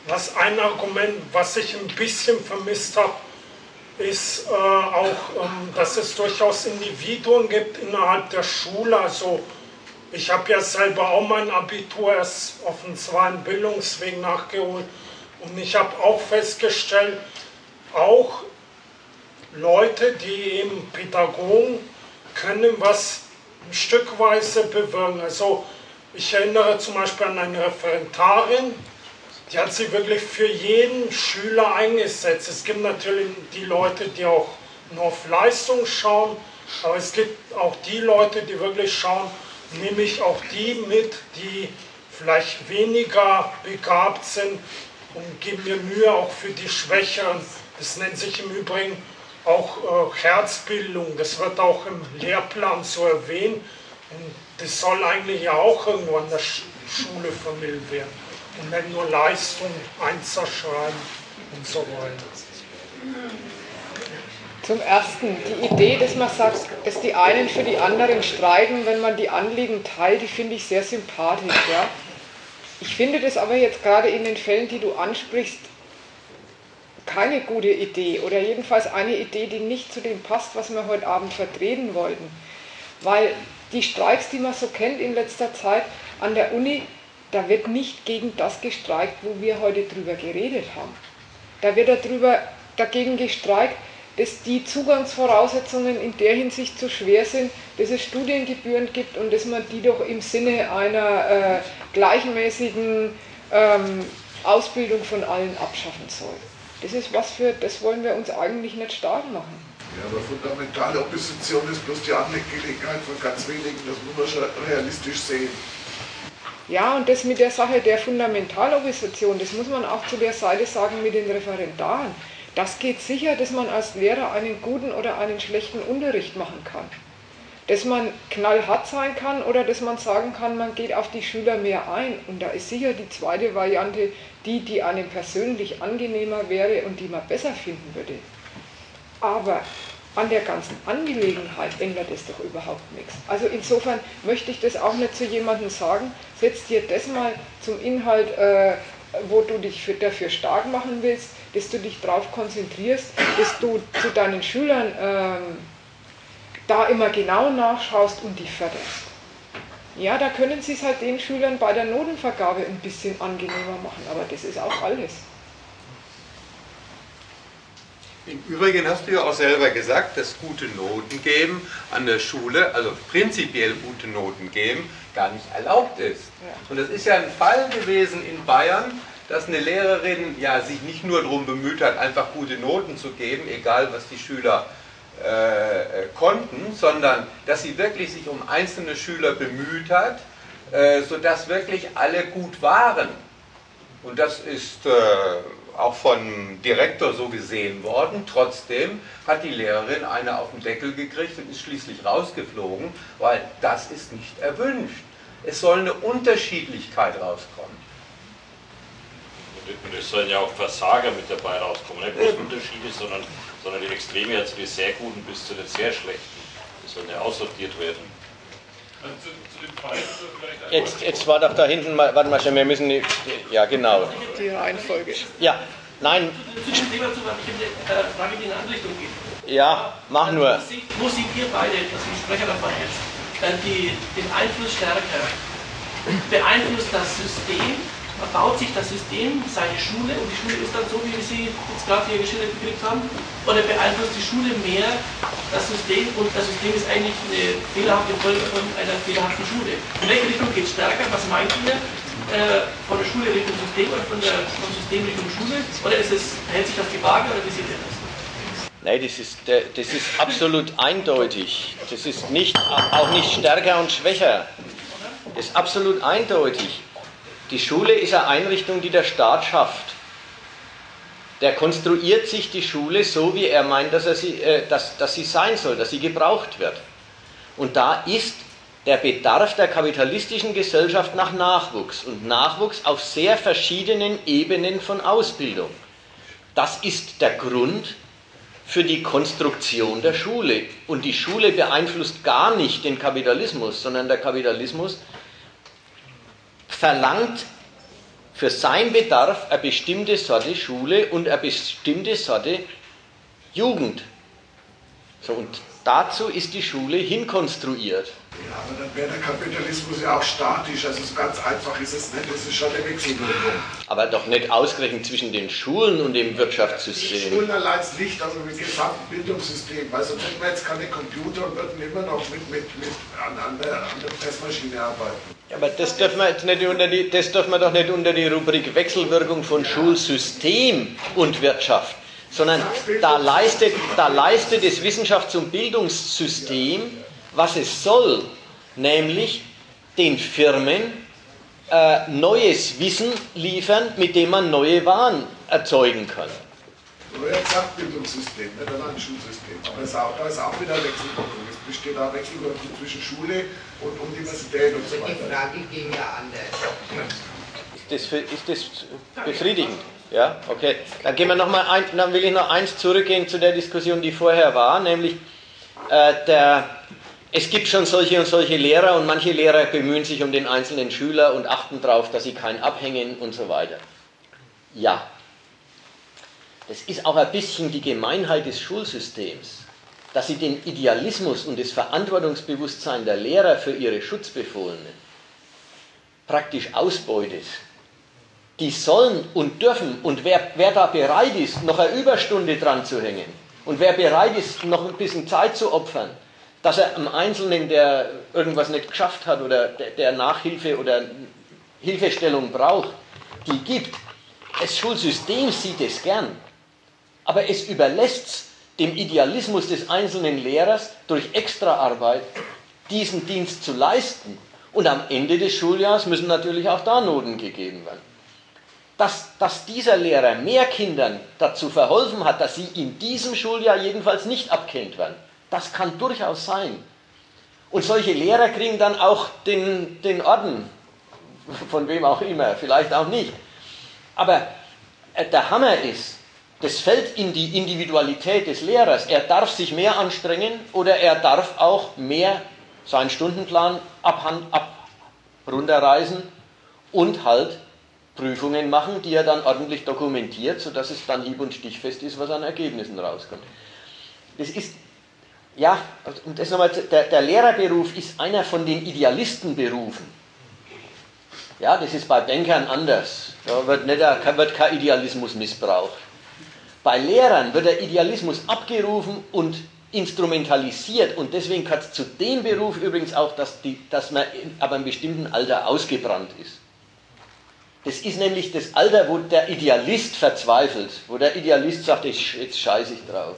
was ein Argument, was ich ein bisschen vermisst habe, ist äh, auch, ähm, dass es durchaus Individuen gibt innerhalb der Schule. Also ich habe ja selber auch mein Abitur erst auf dem zweiten Bildungsweg nachgeholt und ich habe auch festgestellt, auch Leute, die eben Pädagogen können was stückweise bewirken. Also ich erinnere zum Beispiel an eine Referentarin, die hat sich wirklich für jeden Schüler eingesetzt. Es gibt natürlich die Leute, die auch nur auf Leistung schauen, aber es gibt auch die Leute, die wirklich schauen, nehme ich auch die mit, die vielleicht weniger begabt sind und gebe mir Mühe auch für die Schwächeren. Das nennt sich im Übrigen auch äh, Herzbildung. Das wird auch im Lehrplan so erwähnt. Und das soll eigentlich ja auch irgendwo an der Schule vermittelt werden. Und nicht nur Leistung, Einser schreiben und so weiter. Zum Ersten, die Idee, dass man sagt, dass die einen für die anderen streiten, wenn man die Anliegen teilt, die finde ich sehr sympathisch. Ja? Ich finde das aber jetzt gerade in den Fällen, die du ansprichst, keine gute Idee oder jedenfalls eine Idee, die nicht zu dem passt, was wir heute Abend vertreten wollten. Weil die Streiks, die man so kennt in letzter Zeit an der Uni, da wird nicht gegen das gestreikt, wo wir heute drüber geredet haben. Da wird darüber dagegen gestreikt, dass die Zugangsvoraussetzungen in der Hinsicht zu schwer sind, dass es Studiengebühren gibt und dass man die doch im Sinne einer äh, gleichmäßigen ähm, Ausbildung von allen abschaffen soll. Das ist was für, das wollen wir uns eigentlich nicht stark machen. Ja, aber fundamentale Opposition ist bloß die Angelegenheit von ganz wenigen, das muss man schon realistisch sehen. Ja, und das mit der Sache der Fundamentalopposition, das muss man auch zu der Seite sagen mit den Referendaren. Das geht sicher, dass man als Lehrer einen guten oder einen schlechten Unterricht machen kann. Dass man knallhart sein kann oder dass man sagen kann, man geht auf die Schüler mehr ein. Und da ist sicher die zweite Variante die, die einem persönlich angenehmer wäre und die man besser finden würde. Aber an der ganzen Angelegenheit ändert es doch überhaupt nichts. Also insofern möchte ich das auch nicht zu jemandem sagen, setz dir das mal zum Inhalt, äh, wo du dich für, dafür stark machen willst, dass du dich darauf konzentrierst, dass du zu deinen Schülern ähm, da immer genau nachschaust und die förderst. Ja, da können Sie es halt den Schülern bei der Notenvergabe ein bisschen angenehmer machen, aber das ist auch alles. Im Übrigen hast du ja auch selber gesagt, dass gute Noten geben an der Schule, also prinzipiell gute Noten geben, gar nicht erlaubt ist. Und das ist ja ein Fall gewesen in Bayern, dass eine Lehrerin ja sich nicht nur darum bemüht hat, einfach gute Noten zu geben, egal was die Schüler äh, konnten, sondern dass sie wirklich sich um einzelne Schüler bemüht hat, äh, sodass wirklich alle gut waren. Und das ist äh, auch vom Direktor so gesehen worden. Trotzdem hat die Lehrerin eine auf den Deckel gekriegt und ist schließlich rausgeflogen, weil das ist nicht erwünscht. Es soll eine Unterschiedlichkeit rauskommen. Und es sollen ja auch Versager mit dabei rauskommen, nicht bloß Unterschiede, sondern, sondern die Extreme, also die sehr Guten bis zu den sehr Schlechten. Die sollen ja aussortiert werden. Jetzt, jetzt war doch da hinten mal, warte mal schon, wir müssen, die, ja genau. Die Reihenfolge. Ja, nein, Zu dem Thema zu, weil ich eine äh, Frage, die in eine andere Richtung geht. ja, mach nur. Wo seht- Wo seht ihr beide, das sind Sprecher davon jetzt, äh, die, den Einfluss stärker? Beeinflusst das System, baut sich das System seine Schule und die Schule ist dann so, wie wir sie jetzt gerade hier geschildert gekriegt haben? Oder beeinflusst die Schule mehr das System und das System ist eigentlich eine fehlerhafte Folge von einer fehlerhaften Schule? In welche Richtung geht es stärker? Was meint ihr? Äh, von der Schule Richtung System oder von der, vom System Richtung Schule? Oder ist es, hält sich das die Waage oder wie seht ihr das? Nein, das ist, äh, das ist absolut eindeutig. Das ist nicht, auch nicht stärker und schwächer. Das ist absolut eindeutig. Die Schule ist eine Einrichtung, die der Staat schafft. Der konstruiert sich die Schule so, wie er meint, dass, er sie, äh, dass, dass sie sein soll, dass sie gebraucht wird. Und da ist der Bedarf der kapitalistischen Gesellschaft nach Nachwuchs und Nachwuchs auf sehr verschiedenen Ebenen von Ausbildung. Das ist der Grund für die Konstruktion der Schule. Und die Schule beeinflusst gar nicht den Kapitalismus, sondern der Kapitalismus verlangt für seinen Bedarf eine bestimmte Sorte Schule und eine bestimmte Sorte Jugend. So, und dazu ist die Schule hinkonstruiert. Ja, aber dann wäre der Kapitalismus ja auch statisch. Also so ganz einfach ist es nicht. Das ist schon eine Wechselwirkung. Aber doch nicht ausgerechnet zwischen den Schulen und dem Die Wirtschaftssystem. Schulen allein nicht, aber mit dem gesamten Bildungssystem. Weil sonst hätten wir jetzt keine Computer und würden immer noch mit, mit, mit an, an, der, an der Pressmaschine arbeiten. Aber das dürfen, wir jetzt nicht unter die, das dürfen wir doch nicht unter die Rubrik Wechselwirkung von Schulsystem und Wirtschaft, sondern da leistet, da leistet das Wissenschafts- und Bildungssystem, was es soll, nämlich den Firmen äh, neues Wissen liefern, mit dem man neue Waren erzeugen kann. Nur ein Sachbildungssystem, nicht ein Schulsystem. Aber es ist auch, da ist auch wieder Wechselwirkung. Es besteht auch Wechselwirkung zwischen Schule und Universität und so Die weiter. Frage ging ja anders. Ist das, für, ist das befriedigend? Ja, okay. Dann gehen wir noch mal ein, dann will ich noch eins zurückgehen zu der Diskussion, die vorher war, nämlich äh, der, es gibt schon solche und solche Lehrer und manche Lehrer bemühen sich um den einzelnen Schüler und achten darauf, dass sie keinen abhängen und so weiter. Ja, das ist auch ein bisschen die Gemeinheit des Schulsystems, dass sie den Idealismus und das Verantwortungsbewusstsein der Lehrer für ihre Schutzbefohlenen praktisch ausbeutet. Die sollen und dürfen und wer, wer da bereit ist, noch eine Überstunde dran zu hängen und wer bereit ist, noch ein bisschen Zeit zu opfern, dass er am Einzelnen, der irgendwas nicht geschafft hat oder der, Nachhilfe oder Hilfestellung braucht, die gibt. Das Schulsystem sieht es gern, aber es überlässt dem Idealismus des einzelnen Lehrers durch Extraarbeit diesen Dienst zu leisten. Und am Ende des Schuljahres müssen natürlich auch da Noten gegeben werden. Dass, dass dieser Lehrer mehr Kindern dazu verholfen hat, dass sie in diesem Schuljahr jedenfalls nicht abkennt werden, das kann durchaus sein. Und solche Lehrer kriegen dann auch den, den Orden, von wem auch immer, vielleicht auch nicht. Aber äh, der Hammer ist, das fällt in die Individualität des Lehrers. Er darf sich mehr anstrengen oder er darf auch mehr seinen Stundenplan abhand, ab, runterreißen und halt Prüfungen machen, die er dann ordentlich dokumentiert, sodass es dann hieb- und stichfest ist, was an Ergebnissen rauskommt. Das ist, ja, und das nochmal, der, der Lehrerberuf ist einer von den Idealistenberufen. Ja, das ist bei Bankern anders. Da wird, nicht, da wird kein Idealismus missbraucht. Bei Lehrern wird der Idealismus abgerufen und instrumentalisiert und deswegen es zu dem Beruf übrigens auch, dass, die, dass man in, ab einem bestimmten Alter ausgebrannt ist. Das ist nämlich das Alter, wo der Idealist verzweifelt, wo der Idealist sagt, ich, jetzt scheiße ich drauf.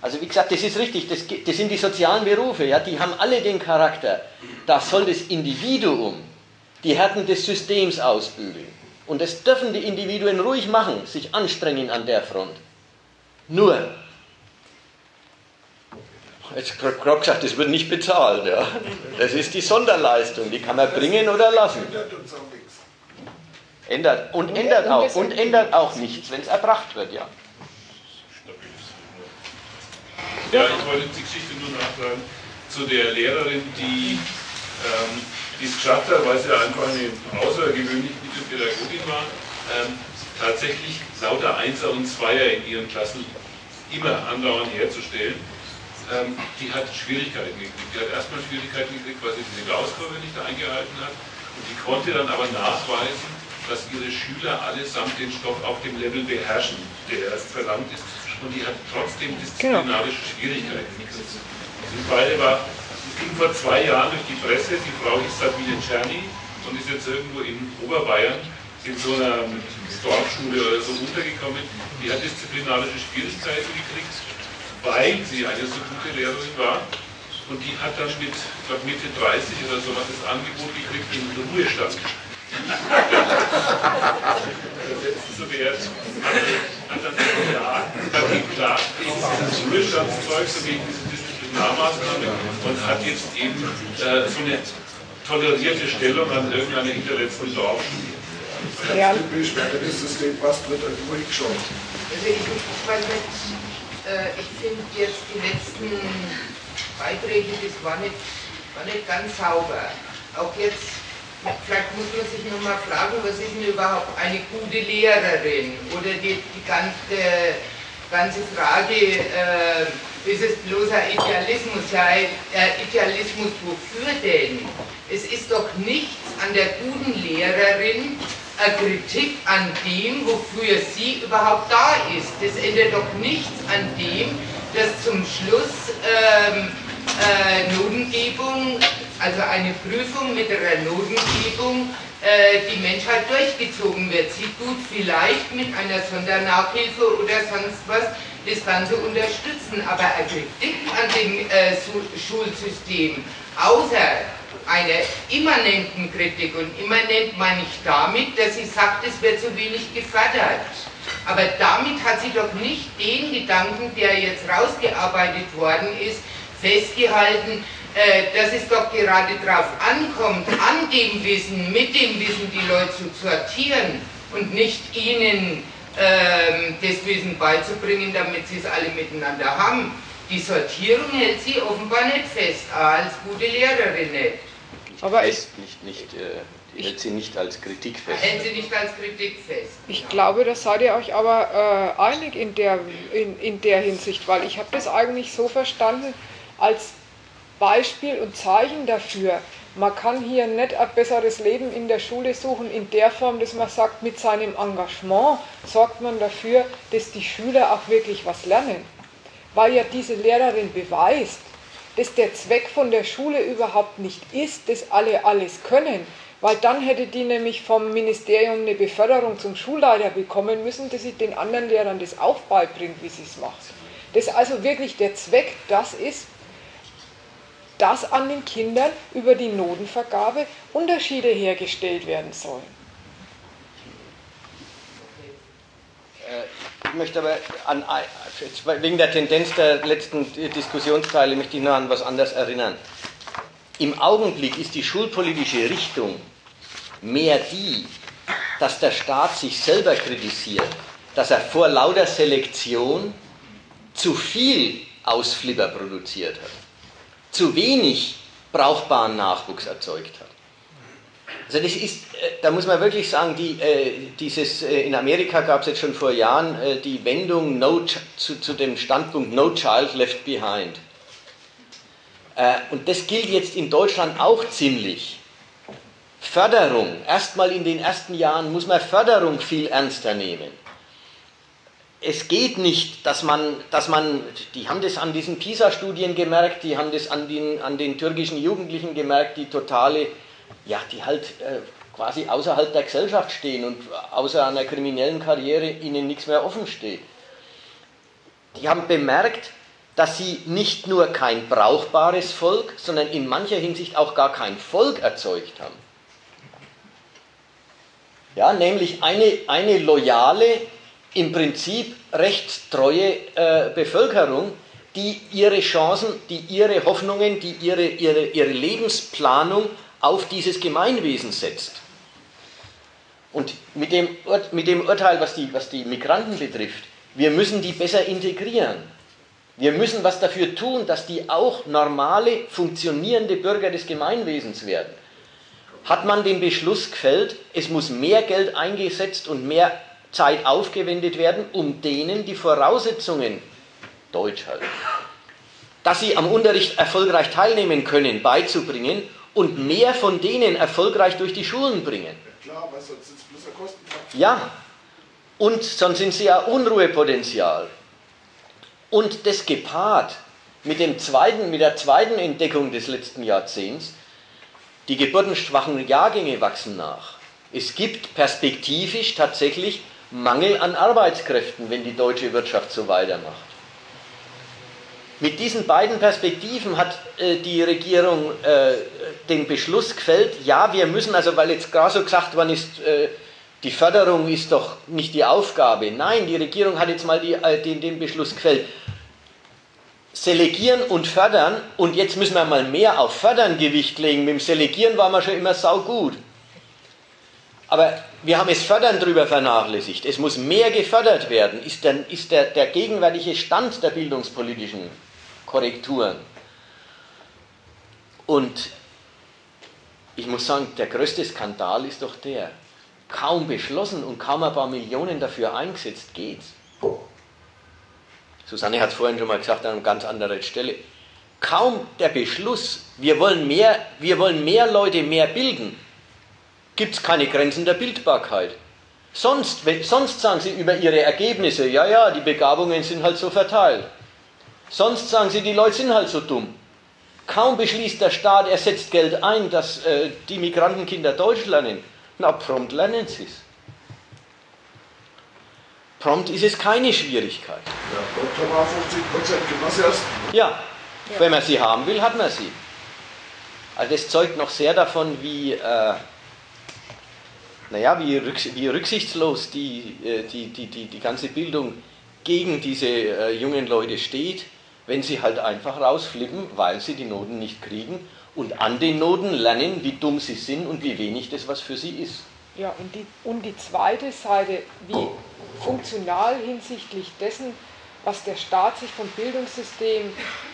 Also wie gesagt, das ist richtig, das, das sind die sozialen Berufe, ja, die haben alle den Charakter, da soll das Individuum die Härten des Systems ausbügeln. Und das dürfen die Individuen ruhig machen, sich anstrengen an der Front. Nur, jetzt Krog gesagt, das wird nicht bezahlt. Ja. Das ist die Sonderleistung, die kann man bringen oder lassen. Ändert und ändert auch und ändert auch nichts, wenn es erbracht wird, ja. Ja, ich wollte die Geschichte nur nachtragen zu der Lehrerin, die ähm, es geschafft hat, weil sie einfach eine außergewöhnlich gute Pädagogin war, ähm, tatsächlich lauter Einser und Zweier in ihren Klassen immer andauernd herzustellen. Ähm, die hat Schwierigkeiten gekriegt. Die hat erstmal Schwierigkeiten gekriegt, weil sie diese Gaußkurve nicht eingehalten hat. Und die konnte dann aber nachweisen, dass ihre Schüler allesamt den Stoff auf dem Level beherrschen, der erst verlangt ist. Und die hat trotzdem disziplinarische Schwierigkeiten gekriegt. Die beide war, ging vor zwei Jahren durch die Presse, die Frau hieß Sabine Czerny und ist jetzt irgendwo in Oberbayern in so einer Dorfschule oder so untergekommen. Die hat disziplinarische Schwierigkeiten gekriegt weil sie eine so gute Lehrerin war. Und die hat dann mit, ich glaube Mitte 30 oder so was das Angebot gekriegt in den Ruhestand. so wert. Hat dann geklagt, hat geklagt gegen dieses Ruhestandszeug, so gegen diese Disziplinarmaßnahme und hat jetzt eben äh, so eine tolerierte Stellung an irgendeiner hinterletzten Dorfschule. Ja. Typisch, wenn das System passt, wird er ruhig schon. Also ich, ich weiß nicht, äh, ich finde jetzt die letzten Beiträge, das war nicht, war nicht ganz sauber. Auch jetzt, vielleicht muss man sich nochmal fragen, was ist denn überhaupt eine gute Lehrerin? Oder die, die ganze, ganze Frage, äh, ist es bloß ein Idealismus? Ja, äh, Idealismus wofür denn? Es ist doch nichts an der guten Lehrerin, Kritik an dem, wofür sie überhaupt da ist. Das ändert doch nichts an dem, dass zum Schluss ähm, äh, Notengebung, also eine Prüfung mit einer Notengebung, äh, die Menschheit durchgezogen wird. Sie tut vielleicht mit einer Sondernachhilfe oder sonst was das Ganze unterstützen, aber eine Kritik an dem äh, Schulsystem, außer einer immanenten Kritik. Und immanent meine ich damit, dass sie sagt, es wird zu wenig gefördert. Aber damit hat sie doch nicht den Gedanken, der jetzt rausgearbeitet worden ist, festgehalten, äh, dass es doch gerade darauf ankommt, an dem Wissen, mit dem Wissen die Leute zu sortieren und nicht ihnen äh, das Wissen beizubringen, damit sie es alle miteinander haben. Die Sortierung hält sie offenbar nicht fest, als gute Lehrerin nicht. Aber fest, nicht, nicht, äh, die hält sie nicht als Kritik fest. Hält sie nicht als Kritik fest. Ich ja. glaube, da seid ihr euch aber äh, einig in der, in, in der Hinsicht, weil ich habe das eigentlich so verstanden als Beispiel und Zeichen dafür, man kann hier nicht ein besseres Leben in der Schule suchen, in der Form, dass man sagt, mit seinem Engagement sorgt man dafür, dass die Schüler auch wirklich was lernen. Weil ja diese Lehrerin beweist, dass der Zweck von der Schule überhaupt nicht ist, dass alle alles können, weil dann hätte die nämlich vom Ministerium eine Beförderung zum Schulleiter bekommen müssen, dass sie den anderen Lehrern das auch beibringt, wie sie es macht. Dass also wirklich der Zweck das ist, dass an den Kindern über die Notenvergabe Unterschiede hergestellt werden sollen. Ich möchte aber an, wegen der Tendenz der letzten Diskussionsteile möchte ich noch an was anderes erinnern. Im Augenblick ist die schulpolitische Richtung mehr die, dass der Staat sich selber kritisiert, dass er vor lauter Selektion zu viel Ausflipper produziert hat, zu wenig brauchbaren Nachwuchs erzeugt hat. Also das ist, äh, da muss man wirklich sagen, die, äh, dieses, äh, in Amerika gab es jetzt schon vor Jahren die Wendung no, zu, zu, dem Standpunkt No Child Left Behind. Und das gilt jetzt in Deutschland auch ziemlich. Förderung, erstmal in den ersten Jahren muss man Förderung viel ernster nehmen. Es geht nicht, dass man, dass man, die haben das an diesen PISA-Studien gemerkt, die haben das an den, an den türkischen Jugendlichen gemerkt, die totale ja, die halt äh, quasi außerhalb der Gesellschaft stehen und außer einer kriminellen Karriere ihnen nichts mehr offen steht. Die haben bemerkt, dass sie nicht nur kein brauchbares Volk, sondern in mancher Hinsicht auch gar kein Volk erzeugt haben. Ja, nämlich eine, eine loyale, im Prinzip rechtstreue äh, Bevölkerung, die ihre Chancen, die ihre Hoffnungen, die ihre, ihre, ihre Lebensplanung auf dieses Gemeinwesen setzt. Und mit dem, mit dem Urteil, was die, was die Migranten betrifft, wir müssen die besser integrieren. Wir müssen was dafür tun, dass die auch normale, funktionierende Bürger des Gemeinwesens werden. Hat man den Beschluss gefällt, es muss mehr Geld eingesetzt und mehr Zeit aufgewendet werden, um denen die Voraussetzungen, Deutsch halt, dass sie am Unterricht erfolgreich teilnehmen können, beizubringen und mehr von denen erfolgreich durch die Schulen bringen. Klar, weil sonst sind es bloß ein Kostenfaktor. Ja, und sonst sind sie ja Unruhepotenzial. Und das gepaart mit, dem zweiten, mit der zweiten Entdeckung des letzten Jahrzehnts, die geburtenschwachen Jahrgänge wachsen nach. Es gibt perspektivisch tatsächlich Mangel an Arbeitskräften, wenn die deutsche Wirtschaft so weitermacht. Mit diesen beiden Perspektiven hat äh, die Regierung äh, den Beschluss gefällt, ja, wir müssen, also weil jetzt gerade so gesagt worden ist, äh, die Förderung ist doch nicht die Aufgabe. Nein, die Regierung hat jetzt mal die, äh, den, den Beschluss gefällt. Selegieren und fördern und jetzt müssen wir mal mehr auf Fördern Gewicht legen. Mit dem Selegieren waren wir schon immer saugut. Aber wir haben es Fördern drüber vernachlässigt. Es muss mehr gefördert werden, ist, der, ist der, der gegenwärtige Stand der bildungspolitischen Korrekturen. Und ich muss sagen, der größte Skandal ist doch der, kaum beschlossen und kaum ein paar Millionen dafür eingesetzt geht's. Susanne hat es vorhin schon mal gesagt an einer ganz anderen Stelle. Kaum der Beschluss, wir wollen mehr, wir wollen mehr Leute mehr bilden, gibt es keine Grenzen der Bildbarkeit. Sonst, sonst sagen sie über ihre Ergebnisse, ja, ja, die Begabungen sind halt so verteilt. Sonst sagen sie, die Leute sind halt so dumm. Kaum beschließt der Staat, er setzt Geld ein, dass äh, die Migrantenkinder Deutsch lernen. Na, prompt lernen sie es. Prompt ist es keine Schwierigkeit. Ja, Doktor war 50 Prozent Gymnasiast. Ja, ja, wenn man sie haben will, hat man sie. Also das zeugt noch sehr davon, wie, äh, naja, wie, wie rücksichtslos die, äh, die, die, die, die ganze Bildung gegen diese äh, jungen Leute steht, wenn sie halt einfach rausflippen, weil sie die Noten nicht kriegen und an den Noten lernen, wie dumm sie sind und wie wenig das was für sie ist. Ja, und die, und die zweite Seite, wie funktional hinsichtlich dessen, was der Staat sich vom Bildungssystem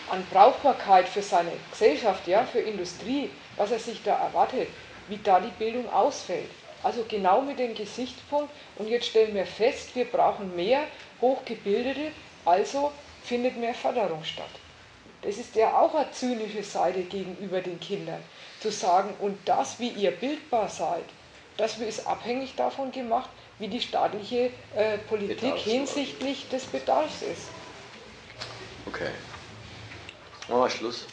an Brauchbarkeit für seine Gesellschaft, ja, für Industrie, was er sich da erwartet, wie da die Bildung ausfällt. Also genau mit dem Gesichtspunkt, und jetzt stellen wir fest, wir brauchen mehr Hochgebildete, also findet mehr Förderung statt. Das ist ja auch eine zynische Seite gegenüber den Kindern, zu sagen, und das, wie ihr bildbar seid, das ist abhängig davon gemacht, wie die staatliche äh, Politik hinsichtlich des Bedarfs ist. Okay. Machen wir Schluss.